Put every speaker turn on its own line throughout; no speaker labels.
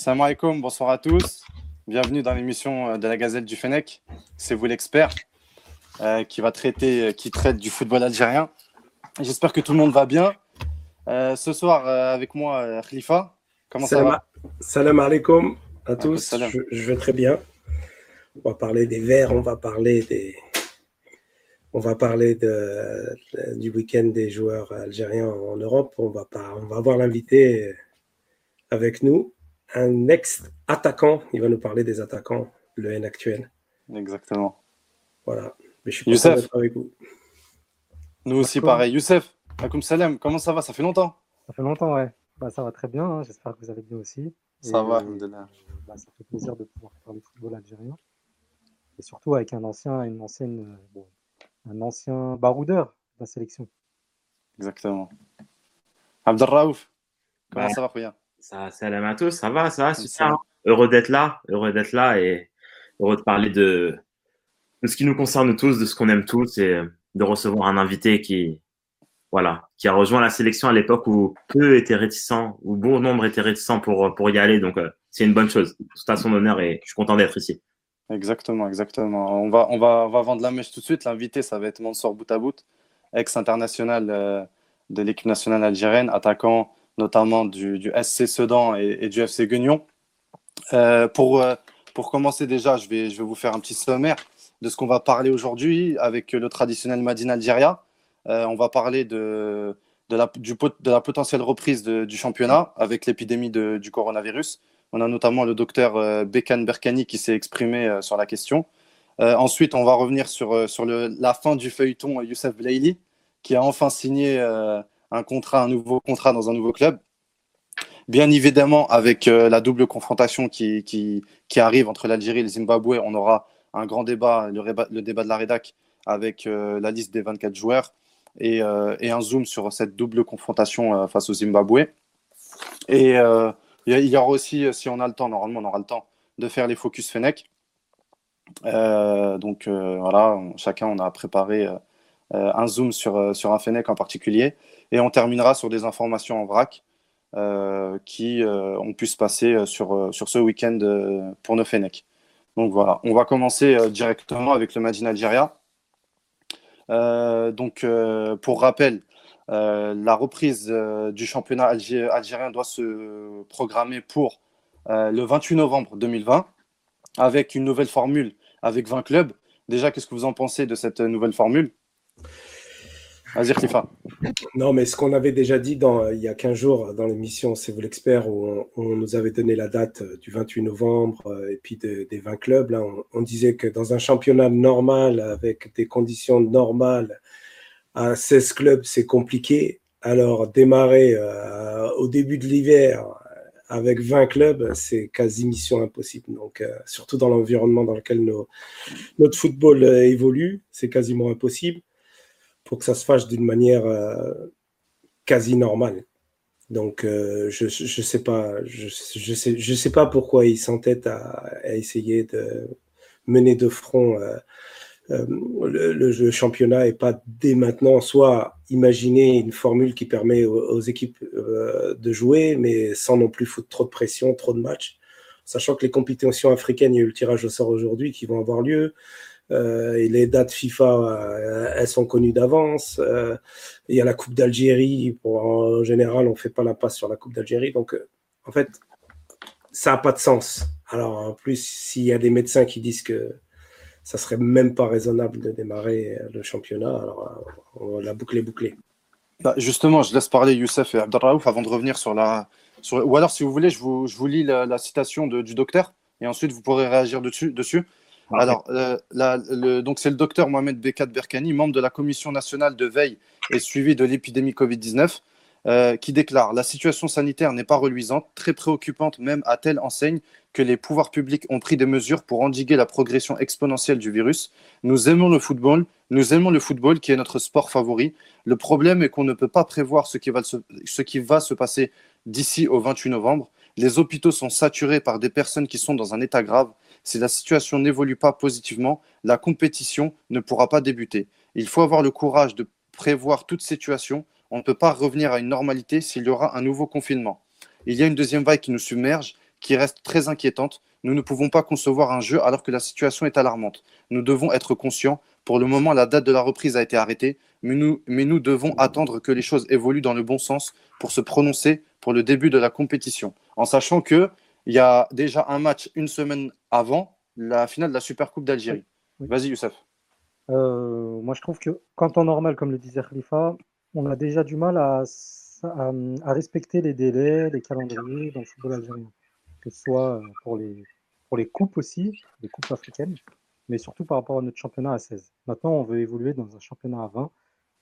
Salam alaikum, bonsoir à tous. Bienvenue dans l'émission de la Gazette du Fennec. C'est vous l'expert euh, qui va traiter, qui traite du football algérien. J'espère que tout le monde va bien. Euh, ce soir, euh, avec moi, Khalifa. Comment
salam,
ça va
Salam alaikum à tous. Je, je, vais très bien. On va parler des Verts, on va parler des, on va parler de, de, du week-end des joueurs algériens en Europe. On va, pas, on va avoir l'invité avec nous, un ex-attaquant. Il va nous parler des attaquants, le N actuel.
Exactement.
Voilà. Mais je suis
Youssef.
d'être avec vous.
Nous aussi, pareil. Youssef, Akoum Salam, comment ça va? Ça fait longtemps
Ça fait longtemps, ouais. Bah, ça va très bien. hein. J'espère que vous allez bien aussi.
Ça
Et,
va,
euh, bah, ça fait plaisir de pouvoir parler de football algérien. Et surtout avec un ancien, une ancienne, euh, bon, un ancien baroudeur de la sélection.
Exactement. Abdelraouf, comment
Bah,
ça va, Khoya
Ça, salam à tous, ça va, ça va, super. Heureux d'être là, heureux d'être là et heureux de parler de, de ce qui nous concerne tous, de ce qu'on aime tous et de recevoir un invité qui, voilà, qui a rejoint la sélection à l'époque où peu étaient réticents, où bon nombre étaient réticents pour, pour y aller. Donc, euh, c'est une bonne chose. Tout à son honneur et je suis content d'être ici.
Exactement, exactement. On va, on, va, on va vendre la mèche tout de suite. L'invité, ça va être Mansour Boutabout, ex-international euh, de l'équipe nationale algérienne, attaquant notamment du, SC Sedan et, du FC Guignon. Euh, pour, euh, pour commencer déjà, je vais, je vais vous faire un petit sommaire de ce qu'on va parler aujourd'hui avec le traditionnel Madine Algeria. Euh, on va parler de, de, la, du, de la potentielle reprise du championnat avec l'épidémie du coronavirus. On a notamment le docteur euh, Bekan Berkani qui s'est exprimé sur la question. Ensuite, on va revenir sur, sur le, la fin du feuilleton Youssef Blaili, qui a enfin signé un contrat, un nouveau contrat dans un nouveau club. Bien évidemment, avec euh, la double confrontation qui, qui, qui arrive entre l'Algérie et le Zimbabwe, on aura un grand débat, le, débat de la rédac, avec euh, la liste des 24 joueurs et, euh, et un zoom sur cette double confrontation face au Zimbabwe. Et il y aura aussi, si on a le temps, normalement on aura le temps, de faire les focus Fennec. Donc voilà, chacun on a préparé un zoom sur, sur un Fennec en particulier. Et on terminera sur des informations en vrac euh, qui euh, ont pu se passer euh, sur, sur ce week-end pour nos Fennec. Donc voilà, on va commencer directement avec le Madine Algeria. Euh, donc pour rappel, la reprise du championnat algé- algérien doit se programmer pour le 28 novembre 2020 avec une nouvelle formule avec 20 clubs. Déjà, qu'est-ce que vous en pensez de cette nouvelle formule? Vas-y.
Non, mais ce qu'on avait déjà dit dans, il y a 15 jours dans l'émission C'est vous l'expert, où on, nous avait donné la date euh, du 28 novembre euh, et puis de- des 20 clubs. Là, on, disait que dans un championnat normal, avec des conditions normales, à 16 clubs, c'est compliqué. Alors, démarrer euh, au début de l'hiver avec 20 clubs, c'est quasi mission impossible. Donc, euh, surtout dans l'environnement dans lequel notre football euh, évolue, c'est quasiment impossible pour que ça se fasse d'une manière euh, quasi normale. Donc, euh, je je sais pas, je, sais pas pourquoi ils s'entêtent à, essayer de mener de front euh, le, championnat et pas dès maintenant soit imaginer une formule qui permet aux, aux équipes de jouer, mais sans non plus foutre trop de pression, trop de matchs. Sachant que les compétitions africaines, il y a eu le tirage au sort aujourd'hui qui vont avoir lieu. Euh, les dates FIFA, euh, elles sont connues d'avance. Euh, il y a la Coupe d'Algérie. En général, on fait pas la passe sur la Coupe d'Algérie. Donc, en fait, ça n'a pas de sens. Alors, en plus, s'il y a des médecins qui disent que ça serait même pas raisonnable de démarrer le championnat, alors on la boucler, boucler.
Bah, justement, je laisse parler Youssef et Abdelraouf avant de revenir sur la. Ou alors, si vous voulez, je vous, lis la, citation du docteur et ensuite vous pourrez réagir dessus. Alors, euh, la- le- donc c'est le docteur Mohamed Bekat Berkani, membre de la commission nationale de veille et suivi de l'épidémie Covid-19, euh, qui déclare La situation sanitaire n'est pas reluisante, très préoccupante même à telle enseigne que les pouvoirs publics ont pris des mesures pour endiguer la progression exponentielle du virus. Nous aimons le football, nous aimons le football qui est notre sport favori. Le problème est qu'on ne peut pas prévoir ce qui va se, ce qui va se passer d'ici au 28 novembre. Les hôpitaux sont saturés par des personnes qui sont dans un état grave. Si la situation n'évolue pas positivement, la compétition ne pourra pas débuter. Il faut avoir le courage de prévoir toute situation. On ne peut pas revenir à une normalité s'il y aura un nouveau confinement. Il y a une deuxième vague qui nous submerge, qui reste très inquiétante. Nous ne pouvons pas concevoir un jeu alors que la situation est alarmante. Nous devons être conscients. Pour le moment, la date de la reprise a été arrêtée, mais nous, devons attendre que les choses évoluent dans le bon sens pour se prononcer pour le début de la compétition, en sachant qu'il y a déjà un match une semaine avant la finale de la Super Coupe d'Algérie. Vas-y, Youssef.
Euh, moi, je trouve que quand en normal, comme le disait Khalifa, on a déjà du mal à, à, respecter les délais, les calendriers dans le football algérien, que ce soit euh, pour les, pour les coupes aussi, les coupes africaines, mais surtout par rapport à notre championnat à 16. Maintenant, on veut évoluer dans un championnat à 20,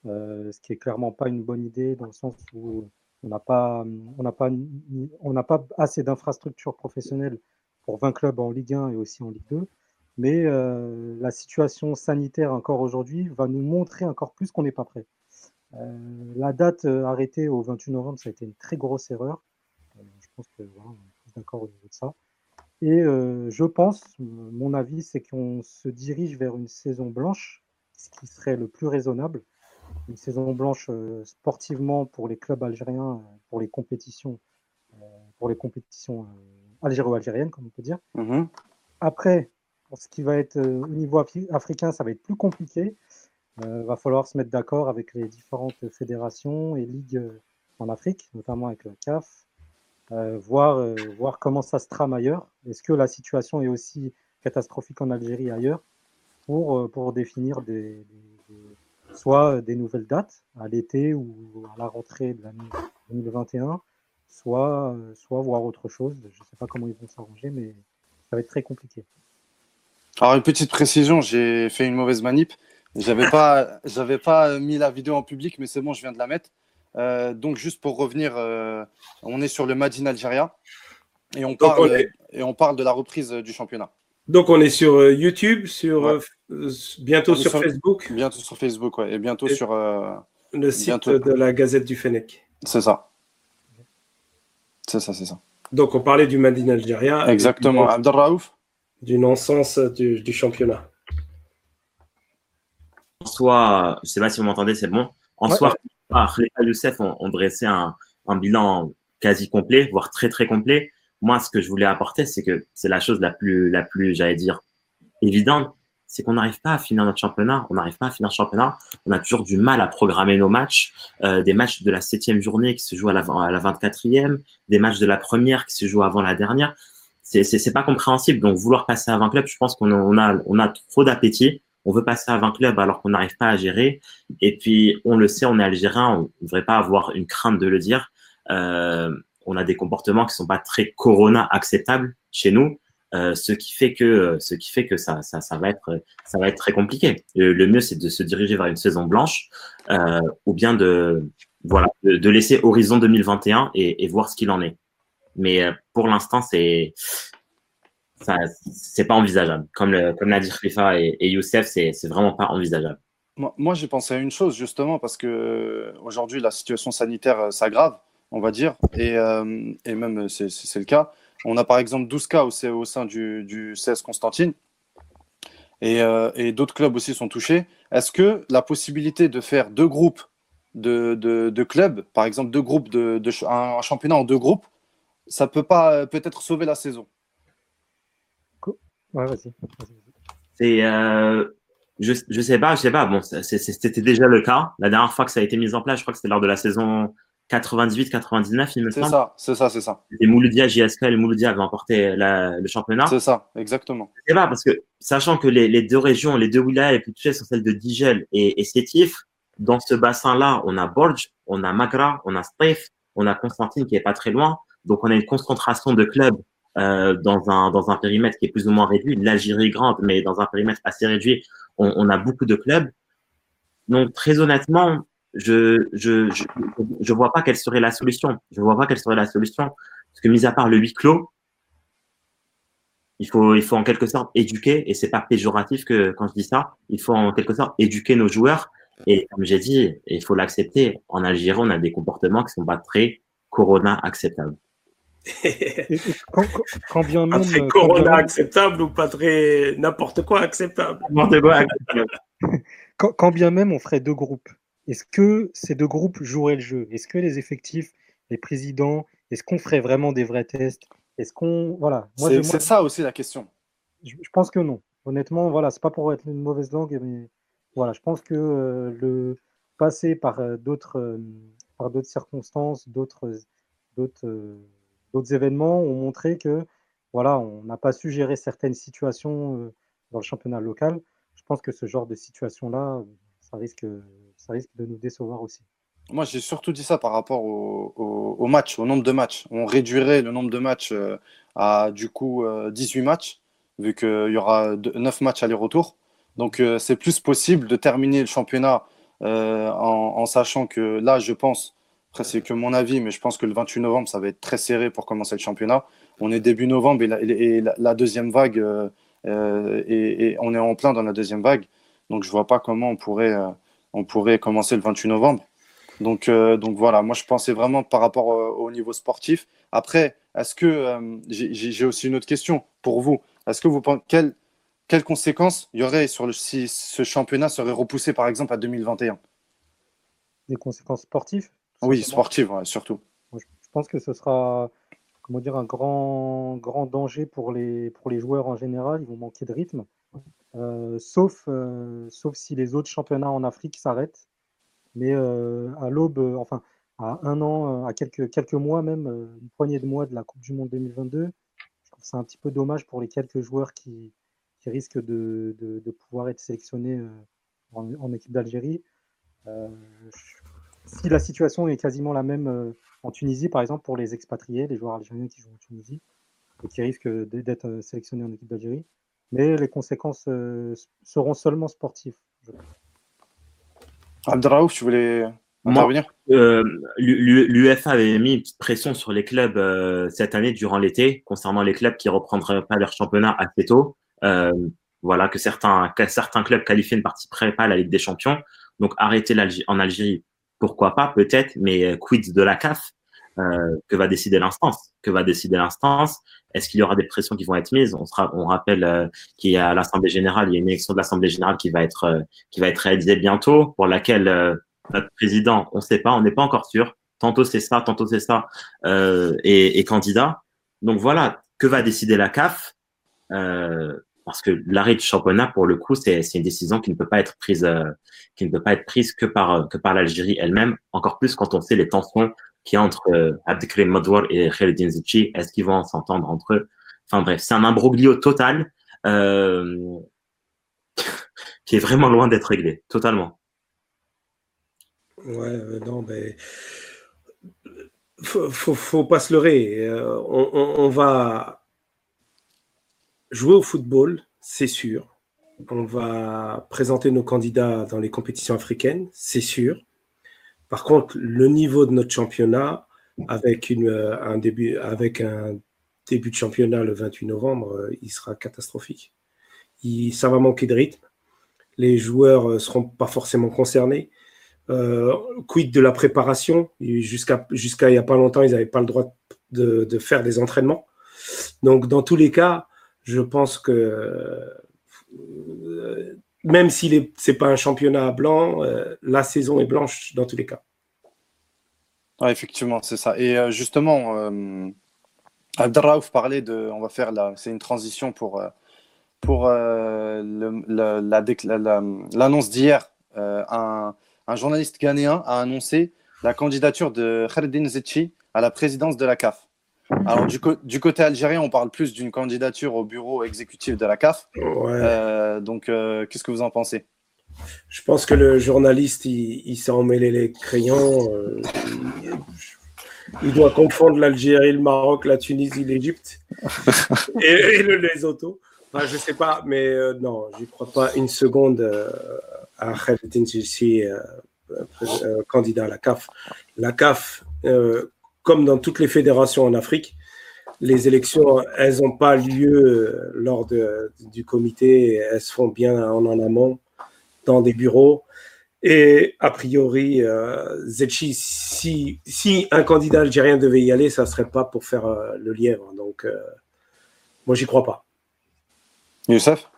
euh, ce qui est clairement pas une bonne idée dans le sens où on n'a pas, on pas, on pas assez d'infrastructures professionnelles pour 20 clubs en Ligue 1 et aussi en Ligue 2. Mais euh, la situation sanitaire encore aujourd'hui va nous montrer encore plus qu'on n'est pas prêt. Euh, la date euh, arrêtée au 28 novembre, ça a été une très grosse erreur. je pense que voilà, on est d'accord au niveau de ça. Et je pense, mon avis, c'est qu'on se dirige vers une saison blanche, ce qui serait le plus raisonnable. Une saison blanche sportivement pour les clubs algériens, pour les compétitions, pour les compétitions algéro-algériennes, comme on peut dire.
Mmh
Après, pour ce qui va être euh, au niveau africain, ça va être plus compliqué. Il euh, va falloir se mettre d'accord avec les différentes fédérations et ligues euh, en Afrique, notamment avec le CAF, voir, voir comment ça se trame ailleurs. Est-ce que la situation est aussi catastrophique en Algérie ailleurs pour, pour définir des, soit des nouvelles dates à l'été ou à la rentrée de l'année 2021, soit, soit voir autre chose. Je ne sais pas comment ils vont s'arranger, mais ça va être très compliqué.
Alors, une petite précision, j'ai fait une mauvaise manip. J'avais pas, j'avais pas mis la vidéo en public, mais c'est bon, je viens de la mettre. Euh, donc, juste pour revenir, euh, on est sur le Madin Algeria et on, parle, et on parle de la reprise du championnat.
Donc, on est sur euh, YouTube, sur, bientôt sur, Facebook.
Bientôt sur Facebook, ouais, et bientôt sur.
le site de la Gazette du Fennec.
C'est ça. C'est ça, c'est ça.
Donc, on parlait du Madin Algeria.
Exactement. Abdelraouf
du non-sens du, championnat.
En soi, je ne sais pas si vous m'entendez, c'est bon. En soi, les Youssef ont, ont dressé un, bilan quasi complet, voire très très complet. Moi, ce que je voulais apporter, c'est que c'est la chose la plus, la plus, j'allais dire, évidente, c'est qu'on n'arrive pas à finir notre championnat. On n'arrive pas à finir le championnat. On a toujours du mal à programmer nos matchs. Euh, des matchs de la septième journée qui se jouent à la, à la 24e, des matchs de la première qui se jouent avant la dernière c'est pas compréhensible. Donc vouloir passer à 20 clubs, je pense qu'on a, on a, on a trop d'appétit. On veut passer à 20 clubs alors qu'on n'arrive pas à gérer. Et puis on le sait, on est algérien, on ne devrait pas avoir une crainte de le dire. Euh, on a des comportements qui sont pas très corona acceptables chez nous. Euh, ce qui fait que ce qui fait que ça, ça, va être ça va être très compliqué. Le, mieux c'est de se diriger vers une saison blanche euh, ou bien de voilà de, laisser horizon 2021 et, voir ce qu'il en est. Mais euh, pour l'instant, c'est c'est pas envisageable. Comme le, comme l'a dit Khalifa et, et Youssef, c'est, vraiment pas envisageable.
Moi, j'ai pensé à une chose justement parce que euh, aujourd'hui la situation sanitaire euh, s'aggrave, on va dire, et, et même c'est, c'est, le cas. On a par exemple 12 cas au, au sein du, du CS Constantine et, et, d'autres clubs aussi sont touchés. Est-ce que la possibilité de faire deux groupes de, de, de clubs, par exemple deux groupes de, de un championnat en deux groupes, ça peut pas euh, peut-être sauver la saison?
Ouais, vas-y.
C'est, euh, je, je sais pas, je sais pas. Bon, c'était déjà le cas. La dernière fois que ça a été mis en place, je crois que c'était lors de la saison 98-99, il me semble.
C'est ça, c'est ça, c'est ça.
Et Mouloudia, JSK et Mouloudia avaient emporté le championnat.
C'est ça, exactement.
C'est pas parce que, sachant que les, les, deux régions, les deux wilayas les plus touchées sont celles de Digel et, et Sétif, dans ce bassin-là, on a Borj, on a Magra, on a Streif, on a Constantine qui est pas très loin. Donc, on a une concentration de clubs euh, dans, un, dans un périmètre qui est plus ou moins réduit. L'Algérie est grande, mais dans un périmètre assez réduit, on, on, a beaucoup de clubs. Donc, très honnêtement, je je, je, je vois pas quelle serait la solution. Je vois pas quelle serait la solution. Parce que, mis à part le huis clos, il faut, il faut en quelque sorte éduquer, et c'est pas péjoratif que quand je dis ça, il faut en quelque sorte éduquer nos joueurs. Et comme j'ai dit, il faut l'accepter. En Algérie, on a des comportements qui sont pas très corona acceptables
quand, bien même. très Corona acceptable ou pas très n'importe quoi acceptable.
quand, bien même on ferait deux groupes, est-ce que ces deux groupes joueraient le jeu? Est-ce que les effectifs, les présidents, est-ce qu'on ferait vraiment des vrais tests? Est-ce qu'on. Voilà.
C'est ça aussi la question.
Je, pense que non. Honnêtement, voilà, c'est pas pour être une mauvaise langue, mais voilà, je pense que le passer par d'autres par d'autres circonstances, d'autres d'autres événements ont montré que voilà, on n'a pas su gérer certaines situations dans le championnat local. Je pense que ce genre de situation-là, ça risque, ça risque de nous décevoir aussi.
Moi, j'ai surtout dit ça par rapport au, match, au nombre de matchs. On réduirait le nombre de matchs euh, à du coup 18 euh, matchs, vu qu'il y aura 9 matchs aller-retour. Donc, euh, c'est plus possible de terminer le championnat en, sachant que là, je pense, après, c'est que mon avis, mais je pense que le 28 novembre, ça va être très serré pour commencer le championnat. On est début novembre et la, deuxième vague, et, on est en plein dans la deuxième vague. Donc, je vois pas comment on pourrait, on pourrait commencer le 28 novembre. Donc, euh, donc voilà, moi je pensais vraiment par rapport au, niveau sportif. Après, est-ce que euh, j'ai aussi une autre question pour vous Est-ce que vous pensez quelles, quelles conséquences il y aurait sur le, si ce championnat serait repoussé par exemple à 2021
Des conséquences sportives
Oui, sportives surtout.
je, pense que ce sera comment dire un grand grand danger pour les pour les joueurs en général. Ils vont manquer de rythme, euh, sauf sauf si les autres championnats en Afrique s'arrêtent mais euh, à l'aube, euh, enfin, à un an, euh, à quelques, quelques mois même, une poignée de mois de la Coupe du Monde 2022, je trouve c'est un petit peu dommage pour les quelques joueurs qui, qui risquent de, de, pouvoir être sélectionnés en, équipe d'Algérie. si la situation est quasiment la même en Tunisie, par exemple, pour les expatriés, les joueurs algériens qui jouent en Tunisie, et qui risquent d'être sélectionnés en équipe d'Algérie. Mais les conséquences seront seulement sportives, je pense.
Abdelraouf, tu voulais intervenir?
euh, L'UFA avait mis une petite pression sur les clubs euh, cette année durant l'été concernant les clubs qui reprendraient pas leur championnat assez tôt. Euh, voilà que certains que certains clubs qualifiaient une partie prépa à la Ligue des Champions. Donc arrêter en Algérie, pourquoi pas, peut-être, mais quid de la CAF? Euh, que va décider l'instance Que va décider l'instance Est-ce qu'il y aura des pressions qui vont être mises? On, rappelle euh, qu'il y a l'Assemblée générale, il y a une élection de l'Assemblée générale qui va être euh, qui va être réalisée bientôt, pour laquelle notre président, on ne sait pas, on n'est pas encore sûr. Tantôt c'est ça, tantôt c'est ça, et, et, candidat. Donc voilà, que va décider la CAF? Parce que l'arrêt du championnat, pour le coup, c'est une décision qui ne peut pas être prise, qui ne peut pas être prise que par que par l'Algérie elle-même. Encore plus quand on sait les tensions qui entre euh, Abdelkrim et Khalidin Zichi. Est-ce qu'ils vont s'entendre entre eux? Enfin bref, c'est un imbroglio total euh, qui est vraiment loin d'être réglé, totalement.
Ouais, non, mais faut, faut, pas se leurrer. Euh, on, va jouer au football, c'est sûr. On va présenter nos candidats dans les compétitions africaines, c'est sûr. Par contre, le niveau de notre championnat, avec, euh, un, début, de championnat le 28 novembre, euh, il sera catastrophique. Ça va manquer de rythme. Les joueurs ne euh, seront pas forcément concernés. quid de la préparation? Jusqu'à il n'y a pas longtemps, ils n'avaient pas le droit de, faire des entraînements. Donc, dans tous les cas, je pense que même si ce n'est pas un championnat blanc, euh, la saison est blanche dans tous les cas.
effectivement, c'est ça. Et euh, justement, euh, Abdelraouf parlait de. On va faire là, c'est une transition pour, euh, pour l'annonce d'hier. Un, journaliste ghanéen a annoncé la candidature de Khaldin Zetchi à la présidence de la CAF. Alors, du, du, côté algérien, on parle plus d'une candidature au bureau exécutif de la CAF. Euh, donc, euh, qu'est-ce que vous en pensez?
Je pense que le journaliste, il, s'est emmêlé les crayons. Euh, il, doit confondre l'Algérie, le Maroc, la Tunisie, l'Égypte et, le Lesotho. Enfin, je ne sais pas, mais non, je n'y crois pas une seconde à Khaled Sissi, candidat à la CAF. La CAF comme dans toutes les fédérations en Afrique, les élections, elles n'ont pas lieu euh, lors de, du comité, elles se font bien en, en amont, dans des bureaux. Et a priori, euh, Zetchi, si, si, un candidat algérien devait y aller, ça ne serait pas pour faire euh, le lièvre. Donc, euh, moi, j'y crois pas.
Youssef?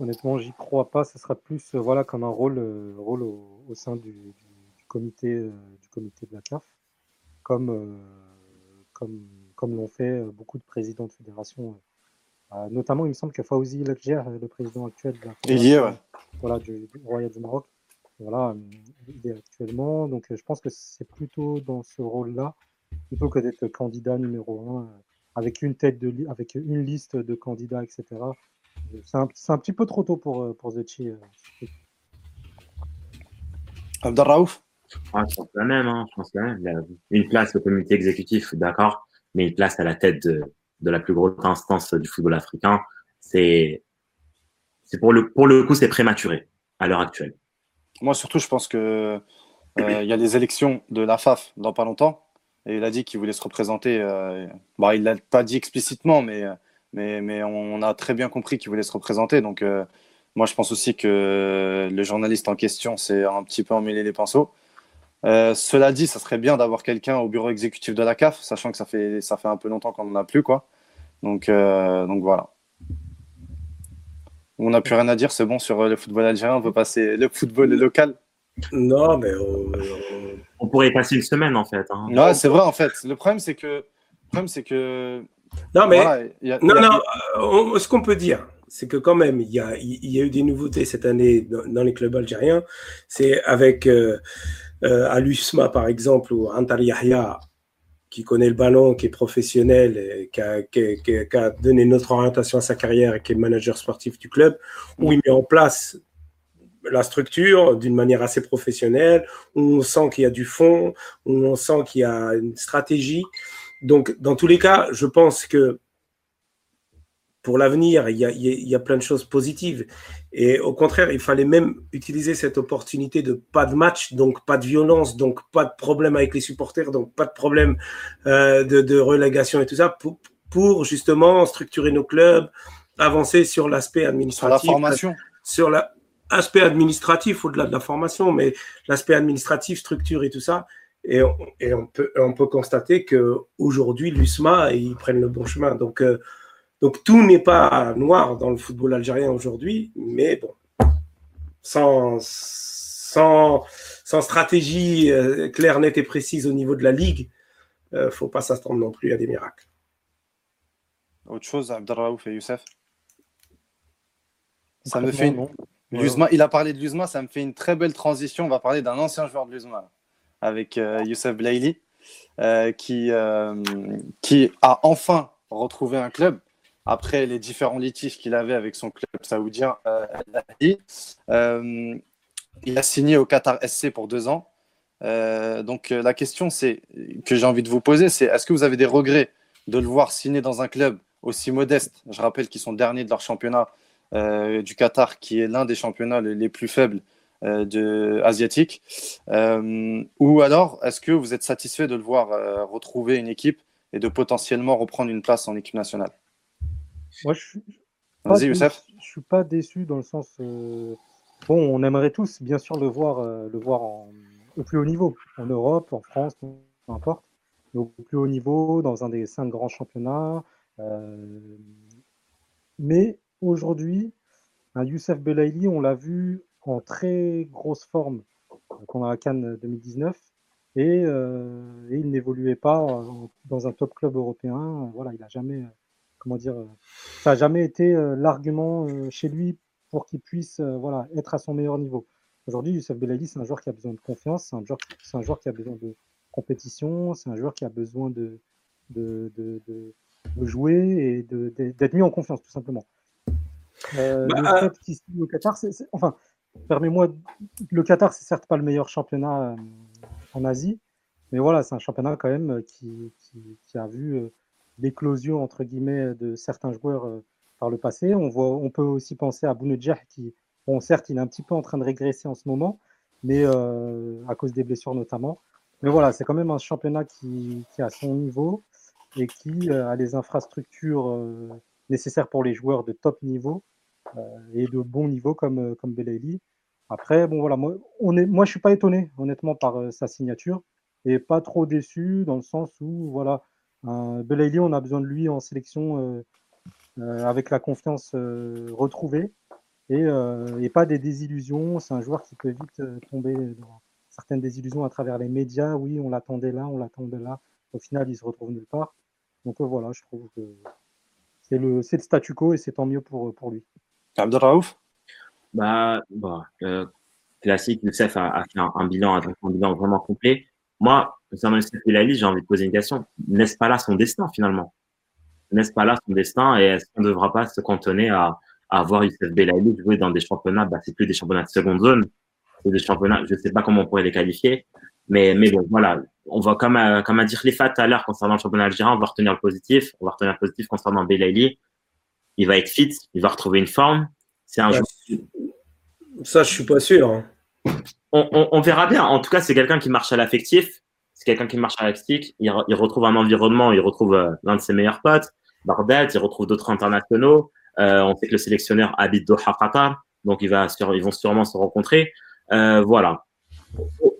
Honnêtement, j'y crois pas. Ce sera plus voilà, comme un rôle, rôle au, au sein du, du, comité, du comité de la CAF comme, euh, comme comme l'ont fait beaucoup de présidents de fédération. notamment, il me semble que Fawzi Lekjer, le président actuel
de
voilà, du, Royal du Maroc, voilà, il est actuellement. Donc, je pense que c'est plutôt dans ce rôle-là, plutôt que d'être candidat numéro un avec une tête de avec une liste de candidats, etc. C'est un, un, petit peu trop tôt pour, pour Zetchi.
Abdelraouf
ah, Je pense la même. Hein, je pense même. Il a une place au comité exécutif, d'accord, mais une place à la tête de, de la plus grosse instance du football africain, c'est pour le, pour le coup, c'est prématuré à l'heure actuelle.
Moi, surtout, je pense que euh, il y a les élections de la FAF dans pas longtemps. Et il a dit qu'il voulait se représenter. Euh, bah, il l'a pas dit explicitement, mais, mais, mais on a très bien compris qu'il voulait se représenter. Donc, euh, moi, je pense aussi que le journaliste en question s'est un petit peu emmêlé les pinceaux. Euh, cela dit, ça serait bien d'avoir quelqu'un au bureau exécutif de la CAF, sachant que ça fait, ça fait un peu longtemps qu'on n'en a plus. Quoi. Donc, euh, donc voilà. On n'a plus rien à dire, c'est bon sur le football algérien, on peut passer le football local.
Non, mais
on, pourrait y passer une semaine en fait. Hein.
Ouais, c'est vrai en fait. Le problème, c'est que, le problème, c'est que.
Non, mais non, non. Euh, ce qu'on peut dire, c'est que quand même, il y a, il y a eu des nouveautés cette année dans, les clubs algériens. C'est avec euh, euh, à l'USMA, par exemple, ou Antar Yahya, qui connaît le ballon, qui est professionnel, qui, a, qui, a, donné notre orientation à sa carrière et qui est manager sportif du club, où il met en place la structure d'une manière assez professionnelle, où on sent qu'il y a du fond, où on sent qu'il y a une stratégie. Donc, dans tous les cas, je pense que pour l'avenir, il, il y, a, plein de choses positives. Et au contraire, il fallait même utiliser cette opportunité de pas de match, donc pas de violence, donc pas de problème avec les supporters, donc pas de problème euh, de, relégation et tout ça, pour, pour, justement structurer nos clubs, avancer sur l'aspect administratif.
Sur la formation.
Sur l'aspect administratif au-delà de la formation, mais l'aspect administratif, structure et tout ça. Et on, et on, peut, on peut constater qu'aujourd'hui, l'USMA, ils prennent le bon chemin. Donc, euh, donc tout n'est pas noir dans le football algérien aujourd'hui, mais bon, sans, sans, sans stratégie euh, claire, nette et précise au niveau de la ligue, il euh, ne faut pas s'attendre non plus à des miracles.
Autre chose, Abdelraouf et Youssef? Ça me fait une... il a parlé de l'USMA, ça me fait une très belle transition. On va parler d'un ancien joueur de l'USMA avec euh, Youssef Blaili, qui, qui a enfin retrouvé un club après les différents litiges qu'il avait avec son club saoudien, euh, euh, il a signé au Qatar SC pour deux ans. Euh, donc la question c'est que j'ai envie de vous poser, c'est est-ce que vous avez des regrets de le voir signer dans un club aussi modeste? Je rappelle qu'ils sont derniers de leur championnat du Qatar, qui est l'un des championnats les, plus faibles de, asiatiques. ou alors, est-ce que vous êtes satisfait de le voir retrouver une équipe et de potentiellement reprendre une place en équipe nationale?
Moi, je suis, je suis pas déçu dans le sens. Euh, bon, on aimerait tous, bien sûr, le voir, euh, le voir au plus haut niveau, en Europe, en France, peu importe, au plus haut niveau, dans un des cinq grands championnats. Euh, mais aujourd'hui, un Youssef Belaïli, on l'a vu en très grosse forme qu'on a à Cannes 2019 et, et il n'évoluait pas dans un top club européen. Voilà, il n'a jamais comment dire, euh, ça n'a jamais été euh, l'argument euh, chez lui pour qu'il puisse voilà, être à son meilleur niveau. Aujourd'hui, Youssef Belaïli, c'est un joueur qui a besoin de confiance, c'est un, joueur, un joueur qui a besoin de compétition, c'est un joueur qui a besoin de, de, de, de jouer et d'être mis en confiance, tout simplement. le bah, fait qu'il au Qatar, c'est, enfin, permets-moi, le Qatar, c'est certes pas le meilleur championnat en Asie, mais voilà, c'est un championnat quand même qui, qui, qui a vu l'éclosion entre guillemets de certains joueurs euh, par le passé. On, voit, on peut aussi penser à Bounedjah qui, bon, certes, il est un petit peu en train de régresser en ce moment, mais euh, à cause des blessures notamment. Mais voilà, c'est quand même un championnat qui, a son niveau et qui euh, a les infrastructures nécessaires pour les joueurs de top niveau et de bon niveau comme, comme Belaïli. Après, bon voilà, moi, on est, moi je suis pas étonné honnêtement par sa signature et pas trop déçu dans le sens où voilà, Belaïli, on a besoin de lui en sélection euh, euh, avec la confiance retrouvée et, pas des désillusions. C'est un joueur qui peut vite tomber dans certaines désillusions à travers les médias. Oui, on l'attendait là, on l'attendait là. Au final, il se retrouve nulle part. Donc voilà, je trouve que c'est le, le statu quo et c'est tant mieux pour, pour lui.
Abdelraouf
bah, bah euh, classique, Youssef a, a fait un, un, bilan, un bilan vraiment complet. Moi, concernant Youssef Belali, j'ai envie de poser une question. N'est-ce pas là son destin finalement? N'est-ce pas là son destin Et est-ce qu'on ne devra pas se cantonner à, à voir Youssef Belali jouer dans des championnats? Bah, C'est plus des championnats de seconde zone, c'est des championnats, je ne sais pas comment on pourrait les qualifier. Mais, mais bon, voilà, on va, comme, à, comme à dire les fat tout à l'heure concernant le championnat algérien, on va retenir le positif. On va retenir le positif concernant Belali. Il va être fit, il va retrouver une forme. C'est un
ouais, joueur. Ça, je suis pas sûr. Hein.
On, on, on, verra bien. En tout cas, c'est quelqu'un qui marche à l'affectif. C'est quelqu'un qui marche à l'affectif. Il, il, retrouve un environnement, il retrouve euh, l'un de ses meilleurs potes, Bardet, il retrouve d'autres internationaux. Euh, on sait que le sélectionneur habite Doha, Qatar. Donc, il va ils vont sûrement se rencontrer. Euh, voilà.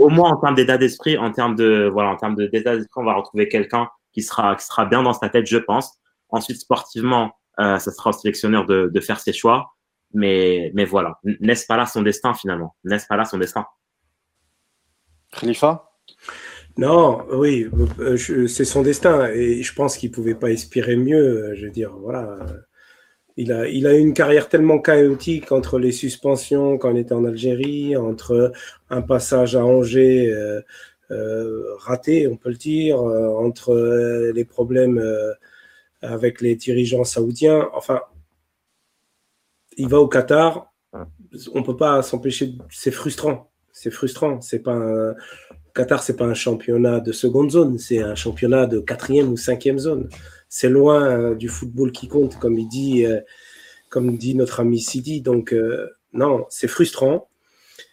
Au, moins, en termes d'état d'esprit, en termes de, voilà, en termes d'état d'esprit, on va retrouver quelqu'un qui sera, qui sera bien dans sa tête, je pense. Ensuite, sportivement, ça sera au sélectionneur de, de faire ses choix. Mais, mais voilà, n'est-ce pas là son destin finalement? N'est-ce pas là son destin?
Khalifa?
Non, oui, c'est son destin et je pense qu'il ne pouvait pas inspirer mieux. Je veux dire, voilà. Il a, il a une carrière tellement chaotique entre les suspensions quand il était en Algérie, entre un passage à Angers euh, euh, raté, on peut le dire, euh, entre les problèmes avec les dirigeants saoudiens. Enfin, il va au Qatar, on peut pas s'empêcher. C'est frustrant. C'est frustrant. C'est pas un... Qatar, c'est pas un championnat de seconde zone, c'est un championnat de quatrième ou cinquième zone. C'est loin euh, du football qui compte, comme il dit, euh, comme dit notre ami Sidi. Donc euh, non, c'est frustrant.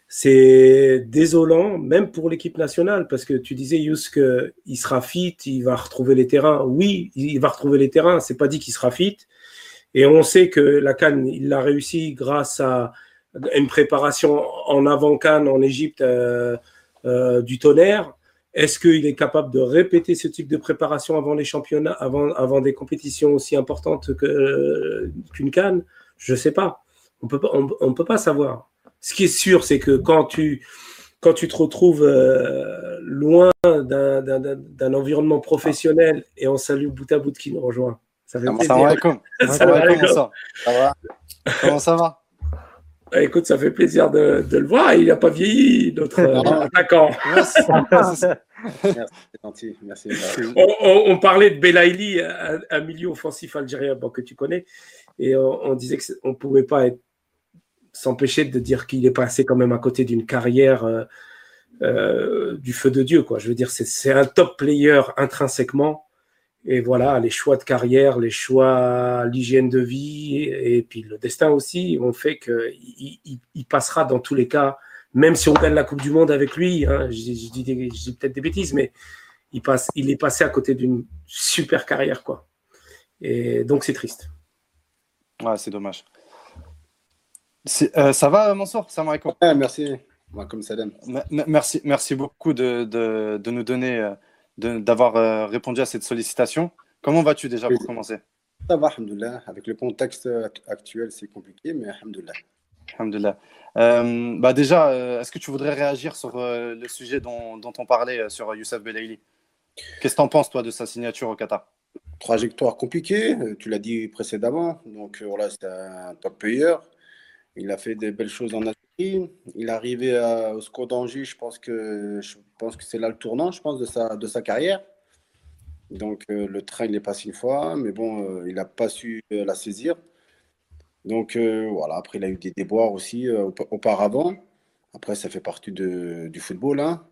C'est désolant, même pour l'équipe nationale, parce que tu disais, Yous, qu'il sera fit, il va retrouver les terrains. Oui, il va retrouver les terrains. C'est pas dit qu'il sera fit. Et on sait que la Cannes, il l'a réussi grâce à une préparation en avant Cannes en Égypte euh, du tonnerre. Est-ce qu'il est capable de répéter ce type de préparation avant les championnats, avant, avant des compétitions aussi importantes que, qu'une Cannes Je ne sais pas. On on peut pas savoir. Ce qui est sûr, c'est que quand tu, quand tu te retrouves euh, loin d'un, environnement professionnel, et on salue bout à bout qui nous rejoint, ça fait plaisir.
Ça va, comment ça Ça va? Comment ça va?
Écoute, ça fait plaisir de, de le voir. Il n'a pas vieilli, notre euh, attaquant.
Merci, c'est gentil. Merci.
On, on, on, parlait de Belaïli, un, un, milieu offensif algérien bon, que tu connais, et on, on disait qu'on ne pouvait pas s'empêcher de dire qu'il est passé quand même à côté d'une carrière euh, euh, du feu de Dieu. Quoi. Je veux dire, c'est un top player intrinsèquement et voilà, les choix de carrière, les choix, l'hygiène de vie et, et, puis le destin aussi ont fait qu'il il, il, passera dans tous les cas, même si on gagne la Coupe du Monde avec lui. Hein, je, je, dis, peut-être des bêtises, mais il, passe, il est passé à côté d'une super carrière. quoi. Et donc c'est triste.
Ouais, c'est dommage. Euh, ça va, Mansour? Ça
ouais, Merci. Comme Salem.
Merci, merci beaucoup de, de, de nous donner. Euh, d'avoir euh, répondu à cette sollicitation. Comment vas-tu déjà pour commencer?
Ça va. Avec le contexte actuel, c'est compliqué, mais alhamdoulilah.
Alhamdoulilah. Euh, bah déjà, euh, est-ce que tu voudrais réagir sur euh, le sujet dont, dont, on parlait euh, sur Youssef Belaïli? Qu'est-ce que tu en penses, toi, de sa signature au Qatar?
Trajectoire compliquée, tu l'as dit précédemment. Donc voilà, c'est un top player. Il a fait des belles choses en Algérie. Il est arrivé à, au SCO d'Angers, je pense que, que c'est là le tournant, je pense, de sa, de sa carrière. Donc euh, le train, il est passé une fois, mais bon, euh, il n'a pas su euh, la saisir. Donc euh, voilà, après, il a eu des déboires aussi euh, auparavant. Après, ça fait partie du football. Hein.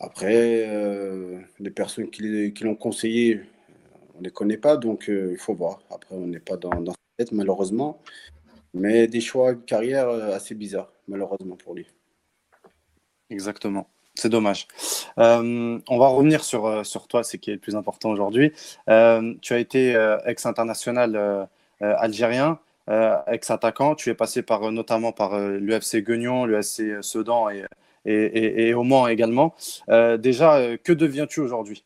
Après, euh, les personnes qui, qui l'ont conseillé, on ne les connaît pas, donc il faut voir. Après, on n'est pas dans, dans sa tête, malheureusement. Mais des choix de carrière assez bizarres, malheureusement pour lui.
Exactement. C'est dommage. Euh, on va revenir sur, sur toi, ce qui est le plus important aujourd'hui. Euh, tu as été euh, ex-international algérien, ex-attaquant. Tu es passé par, notamment par l'UFC Guignon, l'UFC Sedan et, et, et, et, au Mans également. déjà, que deviens-tu aujourd'hui?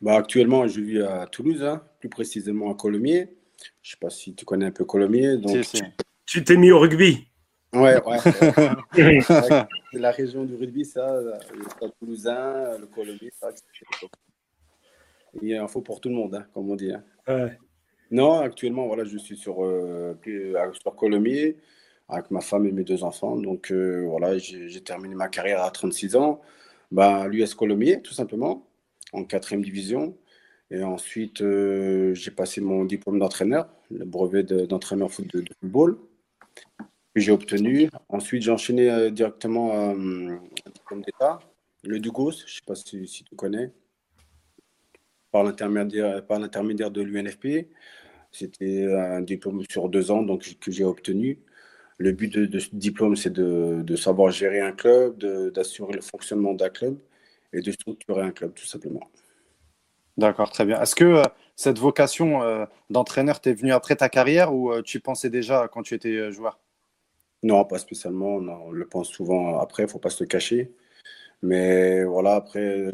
Bah, Actuellement, je vis à Toulouse, hein, plus précisément à Colomiers. Je sais pas si tu connais un peu Colomiers. Donc...
Si, si. Tu t'es mis au rugby
Ouais, ouais. c'est la région du rugby, ça, le Stade Toulousain, le Colomiers, ça. Il y a un faux pour tout le monde, hein, comme on dit. hein.
Ouais.
Non, actuellement, voilà, je suis sur, euh, sur Colomiers avec ma femme et mes deux enfants. Donc euh, voilà, j'ai terminé ma carrière à 36 ans. Ben, l'US Colomiers, tout simplement, en quatrième division. Et ensuite, euh, j'ai passé mon diplôme d'entraîneur, le brevet de- d'entraîneur de, football, que j'ai obtenu. Ensuite, j'ai enchaîné euh, directement euh, un diplôme d'État, le Dugos, je ne sais pas si, tu connais, par l'intermédiaire de l'UNFP. C'était un diplôme sur deux ans donc, que j'ai obtenu. Le but de, ce diplôme, c'est de, de savoir gérer un club, d'assurer le fonctionnement d'un club et de structurer un club, tout simplement.
D'accord, très bien. Est-ce que euh, cette vocation euh, d'entraîneur t'est venue après ta carrière ou euh, tu y pensais déjà quand tu étais euh, joueur?
Non, pas spécialement. non, on le pense souvent après, il ne faut pas se le cacher. Mais voilà, après,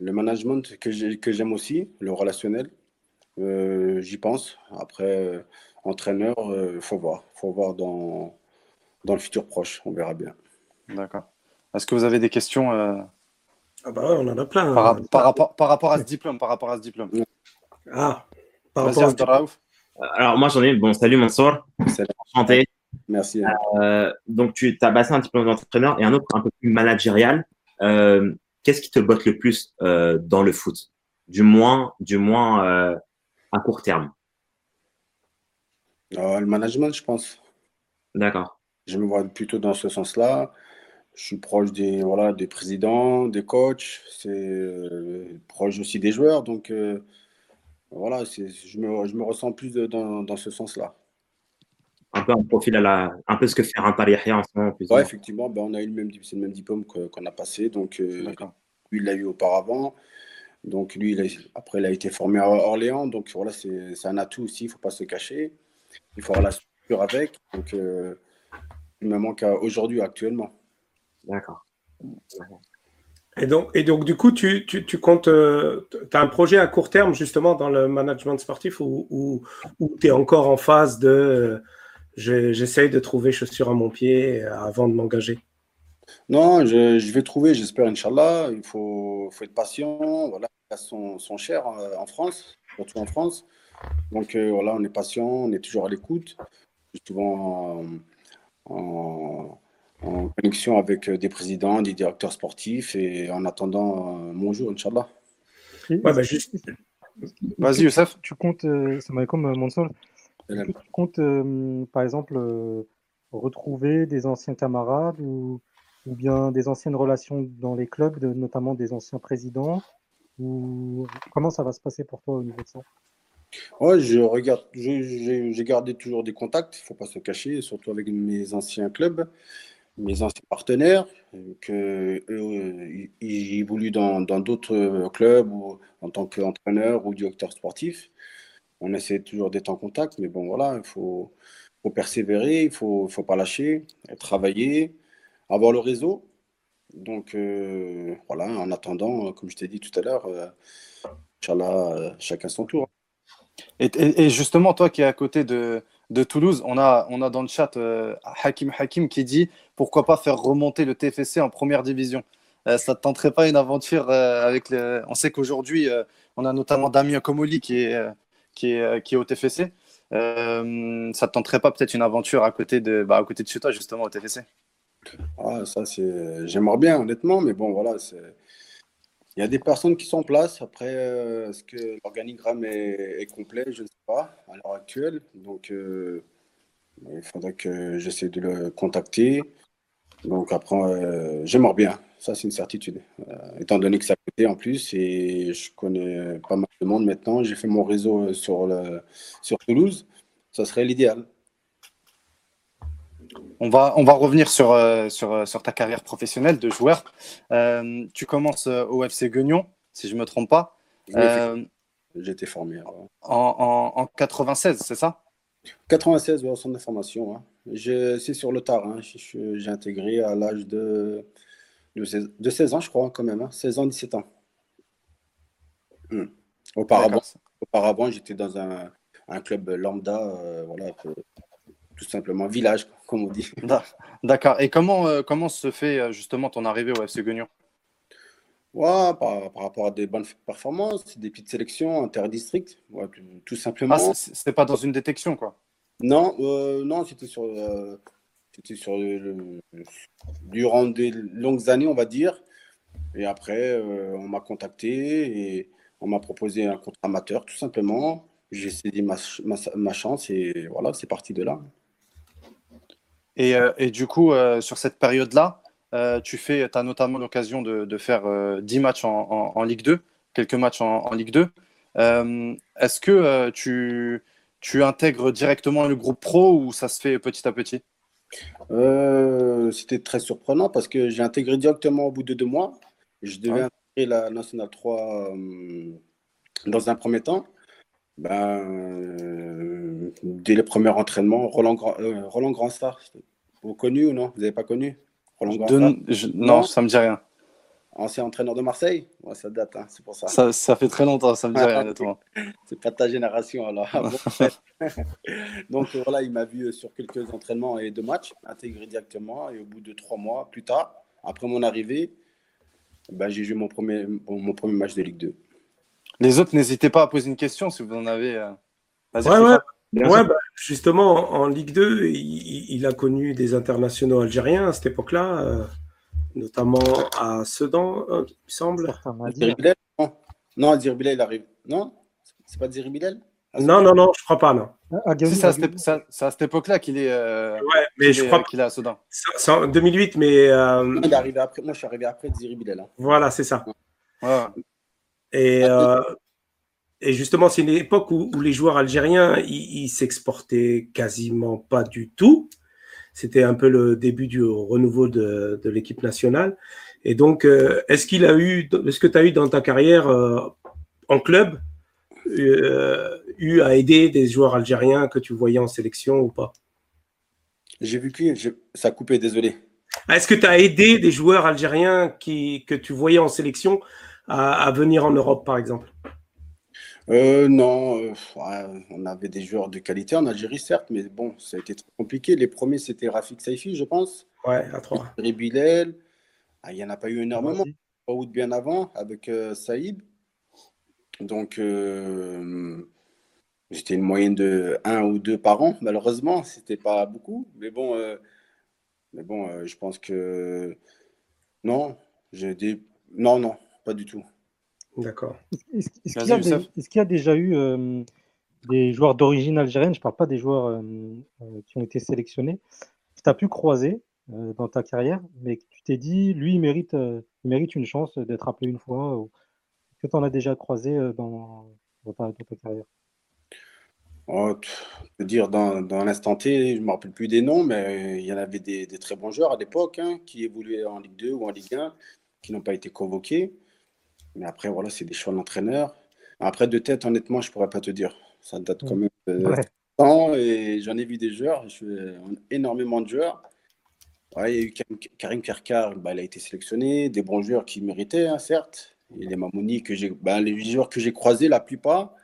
le management que j'ai- que j'aime aussi, le relationnel, euh, j'y pense. Après, euh, entraîneur, il faut voir. Il faut voir dans, dans le futur proche, on verra bien.
D'accord. Est-ce que vous avez des questions euh,
Ah bah ouais, on en a plein.
par,
hein.
par rapport, par rapport à ce diplôme, par rapport à ce diplôme?
Ah, par rapport à-
Abdelraouf.
Alors, moi, j'en ai. Bon, salut, Mansour.
Salut.
Enchanté.
Merci.
Euh, donc, tu as passé un diplôme d'entraîneur et un autre un peu plus managérial. Euh, Qu'est-ce qui te botte le plus euh, dans le foot? Du moins, du moins euh, à court terme.
Euh, le management, je pense.
D'accord.
Je me vois plutôt dans ce sens-là. Je suis proche des, voilà, des présidents, des coachs, c'est euh, proche aussi des joueurs. Donc, euh, voilà, je me, je me ressens plus de- dans, dans ce sens-là.
Un peu un profil à la, un peu ce que fait Rantar Yahya en ce moment.
Ouais, effectivement, ben, on a eu le même, le même diplôme qu'on a passé. Donc, euh, lui, il l'a eu auparavant. Donc, lui, il a- après, il a été formé à Orléans. Donc, voilà, c'est, un atout aussi, il ne faut pas se cacher. Il faut avoir la structure avec. Donc, euh, il me manque aujourd'hui, actuellement.
D'accord.
Et donc, et donc, du coup, tu, tu, tu comptes, tu as un projet à court terme justement dans le management sportif ou, ou, tu es encore en phase de euh, je- j'essaye de trouver chaussures à mon pied euh, avant de m'engager
Non, je, je vais trouver, j'espère, Inch'Allah. Il faut, faut être patient. Voilà, les sont, sont chères euh, en France, surtout en France. Donc euh, voilà, on est patient, on est toujours à l'écoute. Souvent en, en- en connexion avec euh, des présidents, des directeurs sportifs et en attendant euh, mon jour, Inch'Allah.
Ouais, bah, juste-
Vas-y, Youssef.
Tu comptes, euh, ça m'a comme est-ce que tu comptes, euh, par exemple, euh, retrouver des anciens camarades ou, ou bien des anciennes relations dans les clubs, de- notamment des anciens présidents ou comment ça va se passer pour toi au niveau de ça?
Ouais, je regarde, j'ai gardé toujours des contacts, il ne faut pas se cacher, surtout avec mes anciens clubs, mes anciens partenaires, euh, que eux, euh, ils- évoluent dans d'autres clubs ou en tant qu'entraîneur ou directeur sportif. On essaie toujours d'être en contact, mais bon, voilà, il faut, faut persévérer, il faut, faut pas lâcher, travailler, avoir le réseau. Donc, euh, voilà, en attendant, comme je t'ai dit tout à l'heure, euh, euh, chacun son tour.
Et, justement, toi qui es à côté de, de Toulouse, on a, on a dans le chat euh, Hakim Hakim qui dit pourquoi pas faire remonter le TFC en première division. Euh, ça ne te tenterait pas une aventure euh, avec le... On sait qu'aujourd'hui, euh, on a notamment Damien Comoli qui est, qui est, au TFC. Ça ne te tenterait pas peut-être une aventure à côté de, bah, à côté de chez toi, justement, au TFC
Ah, ça, c'est... J'aimerais bien, honnêtement, mais bon, voilà. Il y a des personnes qui sont en place. Après, est-ce que l'organigramme est, complet? Je ne sais pas, à l'heure actuelle. Donc, il faudrait que j'essaie de le contacter. Donc, après, euh, j'aimerais bien. Ça, c'est une certitude. Euh, étant donné que à côté en plus, et je connais pas mal de monde maintenant. J'ai fait mon réseau sur, le, sur Toulouse. Ça serait l'idéal.
On va, on va revenir sur, euh, sur, euh, sur ta carrière professionnelle de joueur. Euh, tu commences euh, au FC Guignon, si je ne me trompe pas,
Oui,
euh,
été formé.
en, en, en 96, c'est ça?
96, ouais, au centre de formation. hein. Je- C'est sur le tard. hein. J'ai intégré à l'âge de, de, 16, de 16 ans, je crois, quand même. hein. 16 ans, 17 ans. Hmm. Auparavant, auparavant j'étais dans un, un club lambda, euh, voilà, que- tout simplement village, comme on dit.
D'a- D'accord. Et comment, euh, comment se fait euh, justement ton arrivée au FC Guignon
Ouais, par, par rapport à des bonnes performances, des petites sélections interdistricts, ouais, tout, simplement.
Ah, c'était pas dans une détection, quoi.
Non, euh, non, c'était sur, euh, sur le, le- durant des longues années, on va dire. Et après, euh, on m'a contacté et on m'a proposé un contrat amateur, tout simplement. J'ai saisi ma, ma, ma chance et voilà, c'est parti de là.
Et, euh, et du coup, sur cette période-là, euh, tu fais, as notamment l'occasion de, de faire euh, 10 matchs en, en- en Ligue 2, quelques matchs en, en Ligue 2. Euh, Est-ce que euh, tu, tu intègres directement le groupe pro ou ça se fait petit à petit?
Euh, c'était très surprenant parce que j'ai intégré directement au bout de deux mois. Je devais
Ah.
intégrer la Nationale 3 euh, dans un premier temps. Ben, euh, dès les premiers entraînements, Roland, Grand, euh, Roland Grandstar, vous connu ou non? Vous n'avez pas connu? Roland
De-
Grandstar,
je- non,
Non.
ça me dit rien.
ancien entraîneur de Marseille? Ouais, ça date, hein, c'est pour ça.
Ça, ça fait très longtemps, ça me dit rien, honnêtement.
C'est pas de ta génération alors. Donc euh, voilà, il m'a vu sur quelques entraînements et deux matchs, intégré directement. Et au bout de trois mois plus tard, après mon arrivée, ben, j'ai joué mon premier, mon, mon premier match de Ligue 2.
Les autres, n'hésitez pas à poser une question si vous en avez. euh.
Ouais, ouais. Bah, justement, en Ligue 2, il, il a connu des internationaux algériens à cette époque-là, euh, notamment à Sedan, euh, il me semble.
Non, non Ziri Bilal, il arrive. Non? C'est pas Ah, c'est-
Non, non, non, je crois pas, non.
Ah,
c'est à cette, époque-là qu'il est, euh,
Ouais, mais je
est-
crois pas.
qu'il est à Sedan.
C'est en 2008, mais euh,
il est arrivé après. Moi, je suis arrivé après Ziri Bilal. hein.
voilà, c'est ça.
Ouais.
Et, euh, et justement, c'est une époque où, où les joueurs algériens, ils, s'exportaient quasiment pas du tout. C'était un peu le début du renouveau de, de l'équipe nationale. Et donc, euh, est-ce qu'il a eu, est-ce que tu as eu dans ta carrière euh, en club, euh, eu à aider des joueurs algériens que tu voyais en sélection ou pas?
J'ai vu que je- ça a coupé, désolé.
Ah, Est-ce que tu as aidé des joueurs algériens qui, que tu voyais en sélection à, à venir en Europe, par exemple?
Euh, non, euh, ouais, on avait des joueurs de qualité en Algérie, certes, mais bon, ça a été très compliqué. Les premiers, c'était Rafik Saifi, je pense.
Ouais, à trois.
Ziri Bilal. Ah, il n'y en a pas eu énormément.
Vas-y.
Aoud bien avant avec euh, Saïb. Donc, euh, j'étais une moyenne de un ou deux par an, malheureusement. C'était pas beaucoup. Mais bon, euh, mais bon euh, je pense que non, j'ai des... non, non, pas du tout.
D'accord.
Est-ce qu'il y, a des-
Youssef.
est-ce qu'il y a déjà eu euh, des joueurs d'origine algérienne, je ne parle pas des joueurs euh, euh, qui ont été sélectionnés, que tu as pu croiser euh, dans ta carrière, mais que tu t'es dit, lui, il mérite, euh, il mérite une chance d'être appelé une fois, ou que tu en as déjà croisé euh, dans, dans ta, dans ta carrière?
Oh, je veux dire, dans, dans l'instant T, je ne me rappelle plus des noms, mais il y en avait des, des très bons joueurs à l'époque hein, qui évoluaient en Ligue 2 ou en Ligue 1, qui n'ont pas été convoqués. Mais après, voilà, c'est des choix de l'entraîneur. Après, de tête, honnêtement, je ne pourrais pas te dire. Ça date quand même de
Ouais.
temps et j'en ai vu des joueurs, je suis énormément de joueurs. Ouais, il y a eu Karim- Kerkar, bah, il a été sélectionné, des bons joueurs qui méritaient, hein, certes. Et les Mamouni, que j'ai, bah, les joueurs que j'ai croisés, la plupart,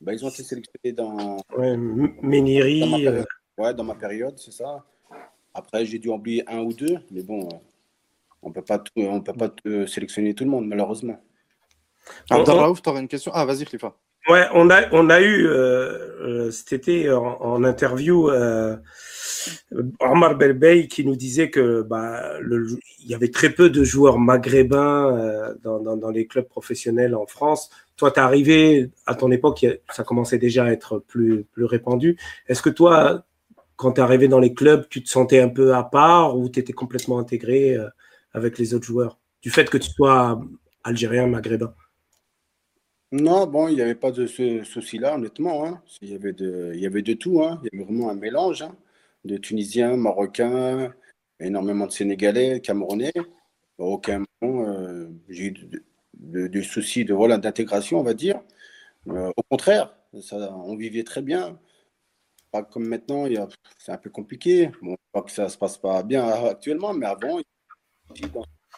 bah, ils ont été sélectionnés dans,
Ouais,
dans
Méniri, euh,
période. Ouais, dans ma période, c'est ça. Après, j'ai dû oublier un ou deux, mais bon, euh, on peut pas tout- on peut pas euh, sélectionner tout le monde, malheureusement.
Abdelraouf, tu aurais une question? Ah, vas-y, Khalifa.
Ouais, on a, on a eu euh, euh, cet été en, en interview euh, Omar Belbey qui nous disait que bah, le, il y avait très peu de joueurs maghrébins euh, dans, dans, dans les clubs professionnels en France. Toi, tu es arrivé à ton époque, ça commençait déjà à être plus, plus répandu. Est-ce que toi, quand tu es arrivé dans les clubs, tu te sentais un peu à part ou tu étais complètement intégré avec les autres joueurs? Du fait que tu sois algérien, maghrébin?
Non, bon, il n'y avait pas de ce souci-là, honnêtement. hein. Il y avait de, tout. hein. Il y avait vraiment un mélange hein, de Tunisiens, Marocains, énormément de Sénégalais, Camerounais. Aucun moment, euh, j'ai eu de, soucis voilà, d'intégration, on va dire. Euh, au contraire, ça, on vivait très bien. Pas comme maintenant, c'est un peu compliqué. Bon, pas que ça ne se passe pas bien actuellement, mais avant,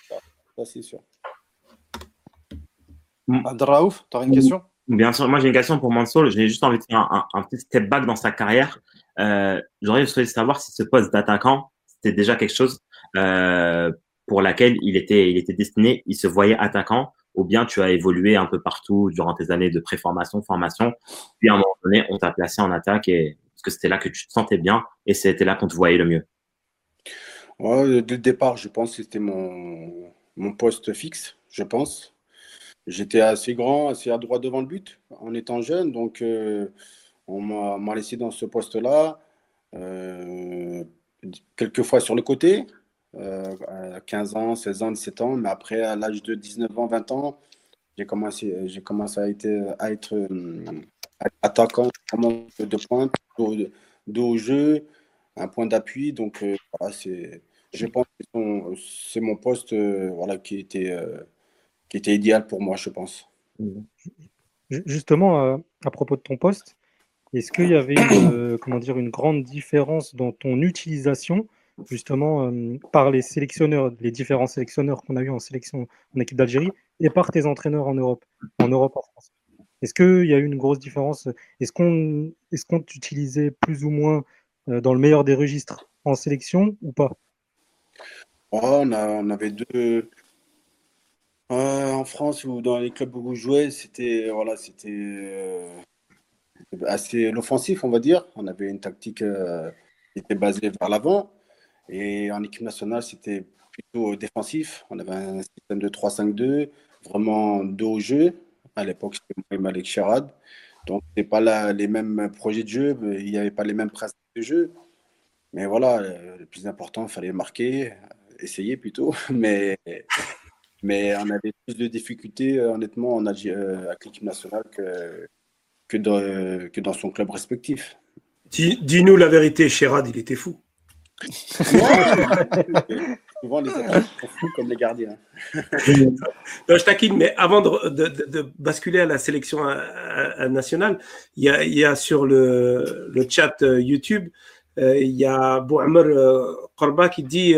ça, c'est sûr.
Abdelraouf, tu aurais une question?
Bien sûr, moi j'ai une question pour Mansour. J'ai juste envie de faire un, un- un petit step back dans sa carrière. Euh, J'aurais souhaité savoir si ce poste d'attaquant, c'était déjà quelque chose euh, pour laquelle il était, il était destiné, il se voyait attaquant, ou bien tu as évolué un peu partout durant tes années de préformation, formation, puis à un moment donné, on t'a placé en attaque et parce que c'était là que tu te sentais bien et c'était là qu'on te voyait le mieux?
Ouais, dès le départ, je pense que c'était mon, mon poste fixe, je pense. J'étais assez grand, assez à droite devant le but en étant jeune, donc euh, on m'a laissé dans ce poste-là, euh, quelques fois sur le côté, euh, à 15 ans, 16 ans, 17 ans, mais après, à l'âge de 19 ans, 20 ans, j'ai commencé, j'ai commencé à être, à être attaquant de pointe, dos, au jeu, un point d'appui. Donc, c'est, je pense que c'est mon poste voilà, qui était qui était idéal pour moi, je pense.
Justement, euh, à propos de ton poste, est-ce qu'il y avait une, euh, comment dire, une grande différence dans ton utilisation, justement, euh, par les sélectionneurs, les différents sélectionneurs qu'on a eu en sélection en équipe d'Algérie et par tes entraîneurs en Europe, en Europe, en France? Est-ce qu'il y a eu une grosse différence? Est-ce qu'on est qu'on t'utilisait plus ou moins dans le meilleur des registres en sélection ou pas?
Oh, on, a, on avait deux, en France ou dans les clubs où je jouais, c'était voilà, c'était euh, assez l'offensif, on va dire. On avait une tactique euh, qui était basée vers l'avant. Et en équipe nationale, c'était plutôt défensif. On avait un système de 3-5-2, vraiment dos au jeu. À l'époque, c'était Malek Sherad. Donc, ce pas les mêmes projets de jeu, il n'y avait pas les mêmes principes de jeu. Mais voilà, le plus important, il fallait marquer, essayer plutôt. Mais mais on avait plus de difficultés, euh, honnêtement, en euh, avec l'équipe nationale que, que, dans, que dans son club respectif.
Dis-nous la vérité, Chérad, il était fou.
Souvent, les attaques sont fous comme les gardiens.
non, je taquine, mais avant de, de, de, basculer à la sélection nationale, il y, a, il y a, sur le, le chat euh, YouTube, il y a Bouhamar Korba qui dit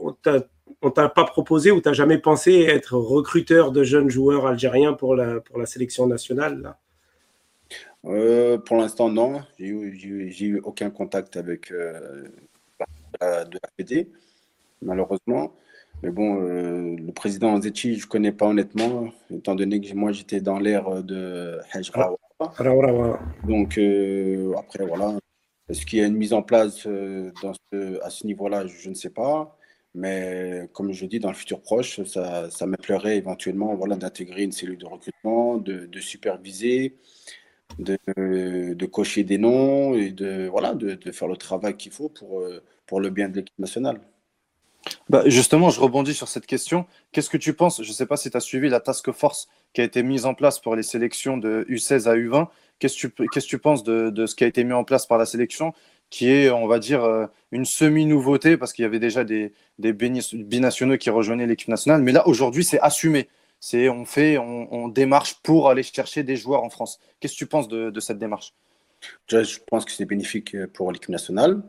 on t'a on t'a pas proposé ou t'as jamais pensé être recruteur de jeunes joueurs algériens pour la, pour la sélection nationale là?
Euh, Pour l'instant, non. J'ai eu, eu, aucun contact avec euh, la, de la PD, malheureusement. Mais bon, euh, le président Zetchi, je ne connais pas honnêtement, étant donné que moi j'étais dans l'ère de Hajra. Donc après, voilà. Est-ce qu'il y a une mise en place dans ce, à ce niveau-là? Je ne sais pas. Mais comme je dis, dans le futur proche, ça, ça me plairait éventuellement voilà, d'intégrer une cellule de recrutement, de, superviser, de, cocher des noms et de, voilà, de, faire le travail qu'il faut pour, pour le bien de l'équipe nationale.
Bah justement, je rebondis sur cette question. Qu'est-ce que tu penses? Je ne sais pas si tu as suivi la task force qui a été mise en place pour les sélections de U16 à U20. Qu'est-ce que tu, que tu penses de, de, ce qui a été mis en place par la sélection? Qui est, on va dire, euh, une semi-nouveauté parce qu'il y avait déjà des, binationaux qui rejoignaient l'équipe nationale. Mais là, aujourd'hui, c'est assumé. C'est on fait, on, démarche pour aller chercher des joueurs en France. Qu'est-ce que tu penses de, cette démarche?
Je pense que c'est bénéfique pour l'équipe nationale,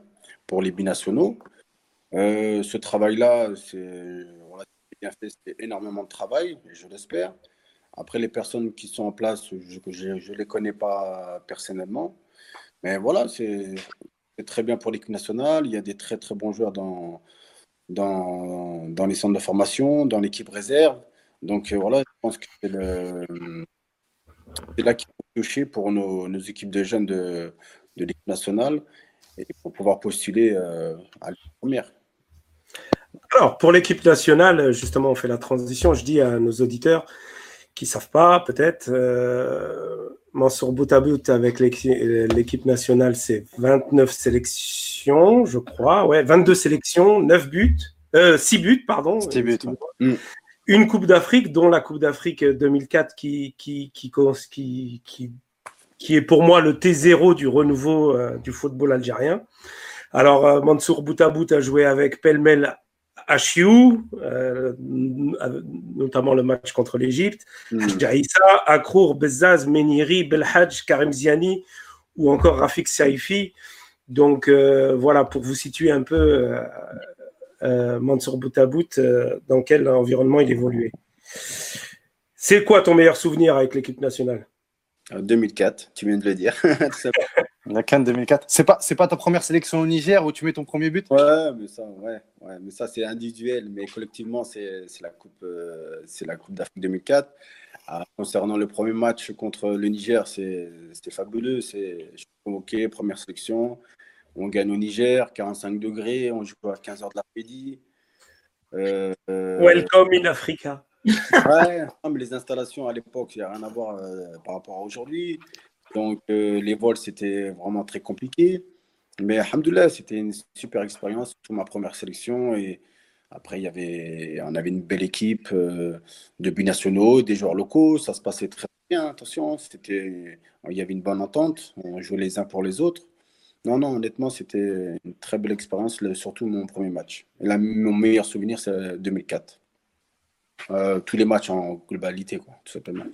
pour les binationaux. Euh, ce travail-là, bien fait, c'est énormément de travail, je l'espère. Après, les personnes qui sont en place, je ne les connais pas personnellement. Mais voilà, c'est très bien pour l'équipe nationale. Il y a des très très bons joueurs dans, dans, dans les centres de formation, dans l'équipe réserve. Donc euh, voilà, je pense que c'est là qu'il faut toucher pour nos, nos, équipes de jeunes de, de l'équipe nationale et pour pouvoir postuler euh, à la première.
Alors, pour l'équipe nationale, justement, on fait la transition. Je dis à nos auditeurs qui ne savent pas, peut-être, euh, Mansour bout à bout avec l'équipe nationale, c'est 29 sélections, je crois. Ouais, 22 sélections, 9 buts, euh, 6 buts, pardon.
6 buts.
Mm. Une Coupe d'Afrique, dont la Coupe d'Afrique 2004 qui, qui, qui, qui, qui, est pour moi le T0 du renouveau euh, du football algérien. Alors, euh, Mansour Boutabout a joué avec Pelmel HU, euh, notamment le match contre l'Égypte, mm. Akrour, Bezaz, Meniri, Belhadj, Karim Ziani ou encore Rafik Saifi. Donc euh, voilà, pour vous situer un peu euh, euh Mansour Boutabout, dans quel environnement il évoluait. C'est quoi ton meilleur souvenir avec l'équipe nationale?
2004, tu viens de le dire.
La Cannes 2004. C'est pas, c'est pas ta première sélection au Niger où tu mets ton premier but?
Ouais, mais ça, ouais, ouais, mais ça c'est individuel, mais collectivement c'est c'est la coupe, euh, c'est la coupe d'Afrique 2004. Ah, concernant le premier match contre le Niger, c'est c'était fabuleux. C'est je suis convoqué, première sélection. On gagne au Niger, 45 degrés, on joue à 15h de l'après-midi.
Euh, Welcome in Africa.
Ouais, mais les installations à l'époque, il n'y a rien à voir euh, par rapport à aujourd'hui. Donc, euh, les vols, c'était vraiment très compliqué. Mais Alhamdoulilah, c'était une super expérience, surtout ma première sélection. Et après, y avait, on avait une belle équipe euh, de binationaux, des joueurs locaux. Ça se passait très bien, attention. Il y avait une bonne entente. On jouait les uns pour les autres. Non, non, honnêtement, c'était une très belle expérience, surtout mon premier match. Mon meilleur souvenir, c'est 2004. Euh, tous les matchs en globalité, quoi, tout simplement.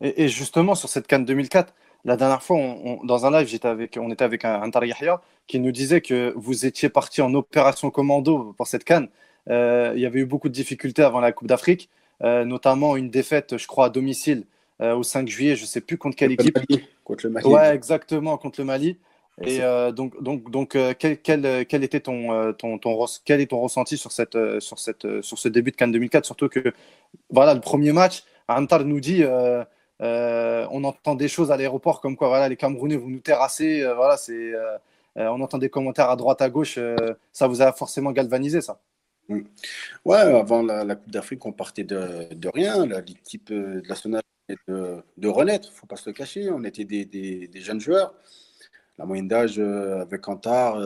Et, et justement, sur cette Cannes 2004, la dernière fois, on, dans un live, j'étais avec, on était avec un, un Yahya qui nous disait que vous étiez parti en opération commando pour cette canne. Euh, il y avait eu beaucoup de difficultés avant la Coupe d'Afrique, euh, notamment une défaite, je crois, à domicile euh, au 5 juillet, je ne sais plus contre quelle équipe.
contre le Mali.
Ouais, exactement, contre le Mali. Et donc, donc, donc quel, quel, quel, était ton, ton, ton, quel est ton ressenti sur, cette, sur, cette, sur ce début de Cannes 2004 Surtout que, voilà, le premier match, Antar nous dit on entend des choses à l'aéroport comme quoi voilà, les Camerounais, vous nous terrassez. Euh, voilà, c'est, euh, on entend des commentaires à droite, à gauche. ça vous a forcément galvanisé, ça?
Mm. Ouais, avant la, Coupe d'Afrique, on partait de, de rien. Type de nationale de, de renaître, il ne faut pas se le cacher. On était des, des, jeunes joueurs. La moyenne d'âge avec Antar,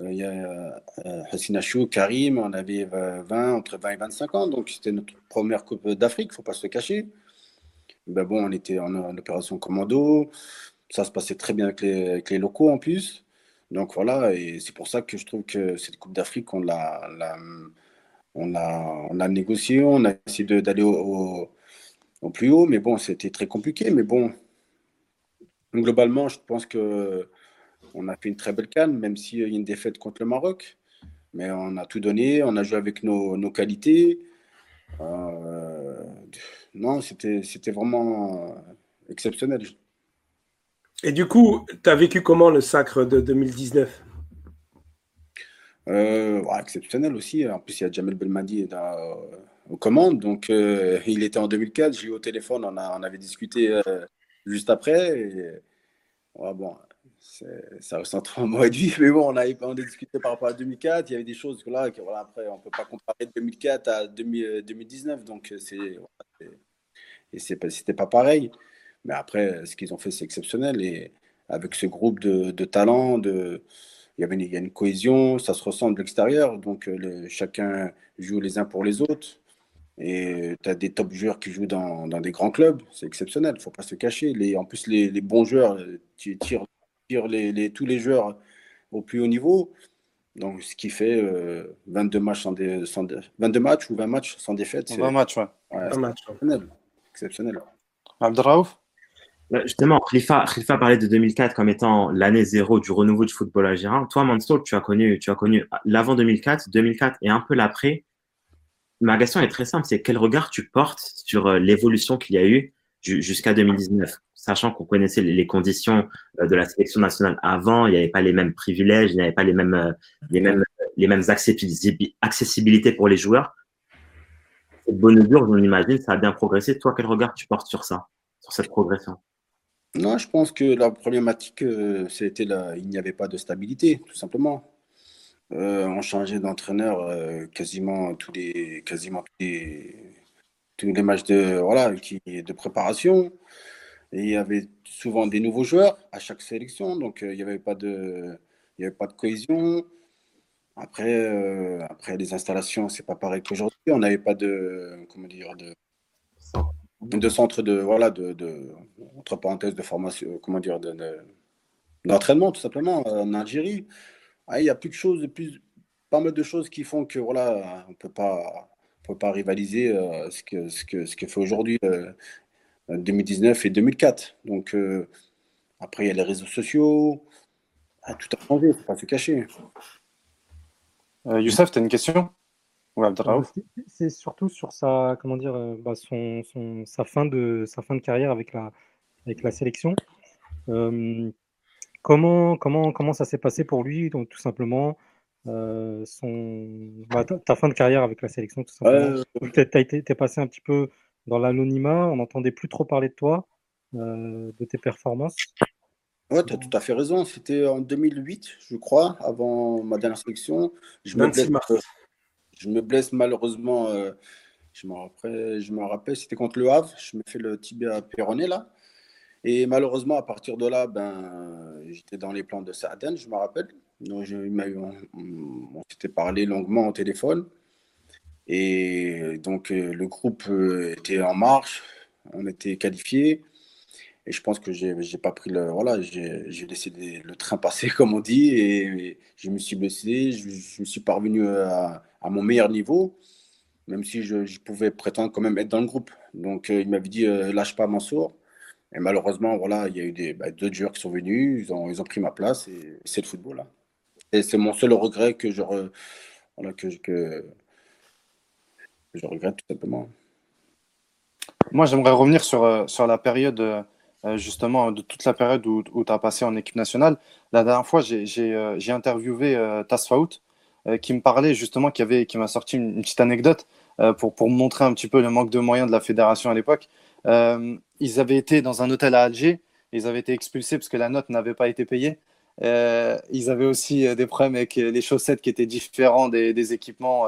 il y a Hassina Chou, Karim, on avait 20, entre 20 et 25 ans. Donc c'était notre première Coupe d'Afrique, il ne faut pas se le cacher. Ben bon, on était en, opération commando. Ça se passait très bien avec les, locaux en plus. Donc voilà, et c'est pour ça que je trouve que cette Coupe d'Afrique, on l'a, on, a, on a négocié, on a essayé d'aller au, plus haut, mais bon, c'était très compliqué. Mais bon, globalement, je pense que on a fait une très belle canne, même s'il y a une défaite contre le Maroc. Mais on a tout donné, on a joué avec nos, nos qualités. Euh, non, c'était vraiment euh, exceptionnel.
Et du coup, tu as vécu comment le sacre de 2019
euh, Exceptionnel aussi. En plus, il y a Jamel Belmadi dans, euh, aux commandes. Donc, il était en 2004. J'ai eu au téléphone. On, a, on avait discuté juste après. Et, bon, ça ressemble à un mois de vie. Mais bon, on a, on a discuté par rapport à 2004. Il y avait des choses que là, voilà, après, on ne peut pas comparer 2004 à 2019. Donc, c'est et c'était pas pareil. Mais après, ce qu'ils ont fait, c'est exceptionnel. Et avec ce groupe de, talents, il y, a une cohésion, ça se ressent de l'extérieur. Donc, euh, chacun joue les uns pour les autres. Et tu as des top joueurs qui jouent dans, des grands clubs. C'est exceptionnel, il ne faut pas se cacher. En plus, les, bons joueurs tu les, les, tous les joueurs au plus haut niveau. Donc, ce qui fait 22, euh, matchs sans, sans 22 matchs ou 20 matchs sans défaite.
20 matchs, ouais.
ouais 20 matchs. Exceptionnel exceptionnel.
Abdelraouf
bah, Justement, Khalifa, Khalifa parlait de 2004 comme étant l'année zéro du renouveau du football algérien. Toi, Mansour, tu as connu, tu as connu l'avant 2004, 2004 et un peu l'après. Ma question est très simple, c'est quel regard tu portes sur euh, l'évolution qu'il y a eu jusqu'à 2019, sachant qu'on connaissait les conditions euh, de la sélection nationale avant, il n'y avait pas les mêmes privilèges, il n'y avait pas les mêmes, euh, accessibilités pour les joueurs cette bonne mesure, on imagine, ça a bien progressé. Toi, quel regard tu portes sur ça, sur cette progression?
Non, je pense que la problématique, euh, c'était là, il n'y avait pas de stabilité, tout simplement. On changeait d'entraîneur quasiment tous les, quasiment tous les, tous les matchs voilà, de préparation. Et il y avait souvent des nouveaux joueurs à chaque sélection, donc il n'y avait pas de, il y avait pas de cohésion. Après, euh, après les installations, c'est pas pareil qu'aujourd'hui. On n'avait pas de, comment dire, de, de centre de, voilà, de, de, entre parenthèses, de formation, comment dire, d'entraînement, tout simplement, en Algérie. Ah, il y a plus de choses, plus, pas mal de choses qui font que, voilà, on peut pas, peut pas rivaliser euh, ce que, ce que, ce que fait aujourd'hui 2019 euh, et 2004. Donc, après, il y a les réseaux sociaux. Ah, tout a changé, il ne faut pas se cacher.
Euh, Youssef, tu as une question?
C'est surtout sur sa, comment dire, euh, bah, son, sa, fin de, sa fin de carrière avec la, avec la sélection. Euh, comment, comment, comment ça s'est passé pour lui Donc, tout simplement, euh, son, bah, ta, fin de carrière avec la sélection, tout simplement? tu es, passé un petit peu dans l'anonymat, on n'entendait plus trop parler de toi, euh, de tes performances.
Ouais, tu as tout à fait raison. C'était en 2008, je crois, avant ma dernière sélection. Je me blesse, je me blesse malheureusement. je me rappelle, je me rappelle c'était contre le Havre. Je me fais le tibia péroné là. Et malheureusement, à partir de là, ben, j'étais dans les plans de Saaden, je me rappelle. Donc, je, on, on s'était parlé longuement au téléphone. Et donc, euh, le groupe euh, était en marche, on était qualifiés. Et je pense que j'ai pas pris le. Voilà, j'ai laissé le train passer, comme on dit, et, je me suis blessé. Je, me suis parvenu à, à, mon meilleur niveau, même si je, pouvais prétendre quand même être dans le groupe. Donc, euh, il m'avait dit lâche pas Mansour. Et malheureusement, voilà, il y a eu des, bah, deux joueurs qui sont venus, ils ont, pris ma place et c'est le football. Là. Et c'est mon seul regret que je, voilà, que, je regrette tout simplement.
Moi, j'aimerais revenir sur, euh, sur la période, euh, justement, de toute la période où, où tu as passé en équipe nationale. La dernière fois, j'ai euh, interviewé Tasfaout, qui me parlait justement, qui, avait, qui m'a sorti une, petite anecdote pour, pour montrer un petit peu le manque de moyens de la fédération à l'époque. Euh, ils avaient été dans un hôtel à Alger, ils avaient été expulsés parce que la note n'avait pas été payée. Euh, ils avaient aussi euh, des problèmes avec les chaussettes qui étaient différents des, équipements,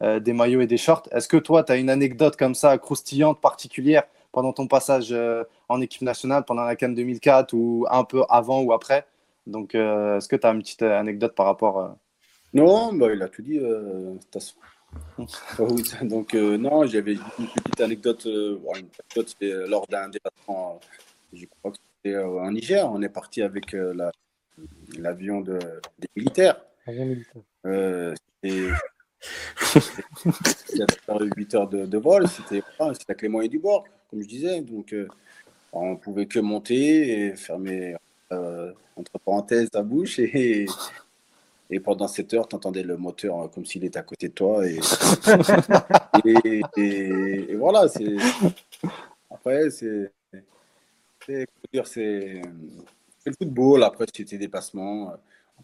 des maillots et des shorts. Est-ce que toi, tu as une anecdote comme ça, croustillante, particulière, pendant ton passage en équipe nationale, pendant la Cannes 2004 ou un peu avant ou après? Donc, est-ce que tu as une petite anecdote par rapport
Non, bah, il a tout dit. Donc, euh, non, j'avais une petite anecdote. Euh, une anecdote c'était lors d'un déplacement, je crois que c'était euh, en Niger. On est parti avec l'avion de, des militaires. Euh, c'était 8 heures de, vol. C'était avec les moyens du bord, comme je disais. Donc, on pouvait que monter et fermer, entre parenthèses, la bouche et pendant 7 heures, tu entendais le moteur euh, comme s'il était à côté de toi. Et, voilà. Après, c'est. C'est le football. Après, c'était des dépassements. Après,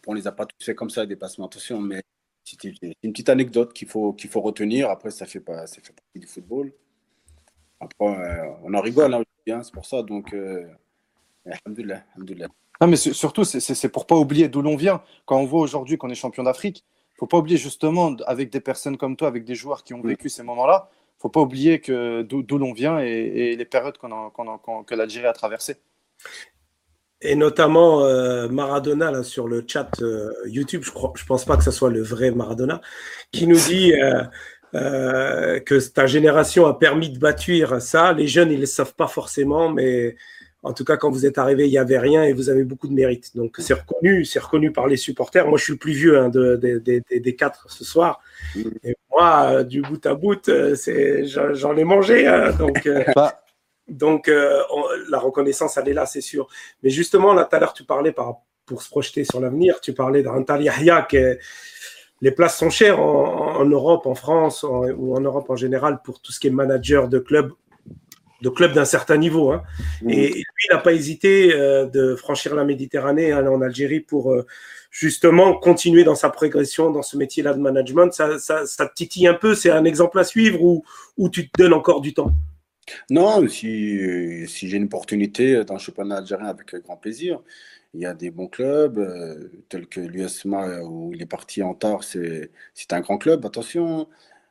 on les a pas tous fait comme ça, des dépassements. Attention, mais c'était une petite anecdote qu'il faut, qu'il faut retenir. Après, ça fait, pas, ça fait partie du football. Après, euh, on en rigole, hein, c'est pour ça. Donc, euh, alhamdoulilah, alhamdoulilah.
Non, mais surtout, c'est pour pas oublier d'où l'on vient. Quand on voit aujourd'hui qu'on est champion d'Afrique, il faut pas oublier justement, avec des personnes comme toi, avec des joueurs qui ont mm. vécu ces moments-là, il faut pas oublier d'où l'on vient et, les périodes que l'Algérie a traversées.
Et notamment euh, Maradona là, sur le chat euh, YouTube, je ne je pense pas que ce soit le vrai Maradona, qui nous dit euh, que ta génération a permis de bâtir ça. Les jeunes, ils ne le savent pas forcément, mais en tout cas, quand vous êtes arrivé, il n'y avait rien et vous avez beaucoup de mérite. Donc, c'est reconnu, c'est reconnu par les supporters. Moi, je suis le plus vieux hein, des quatre ce soir. Et moi, euh, du bout à bout, euh, j'en ai mangé. Hein. donc, bah. Donc la reconnaissance, elle est là, c'est sûr. Mais justement, là, tout à l'heure, tu parlais pour se projeter sur l'avenir, tu parlais d'Antal Yahya, que les places sont chères en, Europe, en France ou en Europe en général pour tout ce qui est manager de club de clubs d'un certain niveau. Hein. Mmh. Et, lui, il n'a pas hésité euh, de franchir la Méditerranée, aller en Algérie pour euh, justement continuer dans sa progression dans ce métier-là de management. Ça, ça, ça, te titille un peu C'est un exemple à suivre ou, ou tu te donnes encore du temps?
Non, si, si j'ai une opportunité dans le championnat algérien, avec grand plaisir. Il y a des bons clubs, euh, tels que l'USMA, où il est parti en tard, c'est un grand club, attention.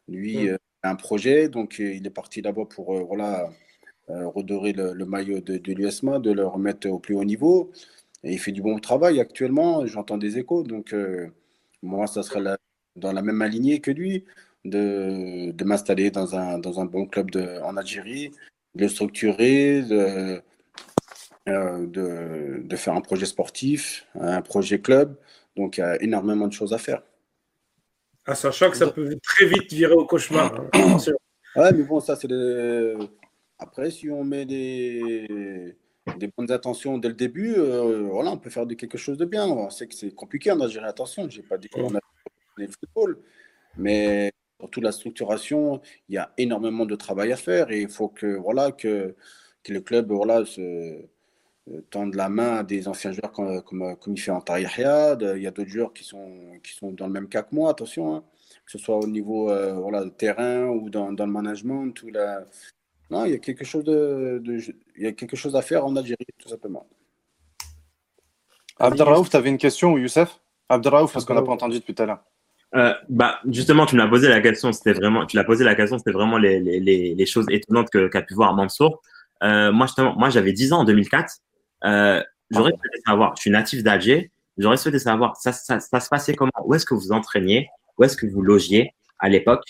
Lui, mmh. a un projet, donc il est parti d'abord pour voilà, euh, redorer le, maillot de, de l'USMA, de le remettre au plus haut niveau. Et il fait du bon travail actuellement, j'entends des échos. Donc, euh, moi, ça sera dans la même alignée que lui, de, de m'installer dans un, dans un bon club de, en Algérie, de le structurer, de, euh, de, de, faire un projet sportif, un projet club. Donc, il y a énormément de choses à faire.
Ah, sachant que ça peut très vite virer au cauchemar. Hein,
ouais, mais bon, ça, c'est après, si on met des, des bonnes intentions dès le début, euh, voilà, on peut faire de quelque chose de bien. On sait que c'est compliqué en Algérie, attention, je n'ai pas dit qu'on a le football, mais pour toute la structuration, il y a énormément de travail à faire et il faut que, voilà, que, que le club voilà, se, tendre la main à des anciens joueurs comme, comme, comme il fait en Yahya. Il y a d'autres joueurs qui sont, qui sont dans le même cas que moi, attention, hein. que ce soit au niveau voilà, terrain ou dans, dans le management. Tout la... Non, il y, a quelque chose de, de, il y a quelque chose à faire en Algérie, tout simplement.
Abdelraouf, tu avais une question ou Youssef? Abdelraouf, parce qu'on n'a pas entendu depuis tout à l'heure.
Euh, bah, justement, tu m'as posé la question, c'était vraiment, tu l'as posé la question, c'était vraiment les, les, les, choses étonnantes qu'a pu voir Mansour. Euh, moi, justement, moi, j'avais 10 ans en 2004. Euh, j'aurais souhaité savoir, je suis natif d'Alger, j'aurais souhaité savoir, ça, ça, ça, se passait comment? Où est-ce que vous entraîniez? Où est-ce que vous logiez à l'époque?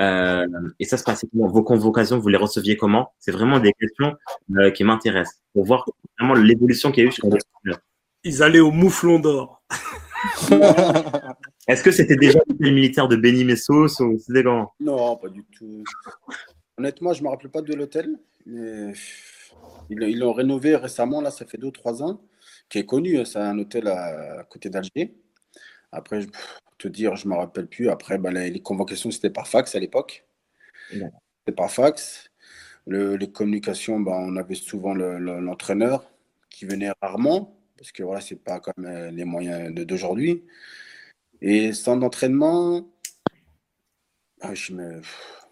Euh, Et ça se passait comment? Vos convocations, vous les receviez comment? C'est vraiment des questions euh, qui m'intéressent. Pour voir vraiment l'évolution qu'il y a eu sur les
Ils allaient au mouflon d'or.
Est-ce que c'était déjà le militaire de Benny Messos ou c'était
Non, pas du tout. Honnêtement, je ne me rappelle pas de l'hôtel, mais ils l'ont rénové récemment, là, ça fait 2 trois ans, qui est connu. Hein, c'est un hôtel à, côté d'Alger. Après, je, te dire, je ne me rappelle plus. Après, bah, les, convocations, c'était par fax à l'époque. C'était par fax. les communications, bah, on avait souvent l'entraîneur qui venait rarement, parce que voilà, ce n'est pas comme euh, les moyens d'aujourd'hui. Et sans entraînement,
ah, je me...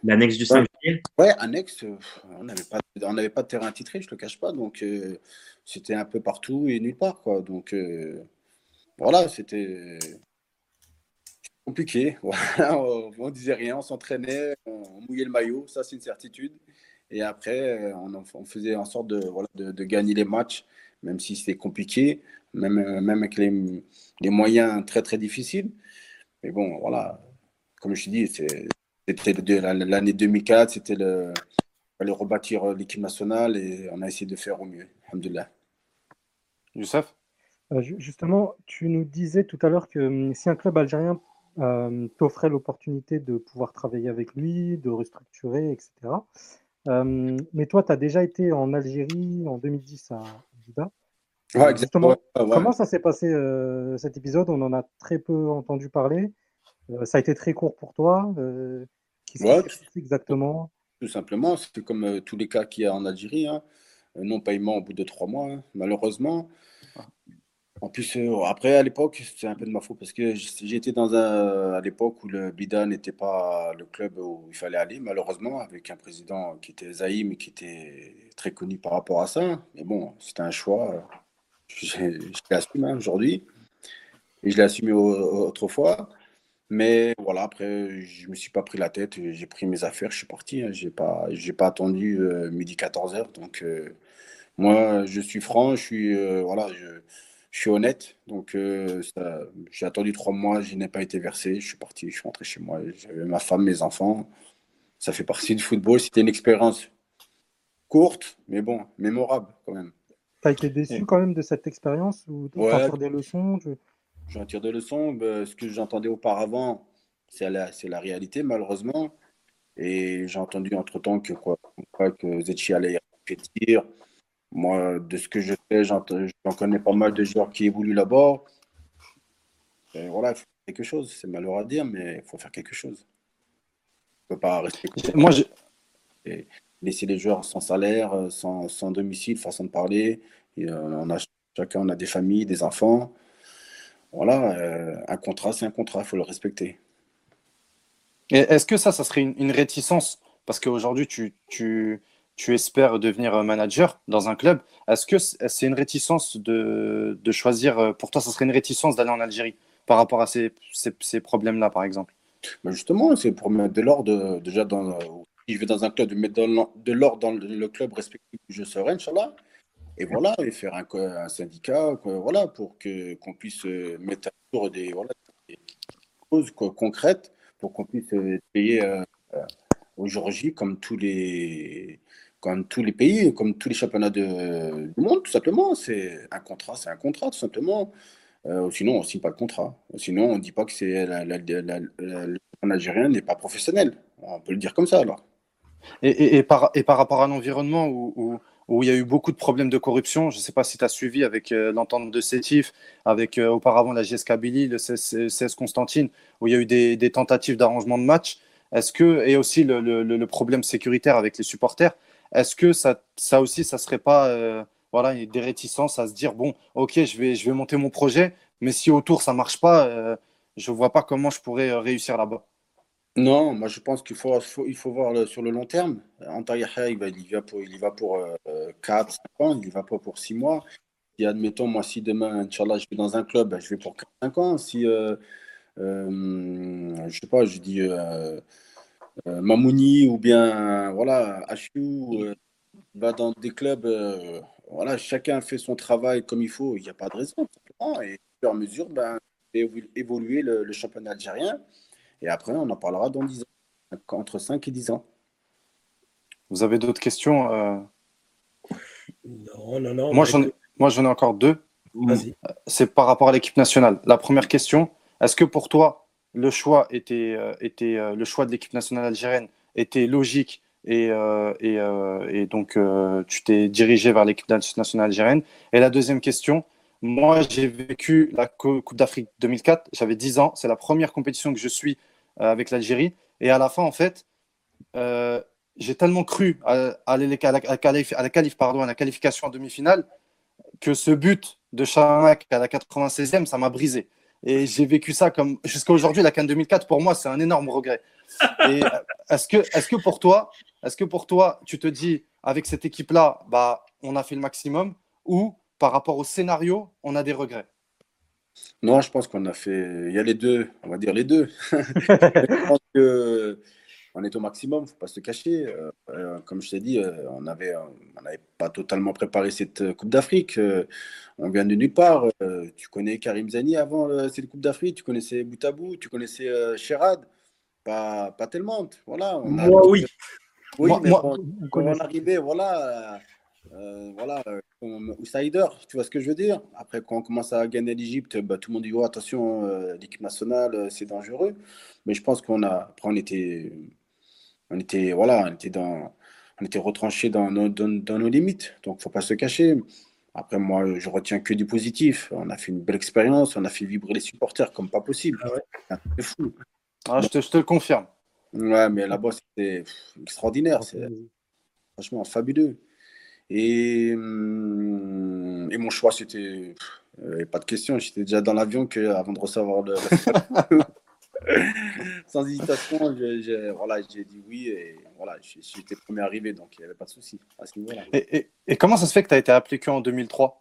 L'annexe du 5
ouais. ouais, annexe, euh, on n'avait pas, pas de terrain titré, je ne te cache pas. Donc, euh, c'était un peu partout et nulle part. Quoi. Donc, euh, voilà, c'était compliqué. on, ne disait rien, on s'entraînait, on, mouillait le maillot, ça, c'est une certitude. Et après, on, on, faisait en sorte de, voilà, de, de gagner les matchs, même si c'était compliqué même, euh, même avec les, les, moyens très très difficiles. Mais bon, voilà, comme je dis, c'était l'année 2004, c'était le, fallait rebâtir l'équipe nationale et on a essayé de faire au mieux. Alhamdulillah.
Youssef?
Euh, Justement, tu nous disais tout à l'heure que hum, si un club algérien euh, t'offrait l'opportunité de pouvoir travailler avec lui, de restructurer, etc. mais toi, tu as déjà été en Algérie en 2010 à
Ouais, exactement.
Comment ça s'est passé euh, cet épisode? On en a très peu entendu parler. Euh, ça a été très court pour toi. Euh, exactement?
Tout simplement, c'est comme tous les cas qu'il y a en Algérie. Hein. Non-paiement au bout de trois mois, hein, malheureusement. En plus, après, à l'époque, c'est un peu de ma faute parce que j'étais dans un, à l'époque où le Bida n'était pas le club où il fallait aller, malheureusement, avec un président qui était Zahim et qui était très connu par rapport à ça. Mais bon, c'était un choix je, l'ai assumé hein, aujourd'hui. Et je l'ai assumé autrefois. Mais voilà, après, je ne me suis pas pris la tête. J'ai pris mes affaires, je suis parti. Hein. Je n'ai pas, attendu euh, midi 14h. Donc, euh, moi, je suis franc, je suis, euh, voilà, je, je, suis honnête. Donc, j'ai attendu trois mois, je n'ai pas été versé. Je suis parti, je suis rentré chez moi. J'avais ma femme, mes enfants. Ça fait partie du football. C'était une expérience courte, mais bon, mémorable quand même.
Tu as été déçu quand même de cette expérience ou tu
ouais.
des leçons
J'en tire des leçons. Ben, ce que j'entendais auparavant, c'est la, la réalité, malheureusement. Et j'ai entendu entre-temps que, quoi, que Zetchi allait dire. Moi, de ce que je sais, j'en connais pas mal de joueurs qui évoluent là-bas. voilà, il faut faire quelque chose. C'est malheureux à dire, mais il faut faire quelque chose. On ne peut pas rester. Moi, je laisser les joueurs sans salaire, euh, sans, sans domicile, façon de parler. Et, euh, on a, chacun on a des familles, des enfants. Voilà, euh, un contrat, c'est un contrat, il faut le respecter.
Est-ce que ça, ça serait une, réticence? Parce qu'aujourd'hui, tu, tu, tu, espères devenir manager dans un club. Est-ce que c'est une réticence de, de, choisir, pour toi, ça serait une réticence d'aller en Algérie par rapport à ces, ces, problèmes-là, par exemple?
Ben Justement, c'est pour mettre de l'ordre déjà dans, je vais dans un club, de mettre de l'ordre dans le club respectif où je serai, Inch'Allah. Et voilà, et faire un, syndicat, voilà, pour que, qu'on puisse euh, mettre à jour des, choses concrètes, pour qu'on puisse euh, payer euh, au jour J comme tous les, comme tous les pays, comme tous les championnats de, du monde, tout simplement. C'est un contrat, c'est un contrat, tout simplement. sinon, on ne signe pas le contrat. Sinon, on ne dit pas que c'est la, la, n'est pas professionnel. On peut le dire comme ça, alors.
Et, par, rapport à l'environnement où, il y a eu beaucoup de problèmes de corruption, je ne sais pas si tu as suivi avec euh, l'entente de Sétif, avec euh, auparavant la GS Kabylie, le CS, Constantine, où il y a eu des, tentatives d'arrangement de match. Est-ce que, et aussi le, problème sécuritaire avec les supporters, est-ce que ça, ça aussi, ça ne serait pas euh, voilà, des réticences à se dire bon, ok, je vais, je vais monter mon projet, mais si autour ça marche pas, euh, je vois pas comment je pourrais euh, réussir là-bas.
Non, moi je pense qu'il faut, il faut voir sur le long terme. Anta Yahya, il, il, va pour, il y va pour 4, 5 ans, il ne va pas pour 6 mois. Si, admettons, moi, si demain, Inch'Allah, je vais dans un club, je vais pour 4, 5 ans. Si, euh, euh, je sais pas, je dis euh, euh Mamouni ou bien, voilà, HU, va dans des clubs, voilà, chacun fait son travail comme il faut, il n'y a pas de raison. Et au fur et à mesure, ben, évoluer le, le championnat algérien. Et après, on en parlera dans 10 ans, entre 5 et 10 ans.
Vous avez d'autres questions euh?
Non, non, non.
Moi, j'en ai, moi, j'en ai encore deux. C'est par rapport à l'équipe nationale. La première question, est-ce que pour toi, le choix, était, euh, euh, le choix de l'équipe nationale algérienne était logique et, et donc tu t'es dirigé vers l'équipe nationale algérienne Et la deuxième question, moi, j'ai vécu la Coupe d'Afrique 2004, j'avais 10 ans, c'est la première compétition que je suis euh, avec l'Algérie. Et à la fin, en fait, euh, j'ai tellement cru à, à, la, pardon, à la qualification en demi-finale que ce but de Charamak à la 96e, ça m'a brisé. Et j'ai vécu ça comme jusqu'à aujourd'hui, la Cannes 2004, pour moi, c'est un énorme regret. Et est-ce que, est que pour toi, est-ce que pour toi, tu te dis, avec cette équipe-là, bah, on a fait le maximum, ou par rapport au scénario, on a des regrets?
Non, je pense qu'on a fait. Il y a les deux, on va dire les deux. je pense qu'on est au maximum, il ne faut pas se cacher. Euh, euh, comme je t'ai dit, euh, on n'avait pas totalement préparé cette Coupe d'Afrique. on vient de nulle part. tu connais Karim Zani avant cette Coupe d'Afrique, tu connaissais Boutabou, tu connaissais Sherad. Pas, pas tellement. Voilà,
moi, oui.
Oui, mais moi, on, on arrivait, voilà euh, voilà, outsider, tu vois ce que je veux dire Après, quand on commence à gagner l'Egypte, bah, tout le monde dit oh, attention, euh, l'équipe nationale, c'est dangereux. Mais je pense qu'on a, après, on était, on était, voilà, on était dans, on était retranché dans nos, dans, nos limites. Donc, faut pas se cacher. Après, moi, je retiens que du positif. On a fait une belle expérience, on a fait vibrer les supporters comme pas possible.
Ah c'est fou. Ah, je, te, je, te, le confirme.
Ouais, mais là-bas, c'était extraordinaire. C'est franchement fabuleux. Et, et mon choix, c'était euh, pas de question. J'étais déjà dans l'avion avant de recevoir le. Sans hésitation, j'ai voilà, dit oui et voilà, j'étais premier arrivé, donc il n'y avait pas de souci à ce niveau-là.
Et, et, comment ça se fait que tu as été appelé en 2003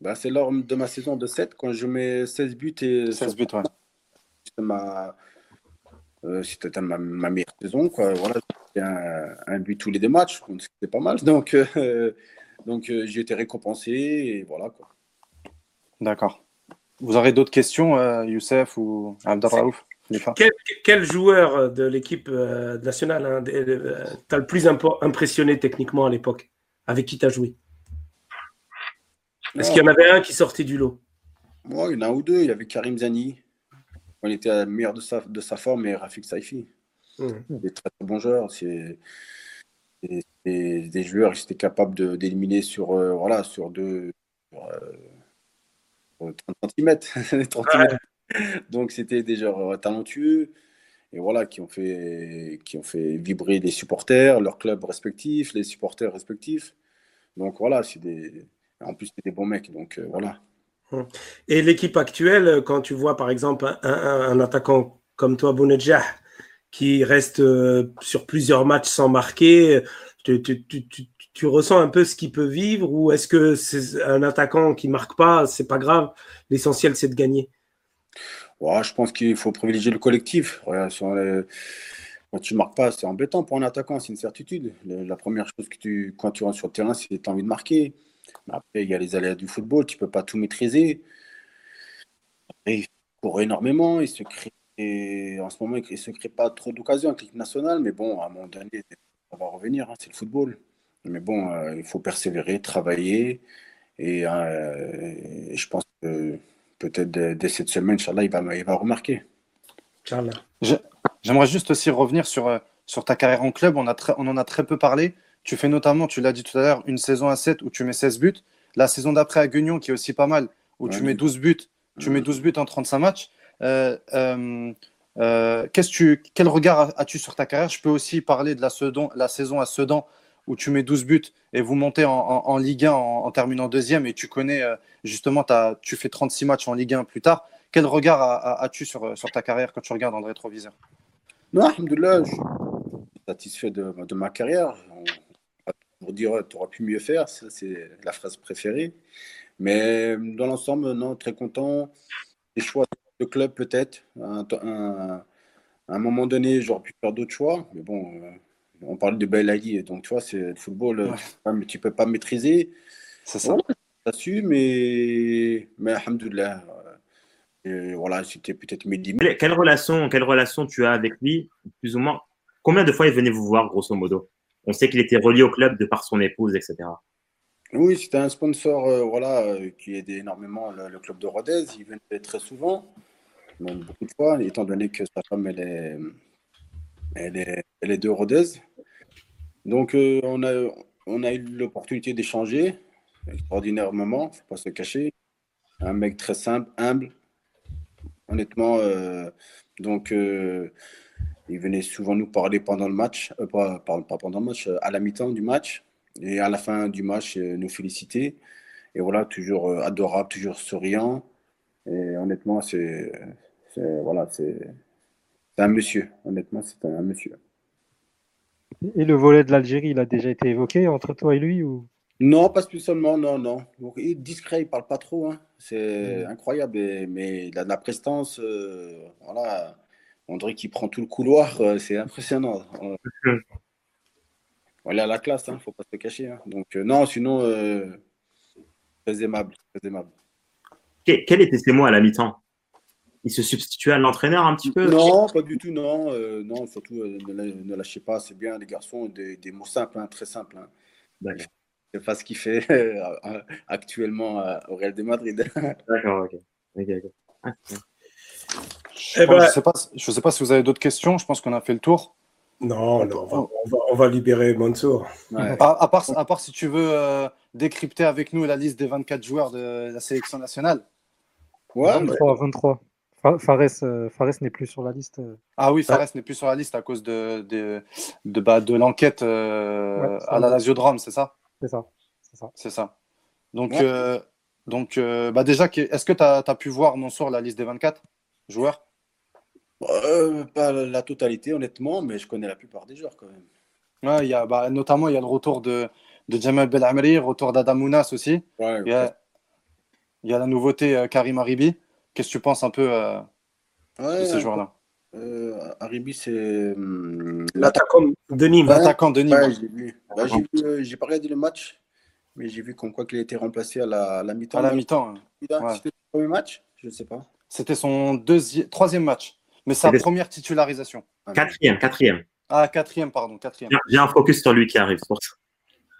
ben, C'est lors de ma saison de 7, quand je mets 16 buts. Et
16 buts, ouais.
Ma, euh, c'était ma, meilleure saison. Quoi. Voilà, un, un, but tous les deux matchs, c'était pas mal. Donc, euh, donc euh, j'ai été récompensé et voilà. Quoi.
D'accord. Vous aurez d'autres questions, Youssef ou Abdelraouf
quel, quel, joueur de l'équipe nationale hein, t'as le plus impressionné techniquement à l'époque? Avec qui tu as joué? Est-ce qu'il y en avait un qui sortait du lot?
Moi, il y en a un ou deux. Il y avait Karim Zani on était à la meilleure de sa, de sa forme et Rafik Saifi. Mmh. Des très, très bons joueurs. C'est des, des, joueurs qui étaient capables d'éliminer sur, euh, voilà, sur deux, sur, euh, 30 cm. 30 Donc c'était des joueurs euh, talentueux et voilà qui ont fait qui ont fait vibrer les supporters, leurs clubs respectifs, les supporters respectifs. Donc voilà, c'est des en plus des bons mecs. Donc euh, voilà.
Et l'équipe actuelle, quand tu vois par exemple un, attaquant comme toi, Bounedjah, qui reste euh, sur plusieurs matchs sans marquer, tu, ressens un peu ce qu'il peut vivre ou est-ce que c'est un attaquant qui marque pas, c'est pas grave, l'essentiel c'est de gagner
Je pense qu'il faut privilégier le collectif. Quand tu marques pas, c'est embêtant pour un attaquant, c'est une certitude. La première chose que tu, quand tu rentres sur le terrain, c'est que tu as envie de marquer. Après, il y a les aléas du football, tu peux pas tout maîtriser. Après, il court énormément, il se crée, en ce moment, il ne se crée pas trop d'occasions avec l'équipe nationale, mais bon, à un moment donné, ça va revenir, hein, c'est le football. Mais bon, euh, il faut persévérer, travailler, et, euh, je pense que peut-être dès, cette semaine, Inch'Allah, il va, il va remarquer.
J'aimerais juste aussi revenir sur, euh, sur ta carrière en club, on, a on en a très peu parlé. Tu fais notamment, tu l'as dit tout à l'heure, une saison à 7 où tu mets 16 buts. La saison d'après à Guignon, qui est aussi pas mal, où tu mets 12 buts. Tu mets 12 buts en 35 matchs. Euh, euh, euh, tu, quel regard as-tu sur ta carrière? Je peux aussi parler de la, Sedan, la saison à Sedan où tu mets 12 buts et vous montez en, Ligue 1 en, terminant deuxième et tu connais euh, justement, tu fais 36 matchs en Ligue 1 plus tard, quel regard as-tu sur, sur ta carrière quand tu regardes dans le rétroviseur
Non, Alhamdoulilah, je suis satisfait de, de ma carrière. Pour dire, tu aurais pu mieux faire, c'est la phrase préférée. Mais dans l'ensemble, non, très content. Les choix de club, peut-être. À un moment donné, j'aurais pu faire d'autres choix. Mais bon, euh, on parle de Belali, donc tu vois, c'est le football, tu ne peux pas maîtriser.
C'est ça.
Su, mais, mais alhamdoulilah. Euh, voilà, c'était peut-être Mehdi.
Quelle relation, quelle relation tu as avec lui, plus ou moins? Combien de fois il venait vous voir, grosso modo? On sait qu'il était relié au club de par son épouse, etc.
Oui, c'était un sponsor euh, voilà, euh, qui aidait énormément le, club de Rodez. Il venait très souvent, beaucoup de fois, étant donné que sa femme, elle est, elle est, elle est de Rodez. Donc, euh, on, a, eu l'opportunité d'échanger. Extraordinaire moment, faut pas se cacher. Un mec très simple, humble. Honnêtement, donc, il venait souvent nous parler pendant le match, pas, pendant le match, à la mi-temps du match et à la fin du match euh, nous féliciter. Et voilà, toujours euh, adorable, toujours souriant. Et honnêtement, c'est voilà, c'est un monsieur. Honnêtement, c'est un, monsieur.
Et le volet de l'Algérie, il a déjà été évoqué entre toi et lui ou?
Non, pas spécialement, non, non. il est discret, il parle pas trop. Hein. C'est mmh. incroyable, mais il a de la prestance. Euh, voilà, on dirait qu'il prend tout le couloir. c'est impressionnant. On est à la classe, il hein, ne faut pas se cacher. Hein. Donc, euh, non, sinon, euh, très aimable. Très aimable.
Quel était ses mots à la mi-temps? Il se substituait à l'entraîneur un petit peu
Non, pas du tout, non. Euh, non, surtout, ne, lâchez pas, c'est bien, les garçons, des, des mots simples, hein, très simples. C'est pas ce qu'il fait actuellement au Real de Madrid.
D'accord, ok.
Ah, je ne ben, sais, sais, pas si vous avez d'autres questions. Je pense qu'on a fait le tour.
Non, on, va, libérer Mansour.
À, part, à part si tu veux euh, décrypter avec nous la liste des 24 joueurs de la sélection nationale.
Ouais, 23, 23. Fares, euh, Fares n'est plus sur la liste.
Ah oui, Fares n'est plus sur la liste à cause de, de, de, bah, de l'enquête euh, à la Lasiodrome, c'est ça
C'est ça.
C'est ça. Donc, donc bah déjà, est-ce que tu as, as, pu voir, Mansour, la liste des 24 joueurs?
Euh, pas la totalité, honnêtement, mais je connais la plupart des joueurs quand même.
Ouais, y a, bah, notamment, il y a le retour de, de Jamal Belamri, retour d'Adamounas aussi.
Ouais,
il, y a, il, y a, la nouveauté euh, Karim Aribi. Qu'est-ce que tu penses un peu euh, de ces joueurs-là?
euh, Aribi, c'est hum,
l'attaquant de Nîmes.
L'attaquant de Nîmes.
j'ai vu. Bah, j'ai pas regardé le match, mais j'ai vu comme quoi qu'il a été remplacé à la, la mi-temps.
À la mi-temps.
C'était le premier match? Je ne sais pas.
C'était son deuxième, troisième match. Mais sa première titularisation.
Quatrième, quatrième.
Ah, quatrième, pardon, quatrième.
J'ai un focus sur lui qui arrive, pour ça.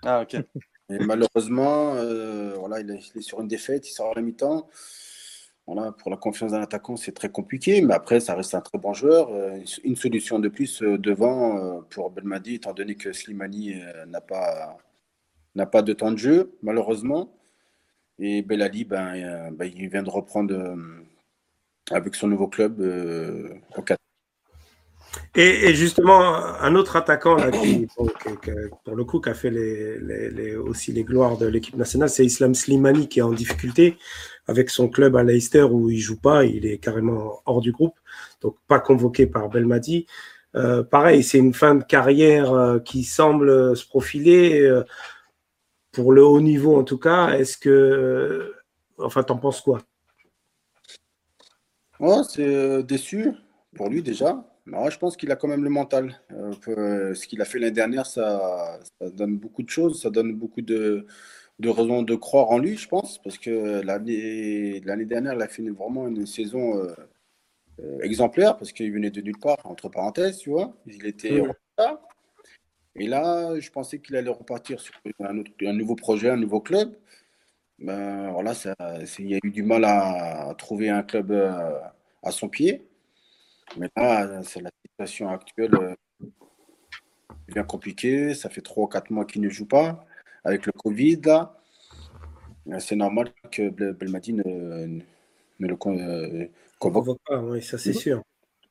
Ah, ok.
Et malheureusement, euh, voilà, il est, sur une défaite, il sort à la mi-temps. Pour la confiance d'un attaquant, c'est très compliqué, mais après, ça reste un très bon joueur. Euh, une solution de plus euh, devant pour Belmadi, étant donné que Slimani n'a pas, n'a pas de temps de jeu, malheureusement. Et Belali, ben, ben, il vient de reprendre avec son nouveau club euh, au
Et, justement, un autre attaquant pour, le coup, qui a fait aussi les gloires de l'équipe nationale, c'est Islam Slimani qui est en difficulté avec son club à Leicester où il joue pas, il est carrément hors du groupe, donc pas convoqué par Belmadi. Euh, pareil, c'est une fin de carrière euh, qui semble se profiler pour le haut niveau en tout cas. Est-ce que, enfin, t'en penses quoi?
Ouais, c'est euh, déçu pour lui déjà. Mais je pense qu'il a quand même le mental. Euh, ce qu'il a fait l'année dernière, ça, donne beaucoup de choses, ça donne beaucoup de, de raisons de croire en lui, je pense, parce que l'année dernière, il a fait vraiment une saison euh, exemplaire, parce qu'il venait de nulle part, entre parenthèses, tu vois. Il était Et là, je pensais qu'il allait repartir sur un, un, nouveau projet, un nouveau club ben, voilà, ça, il y a eu du mal à, trouver un club euh, à son pied. Mais là, c'est la situation actuelle euh, bien compliquée. Ça fait 3 ou 4 mois qu'il ne joue pas avec le Covid. Euh, c'est normal que Belmadi ne, ne le convoque
pas. Oui, ça c'est sûr.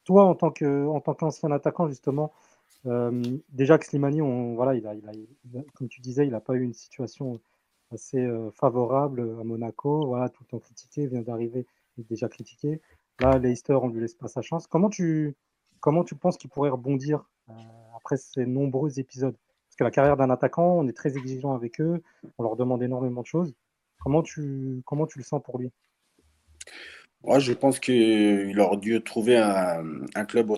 Toi, en tant, que, en tant qu'ancien attaquant, justement, déjà que Slimani, on, voilà, il a, il a, comme tu disais, il n'a pas eu une situation assez favorable à Monaco. Voilà, tout le temps critiqué, vient d'arriver, déjà critiqué. Là, Leicester, on lui laisse pas sa chance. Comment tu, comment tu penses qu'il pourrait rebondir après ces nombreux épisodes? Que la carrière d'un attaquant, on est très exigeant avec eux, on leur demande énormément de choses. Comment tu, comment tu le sens pour lui?
Moi, je pense qu'il aurait dû trouver un, club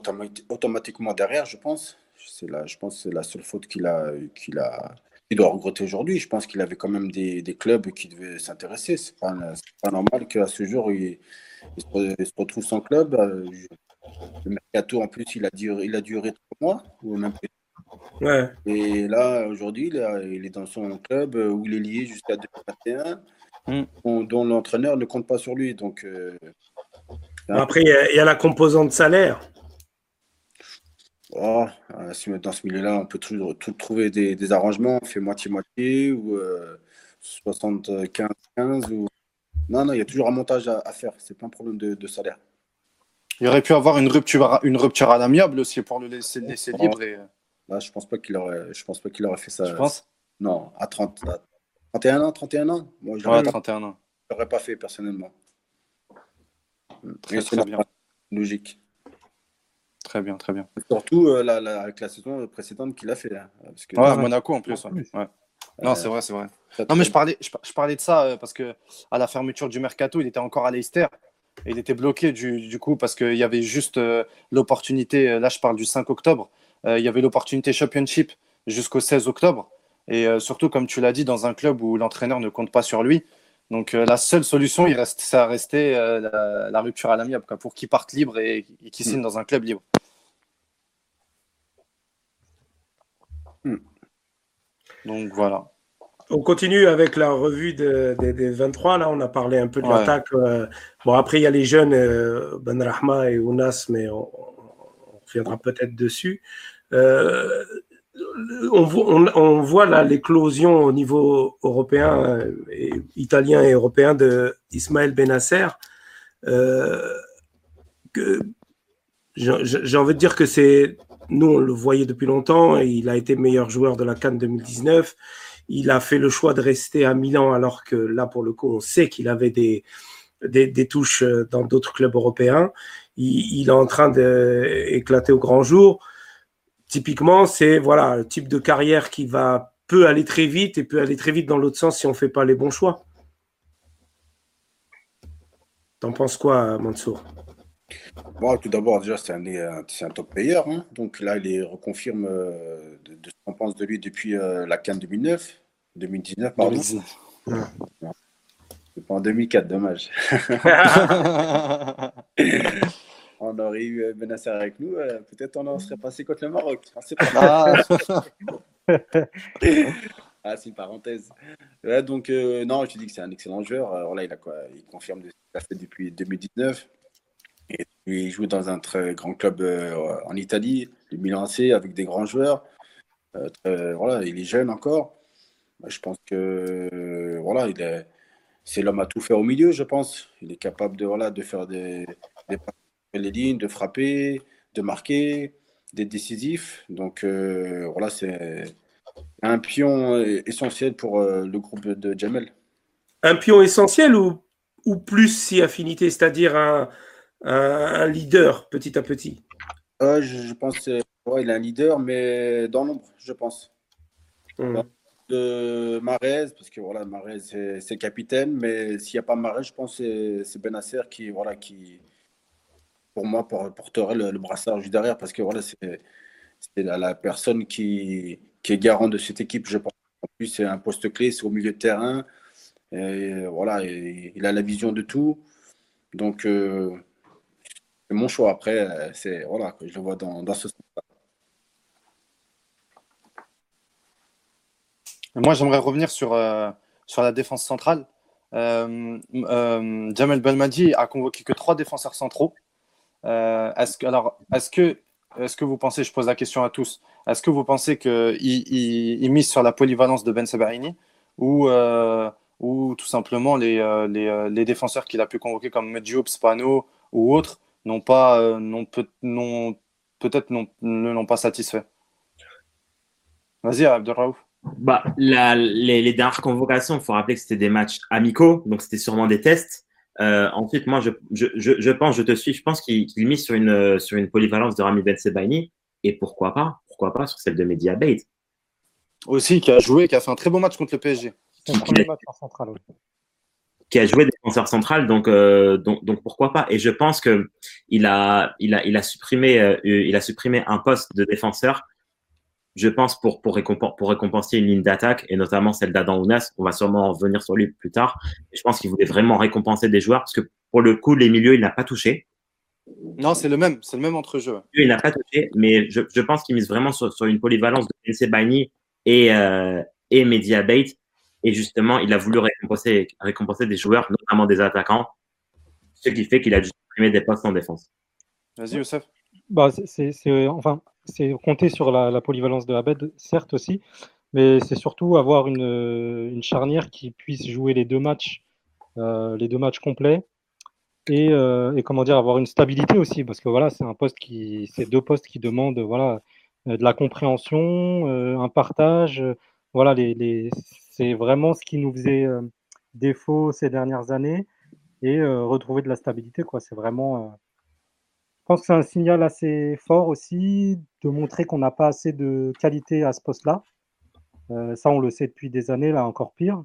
automatiquement derrière, je pense. La, je pense que c'est la seule faute qu'il a, qu'il a, il doit regretter aujourd'hui. Je pense qu'il avait quand même des, des clubs qui devaient s'intéresser. C'est pas, pas normal qu'à ce jour, il, se, retrouve sans club. Euh, le mercato, en plus, il a duré, il a duré trois mois ou même
Ouais.
Et là, aujourd'hui, il est dans son club où il est lié jusqu'à 2021 mm. dont l'entraîneur ne compte pas sur lui. Donc, euh,
Après, il y, a la composante salaire.
Oh, euh, dans ce milieu-là, on peut toujours tout trouver des, arrangements. On fait moitié-moitié ou 75-15. Euh, ou... Non, non, il y a toujours un montage à, faire. C'est pas un problème de, salaire.
Il aurait pu avoir une rupture, une rupture à l'amiable aussi pour le laisser, laisser libre. Et...
Là, je pense pas qu'il aurait, je pense pas qu'il aurait fait ça.
Je pense
Non, à 30, 31 ans, 31 ans.
Moi, je ouais, 31 ans.
Je l'aurais pas fait personnellement.
Très, très bien.
Logique.
Très bien, très bien.
Surtout euh, la, avec la saison précédente qu'il a fait. Hein,
parce que... Ouais, Monaco en plus. Ouais. Non, c'est vrai, c'est vrai. Non, mais je parlais, je, parlais de ça euh, parce que à la fermeture du mercato, il était encore à Leicester. Et il était bloqué du, du coup parce qu'il y avait juste euh, l'opportunité. Là, je parle du 5 octobre. Il y avait l'opportunité Championship jusqu'au 16 octobre. Et surtout, comme tu l'as dit, dans un club où l'entraîneur ne compte pas sur lui. Donc la seule solution, il reste, ça a resté la, rupture à l'amiable pour qu'il parte libre et, qu'il signe mm. dans un club libre. Hmm. Donc voilà.
On continue avec la revue des 23. Là, on a parlé un peu de l'attaque. Euh, bon, après, il y a les jeunes, euh, Ben Rahma et Ounas, mais on, reviendra peut-être dessus. Euh, on, voit l'éclosion au niveau européen, et, italien et européen de Ismaël Benasser. J'ai envie de dire que c'est nous, on le voyait depuis longtemps il a été meilleur joueur de la Cannes 2019. Il a fait le choix de rester à Milan alors que là, pour le coup, on sait qu'il avait des, des, touches dans d'autres clubs européens. Il, est en train d'éclater au grand jour. Typiquement, c'est voilà, le type de carrière qui va peut aller très vite et peut aller très vite dans l'autre sens si on ne fait pas les bons choix. T'en penses quoi, Mansour?
Bon, tout d'abord, déjà, c'est un, un, top player. Hein. Donc là, il reconfirme euh, de, ce qu'on pense de lui depuis euh, la Cannes 2009. 2019, pardon. 2019. C'est pas en 2004, dommage. on aurait eu euh, Benasser avec nous, peut-être on en serait passé contre le Maroc. Ah, ah c'est une parenthèse. donc, non, je dis que c'est un excellent joueur. Alors là, il, a quoi, il confirme ce qu'il a fait depuis 2019 il joue dans un très grand club euh, en Italie, le Milan AC, avec des grands joueurs. Euh, voilà, il est jeune encore. Je pense que voilà, il est, c'est l'homme à tout faire au milieu, je pense. Il est capable de, voilà, de faire des, des les lignes, de frapper, de marquer, d'être décisif. Donc euh, voilà, c'est un pion essentiel pour le groupe de Jamel.
Un pion essentiel ou, ou plus si affinité, c'est-à-dire un, un, leader petit à petit?
Euh, je, pense qu'il ouais, est un leader, mais dans l'ombre, je pense. Hmm. De Marez, parce que voilà, Marez, c'est le capitaine, mais s'il n'y a pas Marez, je pense que c'est Benasser qui, voilà, qui, pour moi, porterait le, brassard juste derrière, parce que voilà, c'est la, personne qui, qui est garant de cette équipe, je pense. En plus, c'est un poste clé, c'est au milieu de terrain. Et voilà, il a la vision de tout. Donc, euh, mon choix. Après, euh, c'est voilà, je le vois dans, ce sens-là.
Moi, j'aimerais revenir sur, euh, sur la défense centrale. Euh, Jamel Belmadi a convoqué que trois défenseurs centraux. est-ce que, alors, est-ce que, est-ce que vous pensez, je pose la question à tous, est-ce que vous pensez qu'il il, mise sur la polyvalence de Ben Sebaini ou, ou tout simplement les, les, les défenseurs qu'il a pu convoquer comme Medjoub, Spano ou autres n'ont pas, euh, non, peut, non, peut-être non, ne l'ont pas satisfait? Vas-y, Abdelraouf.
Bah, la, les, les, dernières convocations, il faut rappeler que c'était des matchs amicaux, donc c'était sûrement des tests. Euh, ensuite, moi, je, je, je, pense, je te suis, je pense qu'il qu mise sur une, sur une polyvalence de Rami Ben Sebaini, et pourquoi pas, pourquoi pas sur celle de Media Bate.
Aussi, qui a joué, qui a fait un très bon match contre le PSG.
Son premier match en central, oui.
Qui a joué défenseur central, donc, euh, donc, donc pourquoi pas. Et je pense que il a, il a, il a supprimé, euh, il a supprimé un poste de défenseur je pense, pour, pour, récompenser, pour récompenser une ligne d'attaque, et notamment celle d'Adam Ounas. On va sûrement revenir sur lui plus tard. je pense qu'il voulait vraiment récompenser des joueurs, parce que pour le coup, les milieux, il n'a pas touché.
Non, c'est le même, c'est le même entre jeux.
Il n'a pas touché, mais je, je pense qu'il mise vraiment sur, sur, une polyvalence de NC Bani et, euh, et Media Bait. Et justement, il a voulu récompenser, récompenser des joueurs, notamment des attaquants, ce qui fait qu'il a dû supprimer des postes en défense.
Vas-y, Youssef.
Bah, c'est, enfin, c'est compter sur la, polyvalence de Abed, certes aussi, mais c'est surtout avoir une, charnière qui puisse jouer les deux matchs, euh, les deux matchs complets, et, euh, et, comment dire, avoir une stabilité aussi, parce que voilà, c'est un poste qui, c'est deux postes qui demandent, voilà, euh, de la compréhension, un partage, voilà, les, les, c'est vraiment ce qui nous faisait défaut ces dernières années, et retrouver de la stabilité, quoi. C'est vraiment je pense que c'est un signal assez fort aussi de montrer qu'on n'a pas assez de qualité à ce poste-là. Euh, ça, on le sait depuis des années, là encore pire.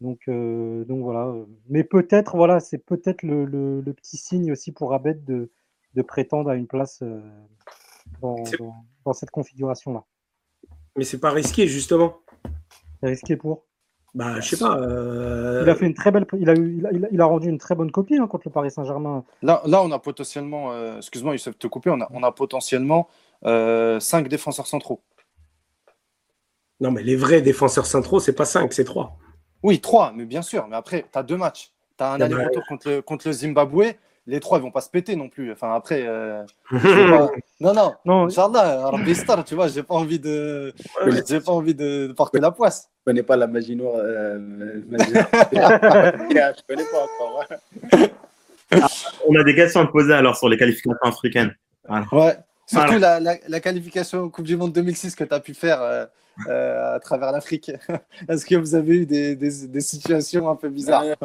Donc, euh, donc voilà. Mais peut-être, voilà, c'est peut-être le, le, le, petit signe aussi pour Abed de, de prétendre à une place euh, dans, dans, dans, cette configuration-là.
Mais c'est pas risqué, justement.
C'est risqué pour
bah, je sais pas. Euh...
Il a fait une très belle. Il a, eu, il a, il a rendu une très bonne copie hein, contre le Paris Saint-Germain.
Là, là, on a potentiellement. Euh, Excuse-moi, Youssef, te couper. On a, on a potentiellement euh, cinq défenseurs centraux.
Non, mais les vrais défenseurs centraux, c'est pas cinq, c'est trois.
Oui, trois, mais bien sûr. Mais après, tu as deux matchs. Tu as un aller-retour contre le, contre le Zimbabwe les trois ils vont pas se péter non plus. Enfin après, euh, pas... non non, non. Inch'Allah, Star, tu vois, j'ai pas envie de, ouais, j'ai pas envie de porter la poisse.
Je connais pas la magie noire. Euh, magie noire. je connais pas encore.
Ah, on a des questions à te poser alors sur les qualifications africaines.
Voilà. Ouais. Surtout voilà. la, la, la, qualification Coupe du Monde 2006 que tu as pu faire euh, euh, à travers l'Afrique. Est-ce que vous avez eu des, des, des situations un peu bizarres?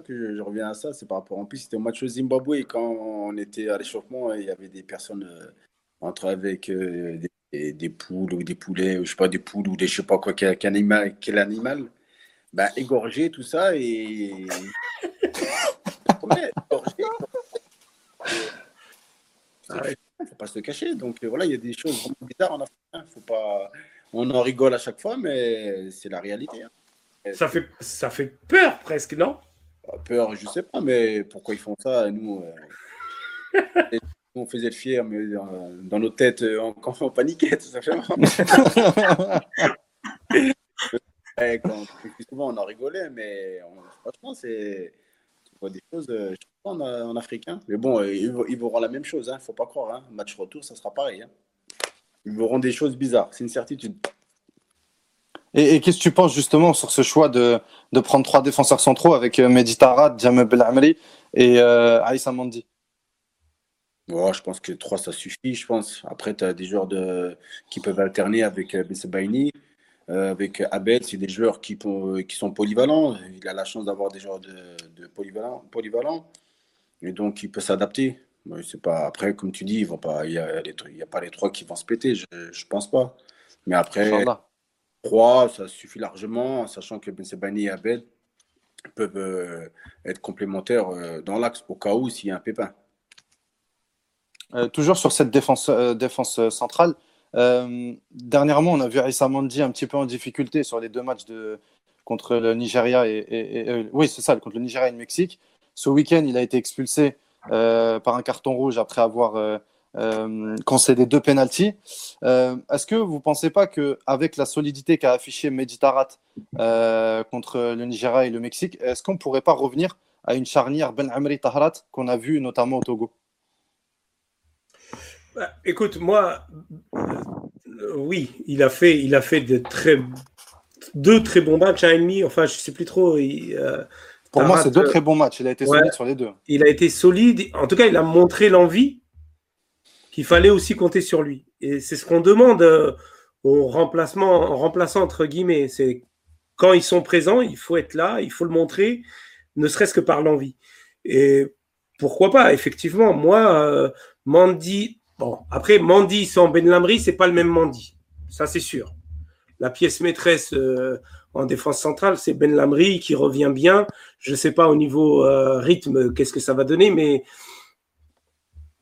Que je, je, reviens à ça, c'est par rapport. En plus, c'était au match au Zimbabwe, quand on était à l'échauffement, il y avait des personnes euh, entre avec euh, des, des, poules ou des poulets, ou je sais pas, des poules ou des je sais pas quoi, quel, quel animal, quel animal bah, égorgé, tout ça, et. ouais, égorgé. Il ne faut pas se le cacher. Donc voilà, il y a des choses vraiment bizarres en Afrique. Hein. Faut pas... On en rigole à chaque fois, mais c'est la réalité. Hein.
Ça fait, ça fait peur presque, non?
Peur, je sais pas, mais pourquoi ils font ça Nous, euh, on faisait le fier, mais dans, dans nos têtes, on, on paniquait, tout simplement. ouais, quand, souvent, on en rigolait, mais on, franchement, c'est des choses je en, en africain. Mais bon, ils, ils verront la même chose, il hein, faut pas croire. Hein. Match retour, ça sera pareil. Hein. Ils verront des choses bizarres, c'est une certitude.
Et, et qu'est-ce que tu penses justement sur ce choix de, de prendre trois défenseurs centraux avec euh, Mehdi Tarat, Jamel Belamri et euh, Aïssa Mandi
oh, Je pense que trois, ça suffit, je pense. Après, tu as des joueurs de, qui peuvent alterner avec euh, Bessebaini, euh, avec Abed. C'est des joueurs qui, qui sont polyvalents. Il a la chance d'avoir des joueurs de, de polyvalents, polyvalents. Et donc, il peut s'adapter. C'est pas après, comme tu dis, il n'y a, a, pas les trois qui vont se péter. Je ne pense pas. Mais après. Inch'Allah. 3, ça suffit largement, sachant que Ben Sebani et Abed peuvent euh, être complémentaires euh, dans l'axe au cas où s'il y a un pépin.
Euh, toujours sur cette défense, défense centrale, dernièrement, on a vu Aïssa Mandi un petit peu en difficulté sur les deux matchs de, contre le Nigeria et oui, c'est ça, contre le Nigeria et le Mexique. Ce week-end, il a été expulsé par un carton rouge après avoir euh, concédé deux pénalties. Euh, Est-ce que vous ne pensez pas qu'avec la solidité qu'a affiché Meditarat euh, contre le Nigeria et le Mexique, est-ce qu'on ne pourrait pas revenir à une charnière Ben Amri Tahrat qu'on a vu notamment au Togo?
Bah, Écoute, moi, euh, oui, il a fait, il a fait de très, deux très bons matchs, un et demi. Enfin, je ne sais plus trop. Il,
Pour moi, c'est deux très bons matchs. Il a été solide sur les deux.
Il a été solide. En tout cas, il a montré l'envie qu'il fallait aussi compter sur lui. Et c'est ce qu'on demande euh,
au remplacement, en remplaçant entre guillemets. C'est quand ils sont présents, il faut être là, il faut le montrer, ne serait-ce que par l'envie. Et pourquoi pas, effectivement, moi, euh, Mandy, bon, après, Mandy sans Ben Lamry, c'est pas le même Mandy. Ça, c'est sûr. La pièce maîtresse euh, en défense centrale, c'est Ben Lamry qui revient bien. Je ne sais pas au niveau rythme, qu'est-ce que ça va donner, mais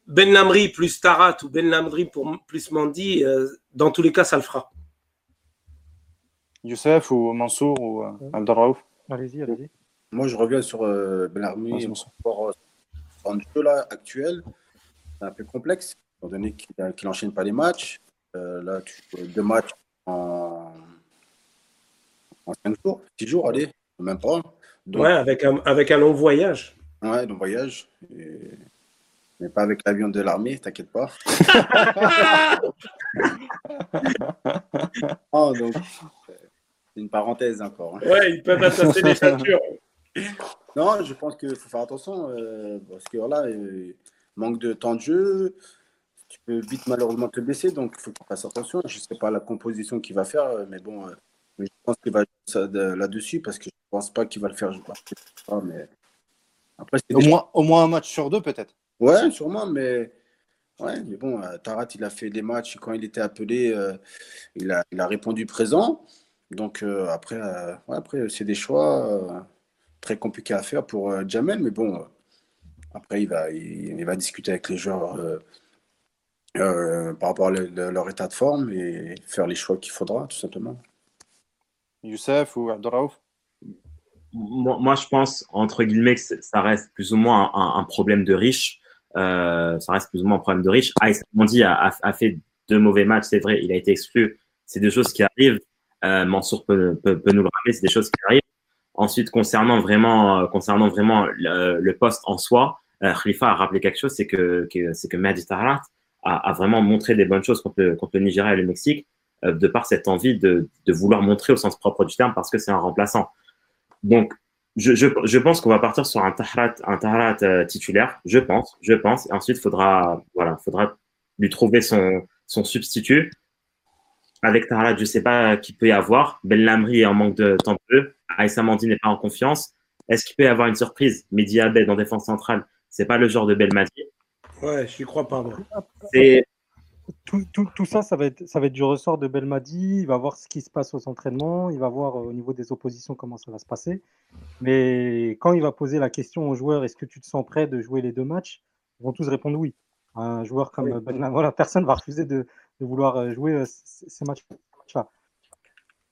Ben Lamry plus Tarat ou Ben pour, plus Mandy, dans tous les cas, ça le fera.
Youssef ou Mansour ou Abdelraouf
Allez-y, allez-y.
Moi, je reviens sur euh, Ben Armi, rapport en jeu là, actuel. C'est un peu complexe, étant donné qu'il n'enchaîne pas les matchs. Euh, là, tu joues deux matchs en, en cinq jours, six jours, allez, même pas.
ouais, avec un, avec un long voyage.
Ouais, long voyage. Mais pas avec l'avion de l'armée, t'inquiète pas. oh, donc, c'est une parenthèse encore.
Hein. Ouais, ils peuvent attacher les ceintures.
Non, je pense qu'il faut faire attention euh, parce que voilà, euh, manque de temps de jeu, tu peux vite malheureusement te blesser, donc il faut qu'il fasse attention. Je ne sais pas la composition qu'il va faire, euh, mais bon, je pense qu'il va là-dessus parce que je ne pense pas qu'il va le faire. mais...
Après, au, moins, au moins un match sur deux peut-être.
Ouais, sûrement, mais Ouais, mais bon, Tarat, il a fait des matchs quand il était appelé, il, a, il, a, répondu présent. Donc après, après c'est des choix très compliqué à faire pour euh, Jamel, mais bon, euh, après, il va, il, va discuter avec les joueurs euh, par rapport à leur état de forme et faire les choix qu'il faudra, tout simplement.
Youssef ou Abdoraouf
moi, je pense, entre guillemets, que ça reste plus ou moins un, problème de riche. ça reste plus ou moins un problème de riche. Aïs Mondi a, a, fait deux mauvais matchs, c'est vrai, il a été exclu. C'est des choses qui arrivent. Mansour peut, peut, peut nous le rappeler, c'est des choses qui arrivent. Ensuite, concernant vraiment, euh, concernant vraiment le, poste en soi, euh, Khalifa a rappelé quelque chose, c'est que, c'est que Mehdi Taharat a, vraiment montré des bonnes choses contre contre le Nigeria et le Mexique, euh, de par cette envie de, de, vouloir montrer au sens propre du terme, parce que c'est un remplaçant. Donc, je, je, je pense qu'on va partir sur un Taharat euh, titulaire, je pense, je pense. Et ensuite, faudra, voilà, faudra lui trouver son, son substitut. Avec Taharat, je sais pas qui peut y avoir. Ben Lamri est en manque de temps jeu. Aïssa Mandi n'est pas en confiance. Est-ce qu'il peut y avoir une surprise? Mehdi Abed en défense centrale, c'est pas le genre de Belmadi.
Ouais, je n'y crois pas. Moi.
Tout, tout, tout, ça, ça va, être, ça va être du ressort de Belmadi. Il va voir ce qui se passe aux entraînements. Il va voir euh, au niveau des oppositions comment ça va se passer. Mais quand il va poser la question aux joueurs est-ce que tu te sens prêt de jouer les deux matchs? Ils vont tous répondre oui. Un joueur comme oui. Ben, voilà, personne ne va refuser de, de, vouloir euh, jouer euh, ces matchs-là.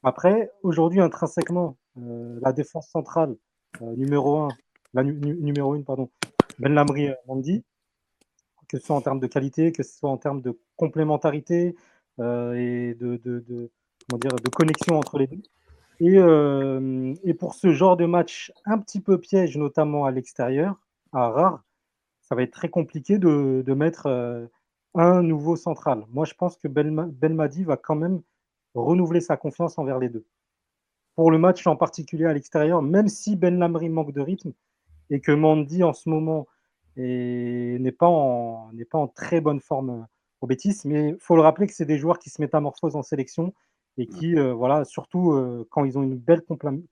Après, aujourd'hui, intrinsèquement, euh, la défense centrale, euh, numéro 1, la numéro 1, pardon, Ben Lamri Mandi, que ce soit en termes de qualité, que ce soit en termes de complémentarité euh, et de, de, comment dire, de connexion entre les deux. Et, euh, et, pour ce genre de match un petit peu piège, notamment à l'extérieur, à rare, ça va être très compliqué de, de mettre euh, un nouveau central. Moi, je pense que Belmadi va quand même renouveler sa confiance envers les deux. Pour le match en particulier à l'extérieur, même si Ben Lamri manque de rythme et que Mandy en ce moment n'est pas, en, pas en très bonne forme au Bétis, mais il faut le rappeler que c'est des joueurs qui se métamorphosent en sélection et qui, euh, voilà, surtout euh, quand ils ont une belle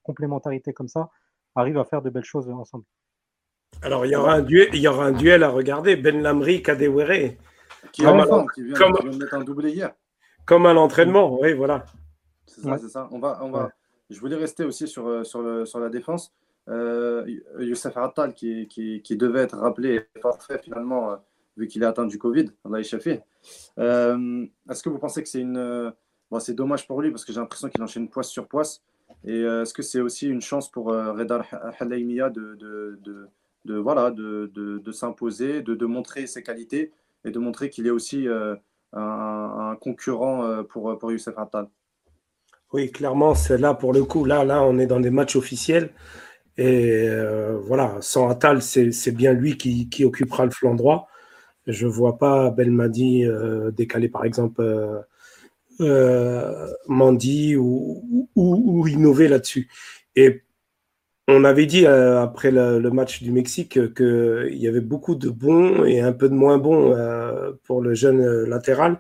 complémentarité comme ça, arrivent à faire de belles choses ensemble.
Alors, il y aura un duel, il y aura un duel à regarder, Ben Lamri, Kadewere.
Qui, comme, à, qui vient, comme, de mettre un doublé hier.
Comme à l'entraînement, oui, voilà.
C'est ça, ouais. c'est ça. On va, on va... Ouais. Je voulais rester aussi sur, euh, sur, le, sur la défense. Euh, Youssef Attal, qui, qui, qui, devait être rappelé, parfait finalement, euh, vu qu'il est atteint du Covid. Échappé. Euh, est-ce que vous pensez que c'est une. Euh, bon, c'est dommage pour lui parce que j'ai l'impression qu'il enchaîne poisse sur poisse. Et euh, est-ce que c'est aussi une chance pour Reda Halaimia de, de, de, voilà, de, de, s'imposer, de, montrer ses qualités et de montrer qu'il est aussi un, un, concurrent pour, pour Youssef Attal?
Oui, clairement, c'est là pour le coup. Là, là, on est dans des matchs officiels. Et euh, voilà, sans Attal, c'est bien lui qui, qui, occupera le flanc droit. Je vois pas Belmadi euh, décaler, par exemple, euh, euh Mandi ou, ou, ou innover là-dessus. Et on avait dit euh, après le, le, match du Mexique qu'il y avait beaucoup de bons et un peu de moins bons euh, pour le jeune latéral.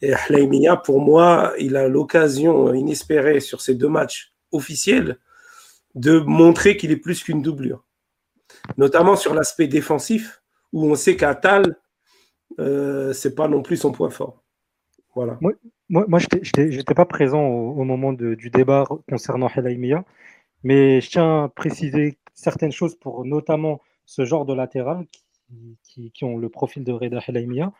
Et Hlaimia, pour moi, il a l'occasion inespérée sur ces deux matchs officiels de montrer qu'il est plus qu'une doublure. Notamment sur l'aspect défensif, où on sait qu'Atal, euh, c'est pas non plus son point fort. Voilà.
Moi, moi, je n'étais pas présent au, moment du débat concernant Helaimia, mais je tiens à préciser certaines choses pour notamment ce genre de latéral qui, ont le profil de Reda Helaimia.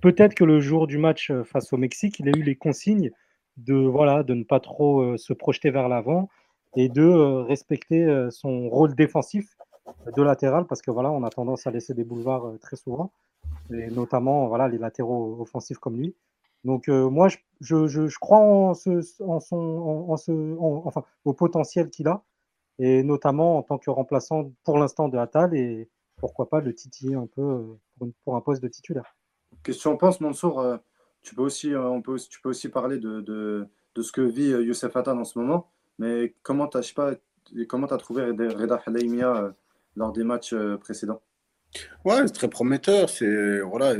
Peut-être que le jour du match face au Mexique, il a eu les consignes de, voilà, de ne pas trop euh, se projeter vers l'avant et de euh, respecter euh, son rôle défensif de latéral parce que voilà, on a tendance à laisser des boulevards très souvent et notamment voilà les latéraux offensifs comme lui. Donc moi, je, je, je, crois en son, en, enfin, au potentiel qu'il a, et notamment en tant que remplaçant pour l'instant de Atal, et pourquoi pas le titiller un peu pour, pour un poste de titulaire.
Question pense, Mansour, tu peux aussi, on peut tu peux aussi parler de, de, de ce que vit Youssef Atal en ce moment. Mais comment tu as, trouvé Reda Halaimia euh, lors des matchs euh, précédents?
Ouais, c'est très prometteur. C'est voilà,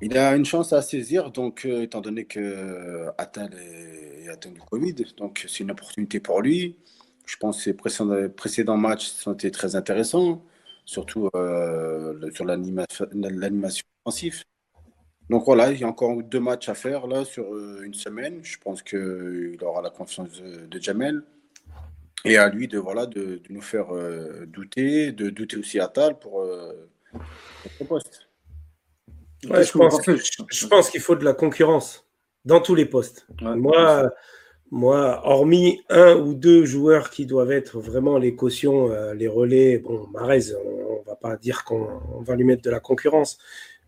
il, a une chance à saisir. Donc, euh, étant donné que Attal est, atteint du Covid, donc c'est une opportunité pour lui. Je pense que ses précédents, matchs ont été très intéressants, surtout sur l'animation offensive. Donc voilà, il y a encore deux matchs à faire là sur euh, une semaine. Je pense qu'il aura la confiance de, Jamel. Et à lui de, voilà, de, nous faire euh, douter, de douter aussi à Tal pour euh, poste.
je, pense, qu'il faut de la concurrence dans tous les postes. moi, moi, hormis un ou deux joueurs qui doivent être vraiment les cautions, les relais, bon, Marez, on, ne va pas dire qu'on va lui mettre de la concurrence,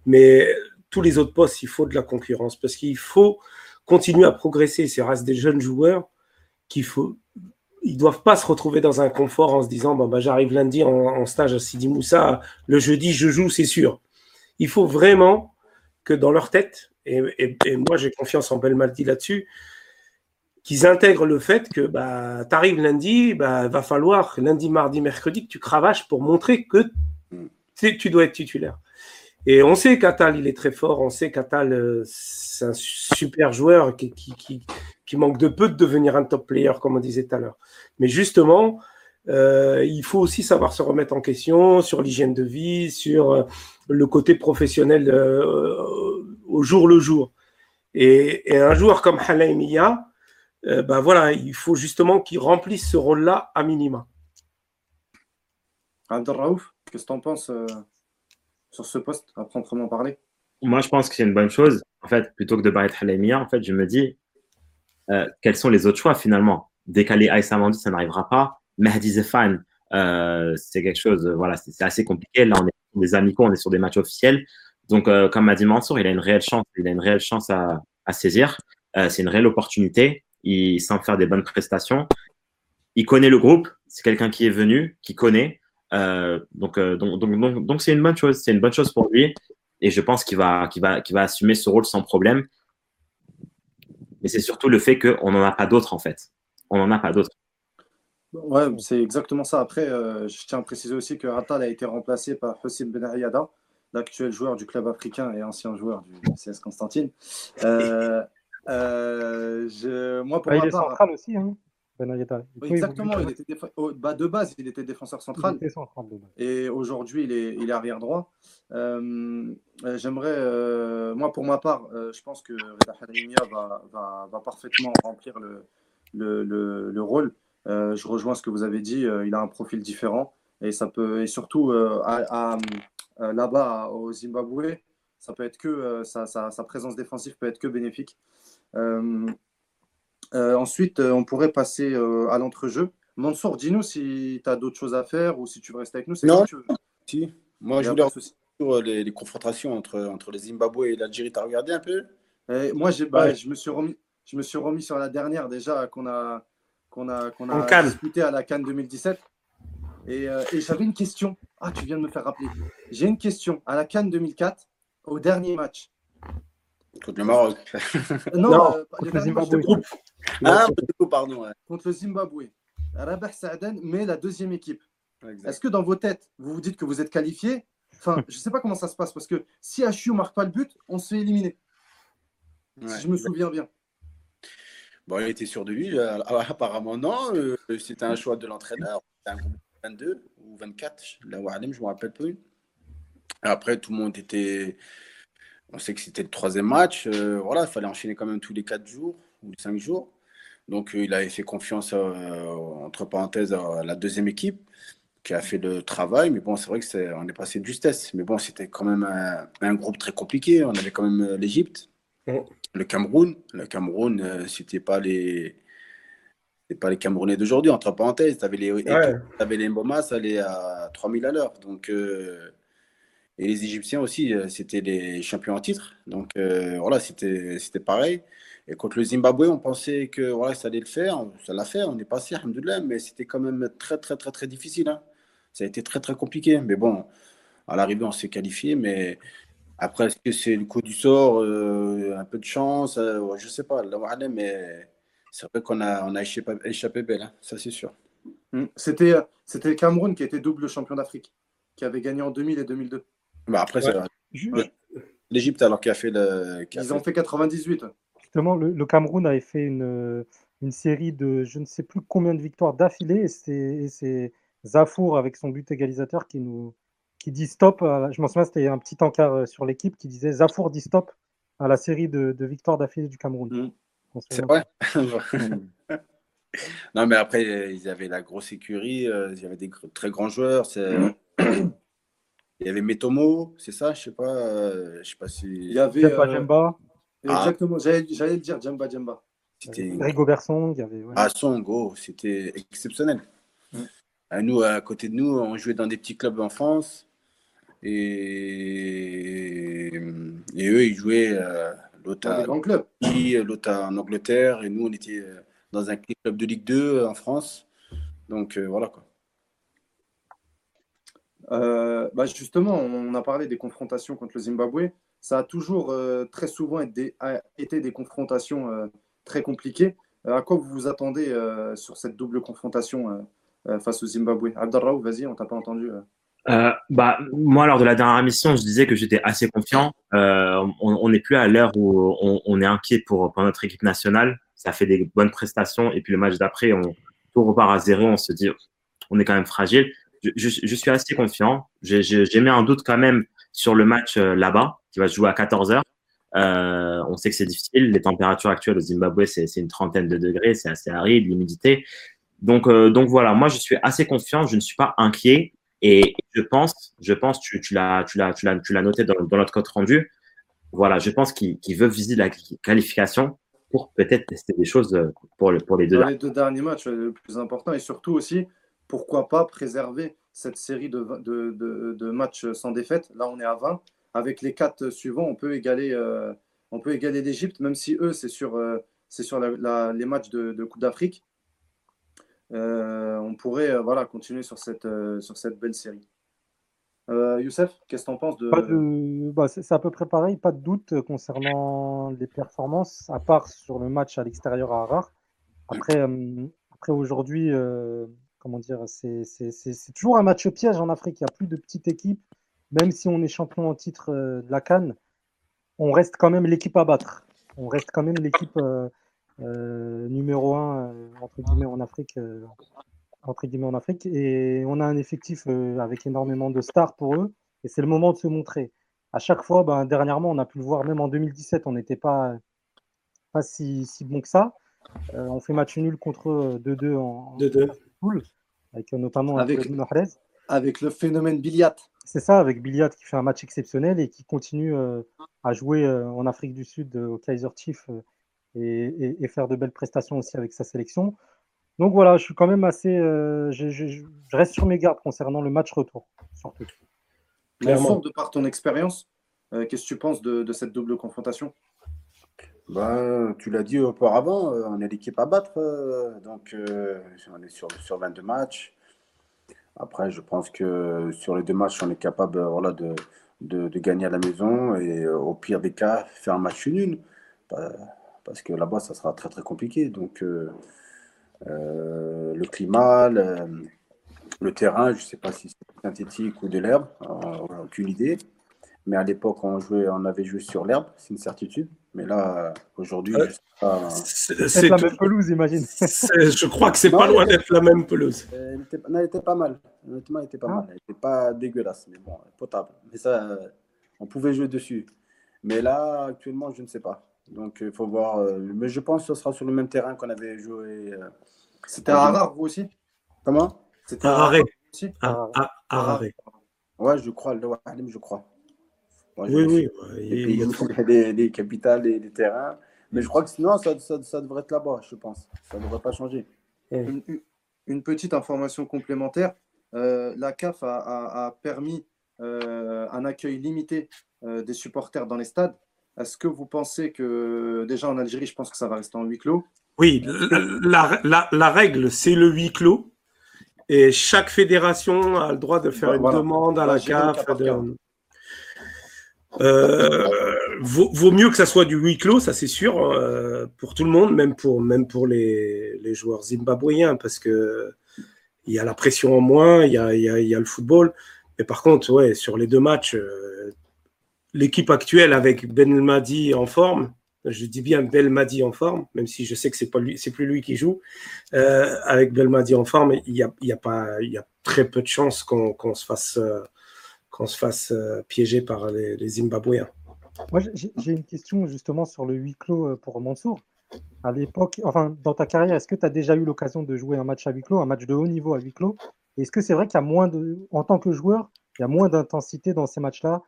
mais tous les autres postes, il faut de la concurrence parce qu'il faut continuer à progresser. C'est reste des jeunes joueurs qu'il faut. Ils doivent pas se retrouver dans un confort en se disant bah, j'arrive lundi en, stage à Sidi Moussa, le jeudi je joue, c'est sûr. Il faut vraiment que dans leur tête, et, moi j'ai confiance en Belmaldi là-dessus, qu'ils intègrent le fait que bah, tu arrives lundi, bah, va falloir lundi, mardi, mercredi que tu cravaches pour montrer que tu dois être titulaire. Et on sait qu'Atal, il est très fort. On sait qu'Atal, euh, c'est un super joueur qui, qui, manque de peu de devenir un top player, comme on disait tout à l'heure. Mais justement, euh, il faut aussi savoir se remettre en question sur l'hygiène de vie, sur euh, le côté professionnel au jour le jour. Et, un joueur comme Halaimia, ben voilà, il faut justement qu'il remplisse ce rôle-là à minima.
Raouf, qu'est-ce que tu en penses sur ce poste à proprement parler?
Moi, je pense que c'est une bonne chose. En fait, plutôt que de battre Halemia, en fait, je me dis euh, quels sont les autres choix finalement? Décaler Aïssa Mandi, ça n'arrivera pas. Mehdi Zefan, euh, c'est quelque chose, voilà, c'est assez compliqué. Là, on est sur des amicaux, on est sur des matchs officiels. Donc, euh, comme m'a dit Mansour, il a une réelle chance, il a une réelle chance à, saisir. c'est une réelle opportunité. Il semble faire des bonnes prestations. Il connaît le groupe. C'est quelqu'un qui est venu, qui connaît. Euh, donc, euh, donc, donc, donc, c'est une bonne chose. C'est une bonne chose pour lui. Et je pense qu'il va, qu'il va, qu'il va assumer ce rôle sans problème. Mais c'est surtout le fait qu'on n'en a pas d'autres, en fait. On n'en a pas d'autres.
Ouais, c'est exactement ça. Après, euh, je tiens à préciser aussi que Atal a été remplacé par Hossein Benayada, l'actuel joueur du club africain et ancien joueur du CS Constantine. je, moi, pour
ah, il est central aussi. Hein
exactement, il était bah, de base, il était défenseur central. et aujourd'hui, il est, il est arrière droit. Euh, euh, j'aimerais, euh, moi pour ma part, je pense que Reda Halimia va, va, va, parfaitement remplir le, le, le, rôle. je rejoins ce que vous avez dit, il a un profil différent. Et, ça peut, et surtout, à, là-bas, au Zimbabwe, ça peut être que, sa, sa, sa, présence défensive peut être que bénéfique. Euh, ensuite, euh, on pourrait passer euh, à l'entrejeu. Mansour, dis-nous si tu as d'autres choses à faire ou si tu veux rester avec nous.
Non, si. Moi, je voulais sur les, les, confrontations entre, entre les Zimbabwe et l'Algérie. Tu as regardé un peu?
Moi, bah, je, me suis remis, je me suis remis sur la dernière déjà qu'on a, qu'on a, qu'on a discuté à la Cannes 2017. Et, et j'avais une question. Ah, tu viens de me faire rappeler. J'ai une question. À la Cannes 2004, au dernier match,
Contre le Maroc.
non, non euh, contre le Zimbabwe.
Ah, pardon.
Contre le Zimbabwe. Rabah Saaden met la deuxième équipe. Est-ce que dans vos têtes, vous vous dites que vous êtes qualifié Enfin, je ne sais pas comment ça se passe parce que si HU ne marque pas le but, on se fait éliminer. si je me souviens bien.
Bon, il était sûr de lui. apparemment, non. C'était un choix de l'entraîneur. C'était un groupe 22 ou 24, là je ne me rappelle plus. Après, tout le monde était. On sait que c'était le troisième match. voilà, il fallait enchaîner quand même tous les quatre jours ou les cinq jours. Donc, il avait fait confiance, entre parenthèses, à la deuxième équipe qui a fait le travail. Mais bon, c'est vrai que c'est, on est passé de justesse. Mais bon, c'était quand même un, groupe très compliqué. On avait quand même euh, l'Égypte, le Cameroun. Le Cameroun, euh, c'était pas les. C'est pas les Camerounais d'aujourd'hui, entre parenthèses. Tu avais les, ouais. avais les Mboma, ça allait à 3000 à l'heure. Donc, euh, et les Égyptiens aussi, c'était les champions en titre. Donc, voilà, c'était, pareil. Et contre le Zimbabwe, on pensait que voilà, ça allait le faire. Ça l'a fait, on est passé, mais c'était quand même très, très, très, très difficile. Hein. Ça a été très très compliqué. Mais bon, à l'arrivée, on s'est qualifié. Mais après, est-ce que c'est le coup du sort, euh, un peu de chance euh, Je ne sais pas. Mais c'est vrai qu'on a, on a échappé, belle, hein. ça c'est sûr.
Hmm. C'était, c'était Cameroun qui était double champion d'Afrique, qui avait gagné en 2000 et 2002.
Bah après, c'est l'Égypte alors qui a fait le.
Ils ont fait 98.
Justement, le, le, Cameroun avait fait une, une série de je ne sais plus combien de victoires d'affilée et c'est Zafour avec son but égalisateur qui nous qui dit stop. je m'en souviens, c'était un petit encart euh, sur l'équipe qui disait Zafour dit stop à la série de, victoires d'affilée du Cameroun.
Mmh. C'est vrai? non, mais après, ils avaient la grosse écurie, euh, il y avait des très grands joueurs. Mmh. Il y avait Metomo, c'est ça Je sais pas. Euh, je sais pas si.
Il y avait. Djemba, Djemba.
Ah. Exactement, j'allais le dire, Djemba, Djemba.
Rigo Song, il y avait.
Ouais. Ah, Song, oh, c'était exceptionnel. Mmh. Nous, à côté de nous, on jouait dans des petits clubs en France. Et, et eux, ils jouaient euh, l'autre en Angleterre. Et nous, on était euh, dans un club de Ligue 2 euh, en France. Donc voilà quoi.
Bah justement, on a parlé des confrontations contre le Zimbabwe. Ça a toujours très souvent été des, confrontations très compliquées. à quoi vous vous attendez sur cette double confrontation euh, face au Zimbabwe? Abdelraouf, vas-y, on t'a pas entendu. Euh.
Euh, bah, moi, lors de la dernière mission, je disais que j'étais assez confiant. on n'est plus à l'heure où on, est inquiet pour, notre équipe nationale. Ça fait des bonnes prestations. Et puis le match d'après, on repart à zéro. On se dit, on est quand même fragile. Je, suis assez confiant. J'ai mis un doute quand même sur le match là-bas, qui va se jouer à 14 heures. on sait que c'est difficile. Les températures actuelles au Zimbabwe, c'est une trentaine de degrés, c'est assez aride, l'humidité. Donc, euh, donc voilà, moi je suis assez confiant, je ne suis pas inquiet et je pense, je pense, tu, tu l'as, noté dans, dans, notre code rendu. Voilà, je pense qu'il, veut viser la qualification pour peut-être tester des choses euh, pour, le, pour les deux.
Dans les deux derniers matchs, le plus important et surtout aussi, pourquoi pas préserver cette série de, de, de, matchs sans défaite. Là, on est à 20. Avec les quatre suivants, on peut égaler, euh, on peut égaler l'Égypte, même si eux, c'est sur, c'est sur les matchs de, Coupe d'Afrique. Euh, on pourrait euh, voilà, continuer sur cette, euh, sur cette belle série. Youssef, qu'est-ce que tu en penses
de... Bah, c'est à peu près pareil, pas de doute concernant les performances, à part sur le match à l'extérieur à Harare. Après, après aujourd'hui, comment dire, c'est toujours un match piège en Afrique. Il n'y a plus de petites équipes. Même si on est champion en titre de la Cannes, on reste quand même l'équipe à battre. On reste quand même l'équipe euh, numéro un euh, entre guillemets en Afrique euh, entre guillemets en Afrique et on a un effectif avec énormément de stars pour eux et c'est le moment de se montrer à chaque fois ben, dernièrement on a pu le voir même en 2017 on n'était pas pas si, bon que ça on fait match nul contre 2-2 en,
2
avec notamment
avec, avec le phénomène Biliat
c'est ça avec Biliat qui fait un match exceptionnel et qui continue à jouer en Afrique du Sud au Kaiser Chiefs et, faire de belles prestations aussi avec sa sélection. Donc voilà, je suis quand même assez. Euh, je, reste sur mes gardes concernant le match retour, surtout.
Clairement. de par ton expérience, euh, qu'est-ce que tu penses de, cette double confrontation?
Ben, Tu l'as dit auparavant, euh, on est l'équipe à battre. donc, on est sur, sur 22 matchs. Après, je pense que sur les deux matchs, on est capable voilà, de, de, gagner à la maison et au pire des cas, faire un match nul parce que là-bas, ça sera très très compliqué. Donc, euh, euh, le climat, le, terrain, je ne sais pas si c'est synthétique ou de l'herbe, aucune idée. Mais à l'époque, on, jouait, on avait joué sur l'herbe, c'est une certitude. Mais là, aujourd'hui,
euh, c'est la même pelouse, imagine.
Je crois que c'est pas loin d'être la même pelouse.
Elle était, elle était pas mal. Honnêtement, elle était pas ah. mal. Elle était pas dégueulasse, mais bon, potable. Mais ça, on pouvait jouer dessus. Mais là, actuellement, je ne sais pas. Donc, il faut voir. Euh, mais je pense que ce sera sur le même terrain qu'on avait joué. Euh,
C'était à Harare, vous aussi?
Comment?
C'était à Harare aussi? À Harare.
Ouais, je crois. je crois.
Oui, oui.
Il y a des, capitales et des terrains. Mais je crois que sinon, ça, ça, devrait être là-bas, je pense. Ça ne devrait pas changer.
Une, petite information complémentaire. Euh, la CAF a, permis un accueil limité des supporters dans les stades. Est-ce que vous pensez que déjà en Algérie, je pense que ça va rester en huis clos?
Oui, la, règle, c'est le huis clos. Et chaque fédération a le droit de faire une demande à la CAF. Euh, vaut, mieux que ça soit du huis clos, ça c'est sûr, euh, pour tout le monde, même pour, même pour les, joueurs zimbabwéens, parce que il y a la pression en moins, il y a, le football. Mais par contre, ouais, sur les deux matchs, euh, l'équipe actuelle avec Belmadi en forme, je dis bien Belmadi en forme, même si je sais que c'est pas plus lui qui joue. Avec Belmadi en forme, il y a, y a y a très peu de chances qu'on se fasse, qu'on se fasse euh, piéger par les, Zimbabwéens.
Moi, j'ai une question justement sur le huis clos euh, pour Mansour. À l'époque, enfin, dans ta carrière, est-ce que tu as déjà eu l'occasion de jouer un match à huis clos, un match de haut niveau à huis clos? Est-ce que c'est vrai qu'il y a moins de, en tant que joueur, il y a moins d'intensité dans ces matchs-là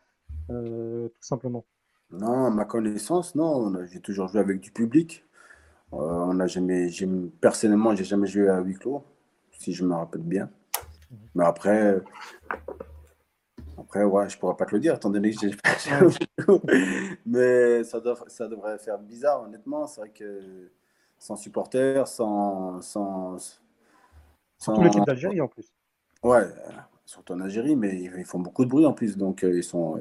euh, tout simplement?
Non, à ma connaissance, non. J'ai toujours joué avec du public. Euh, on a jamais, personnellement, j'ai jamais joué à huis clos, si je me rappelle bien. Mais après, après, ouais, je pourrais pas te le dire, étant donné que j'ai pas Mais ça, ça devrait faire bizarre, honnêtement. C'est vrai que sans supporters, sans. sans,
sans... l'équipe d'Algérie en plus.
Ouais, surtout en Algérie, mais ils font beaucoup de bruit en plus. Donc, euh, ils sont,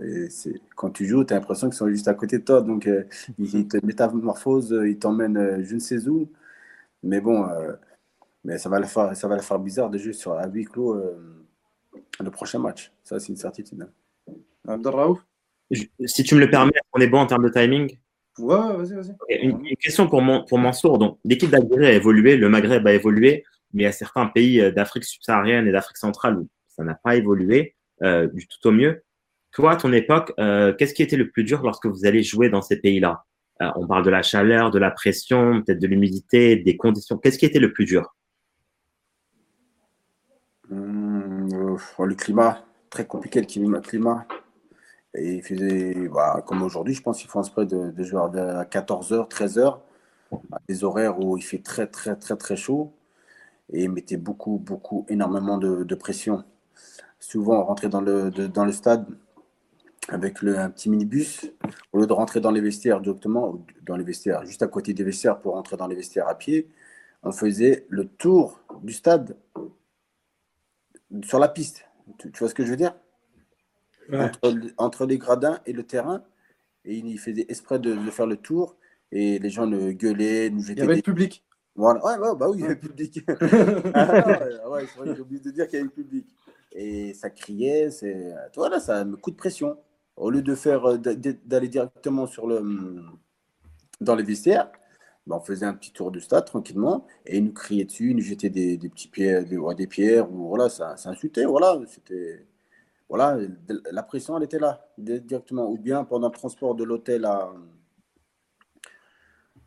quand tu joues, tu as l'impression qu'ils sont juste à côté de toi. Donc, euh, ils, te métamorphosent, euh, ils t'emmènent je ne sais où. Mais bon, mais ça va, le faire, ça va le faire bizarre de jouer sur un huis clos le prochain match. Ça, c'est une certitude.
Abdelraouf
Si tu me le permets, on est bon en termes de timing?
Ouais, vas-y, vas-y.
Une, question pour, mon, pour Mansour. Donc, l'équipe d'Algérie a évolué, le Maghreb a évolué, mais il y a certains pays d'Afrique subsaharienne et d'Afrique centrale où ça n'a pas évolué euh, du tout au mieux. Toi, à ton époque, euh, qu'est-ce qui était le plus dur lorsque vous allez jouer dans ces pays-là? Euh, On parle de la chaleur, de la pression, peut-être de l'humidité, des conditions. Qu'est-ce qui était le plus dur
mmh, Le climat, très compliqué le climat. Et il faisait, bah, comme aujourd'hui, je pense qu'il faut un de, de jouer à 14h, 13h, à des horaires où il fait très, très, très, très chaud. Et il mettait beaucoup, beaucoup, énormément de pression souvent rentrer dans le, dans le stade avec le, un petit minibus, au lieu de rentrer dans les vestiaires directement, dans les vestiaires, juste à côté des vestiaires pour rentrer dans les vestiaires à pied, on faisait le tour du stade sur la piste. Tu, vois ce que je veux dire entre, les gradins et le terrain. Et il faisait exprès de, faire le tour. Et les gens le gueulaient, nous
jetaient. Il y avait le public.
Voilà. Ouais, bah oui, il y avait le public. ah, ouais, j'ai oublié de dire qu'il y avait le public et ça criait. C'est, voilà, ça me coup de pression. Au lieu de faire euh, d'aller directement sur le dans les vestiaires, ben, on faisait un petit tour du stade tranquillement et ils nous criaient dessus, ils nous jetaient des, des petits pierres, des, des pierres ou voilà, ça, ça insultait. Voilà, c'était voilà, la pression elle était là directement. Ou bien pendant le transport de l'hôtel à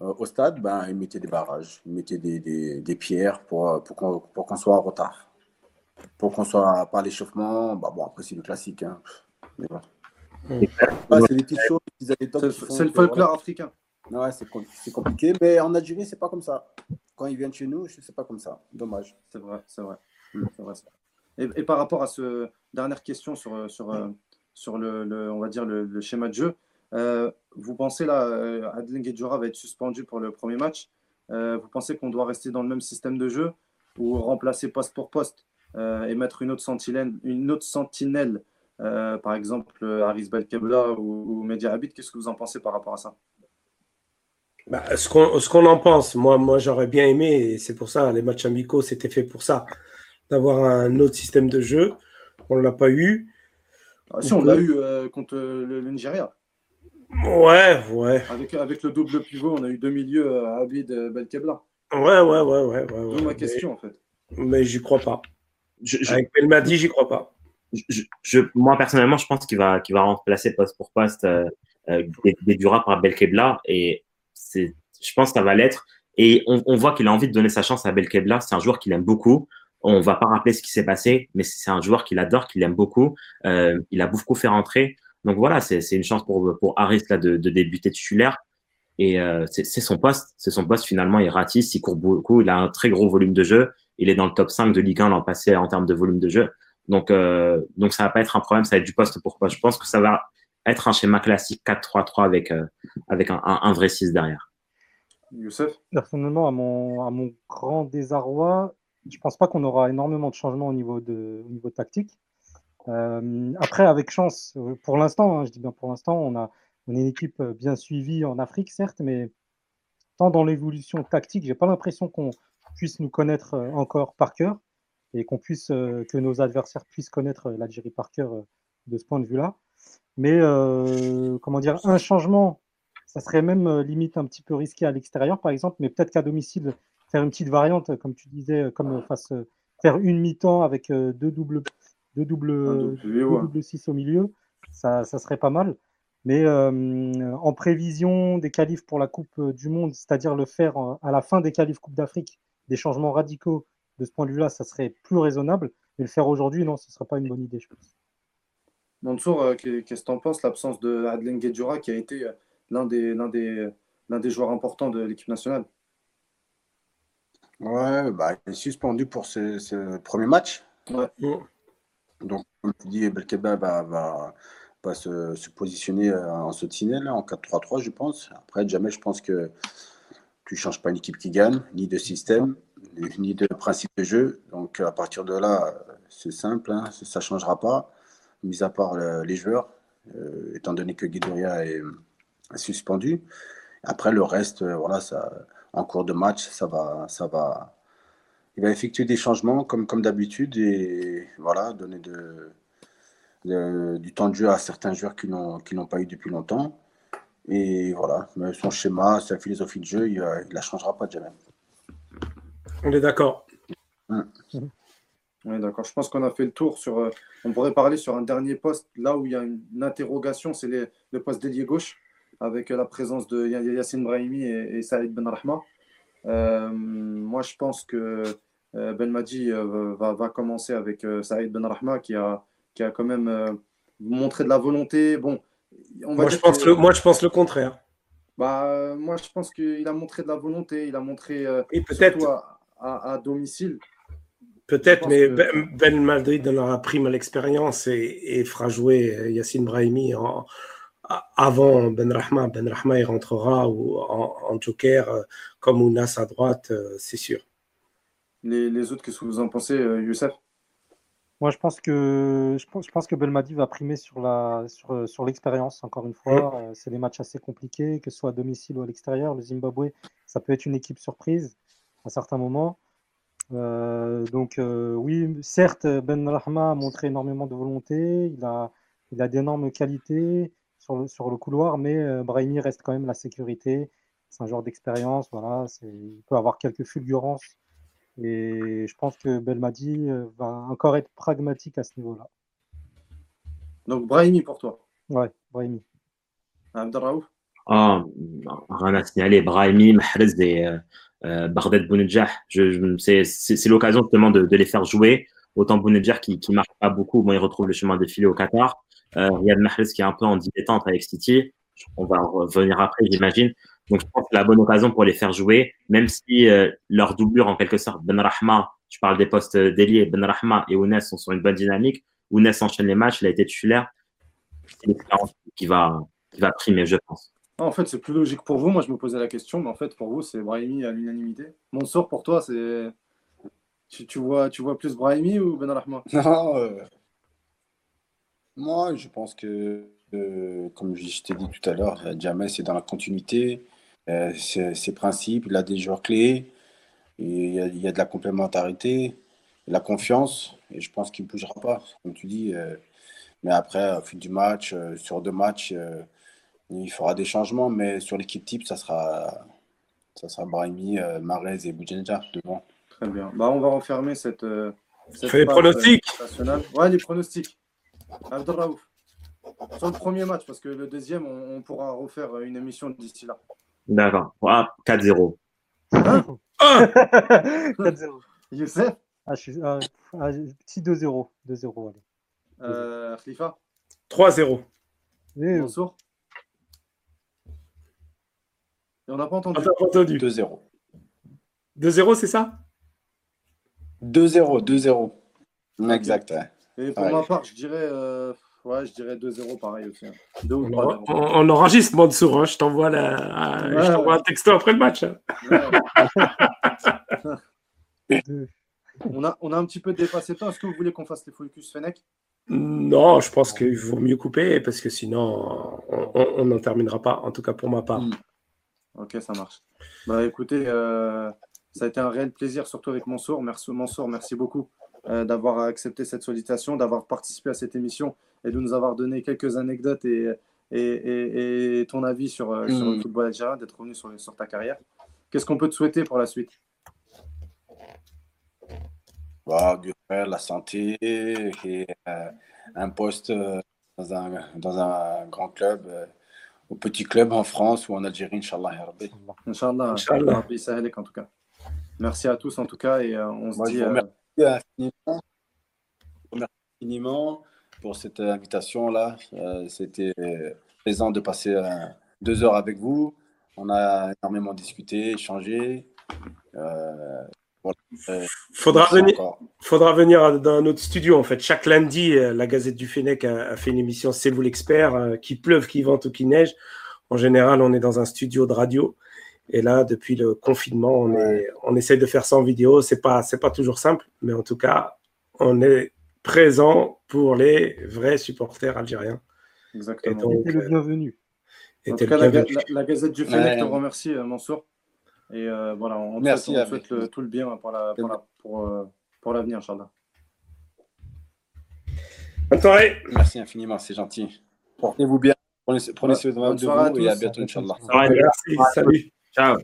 euh, au stade, ben, ils mettaient des barrages, ils mettaient des, des, des pierres pour, pour qu'on, pour qu'on soit en retard pour qu'on soit pas l'échauffement. Bah bon, après, c'est le classique. Hein. Hmm. c'est des petites choses.
C'est le folklore africain.
Ouais, c'est compliqué, mais en Algérie, c'est pas comme ça. Quand ils viennent chez nous, c'est pas comme ça. Dommage.
C'est vrai, c'est vrai. Vrai et, et, par rapport à ce dernière question sur, sur, sur le, on va dire le, schéma de jeu, euh, vous pensez là, euh, Adeline Guedjura va être suspendu pour le premier match. Euh, vous pensez qu'on doit rester dans le même système de jeu ou remplacer poste pour poste euh, et mettre une autre sentinelle, une autre sentinelle euh, par exemple Haris Belkebla ou, ou Media Habit, qu'est-ce que vous en pensez par rapport à ça?
Bah, ce qu'on en pense, moi, moi j'aurais bien aimé, et c'est pour ça, les matchs amicaux, c'était fait pour ça, d'avoir un autre système de jeu. On ne l'a pas eu.
Ah, si, on l'a eu euh, contre le, Nigeria.
Ouais, ouais.
Avec, avec le double pivot, on a eu deux milieux, Abid Belkebla.
Ouais, ouais, ouais, ouais. ouais, ouais
ma question, en fait.
Mais j'y crois pas. Je, je... Avec Belmadi, j'y crois pas.
Je, moi, personnellement, je pense qu'il va, qu'il va remplacer poste pour poste euh, euh, Dura par Belkebla. Et je pense que ça va l'être. Et on, voit qu'il a envie de donner sa chance à Belkebla. C'est un joueur qu'il aime beaucoup. On va pas rappeler ce qui s'est passé, mais c'est un joueur qu'il adore, qu'il aime beaucoup. Euh, il a beaucoup fait rentrer. Donc voilà, c'est une chance pour, pour Harris là, de, de débuter titulaire. Et euh, c'est son poste. C'est son poste finalement. Il ratisse, il court beaucoup, il a un très gros volume de jeu. Il est dans le top 5 de Ligue 1 l'an passé en termes de volume de jeu. Donc, euh, donc ça va pas être un problème, ça va être du poste pour poste. Je pense que ça va être un schéma classique 4-3-3 avec, euh, avec un, un, vrai 6 derrière.
Youssef?
Personnellement, à mon, à mon grand désarroi, je pense pas qu'on aura énormément de changements au niveau, de, au niveau tactique. Euh, après, avec chance, pour l'instant, hein, je dis bien pour l'instant, on a, on est une équipe bien suivie en Afrique, certes, mais tant dans l'évolution tactique, j'ai pas l'impression qu'on puisse nous connaître encore par cœur et qu'on puisse, euh, que nos adversaires puissent connaître euh, l'Algérie par cœur euh, de ce point de vue-là. Mais comment dire, un changement, ça serait même limite un petit peu risqué à l'extérieur, par exemple, mais peut-être qu'à domicile, faire une petite variante, comme tu disais, comme face, faire une mi-temps avec deux doubles, deux doubles, double 6 au milieu, ça, ça, serait pas mal. Mais euh, en prévision des qualifs pour la Coupe du Monde, c'est-à-dire le faire à la fin des qualifs Coupe d'Afrique, des changements radicaux de ce point de vue-là, ça serait plus raisonnable. Mais le faire aujourd'hui, non, ce ne serait pas une bonne idée, je pense.
Mansour, euh, qu'est-ce que tu en penses, l'absence de Adlen Guedjura, qui a été euh, l'un des, des, des joueurs importants de l'équipe nationale?
Ouais, bah, il est suspendu pour ce, premier match.
Ouais.
Donc, comme tu dis, Belkeba va, va, se, positionner euh, en sentinelle, en 4-3-3, je pense. Après, jamais, je pense que tu ne changes pas une équipe qui gagne, ni de système ni de principe de jeu. Donc à partir de là, c'est simple, hein, ça ne changera pas, mis à part les joueurs, euh, étant donné que Guidoria est, suspendu. Après le reste, euh, voilà, ça, en cours de match, ça va, ça va. Il va effectuer des changements comme, comme d'habitude et voilà, donner de, du temps de jeu à certains joueurs qui n'ont pas eu depuis longtemps. Et voilà, mais son schéma, sa philosophie de jeu, il ne la changera pas jamais.
On est d'accord.
Oui, d'accord. Je pense qu'on a fait le tour sur. Euh, on pourrait parler sur un dernier poste, là où il y a une, interrogation, c'est le poste d'ailier gauche, avec la présence de Yassine Brahimi et, Saïd Ben Rahma. Euh, moi, je pense que euh, Ben Madi va, commencer avec Saïd Ben Rahma, qui a, qui a quand même montré de la volonté. Bon,
moi, je pense le, moi, je pense le contraire.
Bah, moi, je pense qu'il a montré de la volonté. Il a montré.
et peut-être
à, domicile.
Peut-être, mais Ben Madrid donnera prime à l'expérience et, fera jouer Yassine Brahimi en, avant Ben Rahma. Ben Rahma, il rentrera en, joker euh, comme Ounas à droite, euh, c'est sûr.
Les, autres, qu'est-ce que vous en pensez, euh, Youssef?
Moi, je pense que je pense, je pense que Belmadi va primer sur la sur, sur l'expérience. Encore une fois, c'est des matchs assez compliqués, que ce soit à domicile ou à l'extérieur. Le Zimbabwe, ça peut être une équipe surprise à certains moments. Euh, donc euh, oui, certes, Ben Rahma a montré énormément de volonté, il a, il a d'énormes qualités sur le, sur le couloir, mais euh, Brahimi reste quand même la sécurité. C'est un genre d'expérience, voilà, il peut avoir quelques fulgurances. Et je pense que Belmadi va encore être pragmatique à ce niveau-là.
Donc Brahimi pour toi
Ouais, Brahimi.
Abdelraouf
Ah, rien à signaler. Brahimi, Mahrez et euh, Bardet Bounedjah, c'est l'occasion justement de, de, les faire jouer. Autant Bounedjah qui ne marche pas beaucoup, bon, il retrouve le chemin défilé au Qatar. Euh, Riyad Mahrez qui est un peu en dilettante avec City. On va revenir après, j'imagine. Donc, je pense que c'est la bonne occasion pour les faire jouer, même si euh, leur doublure, en quelque sorte, Ben Rahma, je parle des postes déliés, Ben Rahma et Ounes sont sur une bonne dynamique. Ounes enchaîne les matchs, il a été titulaire. C'est l'expérience qui va, qui va primer, je pense.
En fait, c'est plus logique pour vous. Moi, je me posais la question, mais en fait, pour vous, c'est Brahimi à l'unanimité. Mon sort pour toi, c'est. Tu, vois, tu vois plus Brahimi ou Ben
Non. Euh, moi, je pense que, euh, comme je t'ai dit tout à l'heure, Jamel, c'est dans la continuité. Euh, ses principes, il a des joueurs clés. il, y a, de la complémentarité, la confiance. Et je pense qu'il ne bougera pas, comme tu dis. mais après, au fil du match, sur deux matchs il fera des changements, mais sur l'équipe type, ça sera, ça sera Brahimi, euh, Marez et Boudjenja devant.
Très bien. Bah, on va refermer cette. euh, cette
Fais les
page,
pronostics.
euh, nationale. Ouais, les pronostics. Abdelraouf. Sur le premier match, parce que le deuxième, on, on pourra refaire une émission d'ici là.
D'accord. Ah, 4-0.
Ah
4-0.
Youssef,
Ah, je suis, ah, ah, petit 2-0. 2-0, allez.
euh, Khalifa,
3-0.
Eh,
Mansour. Et on n'a pas entendu.
On t'a pas entendu.
2-0.
2-0, c'est ça?
2-0, 2-0. Exact, ouais.
Et pour
Ouais.
ma part, je dirais, euh, ouais, je dirais 2-0 pareil aussi. hein.
On, en- on- on enregistre, Mansour. hein. Je t'envoie la-
Ouais,
je t'envoie
ouais.
un texto après le match. hein.
On, a, on a un petit peu dépassé le temps. Est-ce que vous voulez qu'on fasse les focus Fennec?
Non, je pense qu'il vaut mieux couper parce que sinon, on- n'en terminera pas. En tout cas, pour ma part.
Ok, ça marche. Bah écoutez, euh, ça a été un réel plaisir, surtout avec Mansour. Merci, Mansour, merci beaucoup euh, d'avoir accepté cette sollicitation, d'avoir participé à cette émission et de nous avoir donné quelques anecdotes et, et, et- et ton avis sur, euh, sur le
Mm.
football algérien, d'être revenu sur, sur ta carrière. Qu'est-ce qu'on peut te souhaiter pour la suite?
Frère, la santé et euh, un poste dans un, dans un grand club, euh, au petit club en France ou en Algérie, Inch'Allah. Rabbi.
Inch'Allah,
Inch'Allah.
En tout cas. Merci à tous en tout cas et euh, on se
Moi,
dit euh,
remercie. infiniment. Pour cette invitation-là. Euh, C'était plaisant de passer euh, deux heures avec vous. On a énormément discuté, échangé. Euh, voilà. Euh,
Faudra venir, faudra venir dans notre studio en fait. Chaque lundi, euh, la Gazette du Fennec a, a fait une émission C'est vous l'expert, euh, qu'il pleuve, qu'il vente ou qu'il neige. En général, on est dans un studio de radio. Et là, depuis le confinement, on, est, on essaie de faire ça en vidéo. C'est pas, c'est pas toujours simple, mais en tout cas, on est présent pour les vrais supporters algériens. Et
exactement.
donc,
C'était le bienvenu.
En tout cas, la,
bienvenu.
la- la Gazette du Fennec
Ouais.
te remercie, Mansour. Et euh, voilà, on te
Merci,
souhaite, on te
avec
souhaite le- tout le bien pour la- pour la- pour, euh, pour l'avenir, Inch'Allah.
Bonne soirée.
Merci infiniment, c'est gentil. Portez-vous bien. Prenez, prenez
Ouais,
soin de vous et à bientôt, Inch'Allah.
Ouais,
Merci. Salut.
Ciao.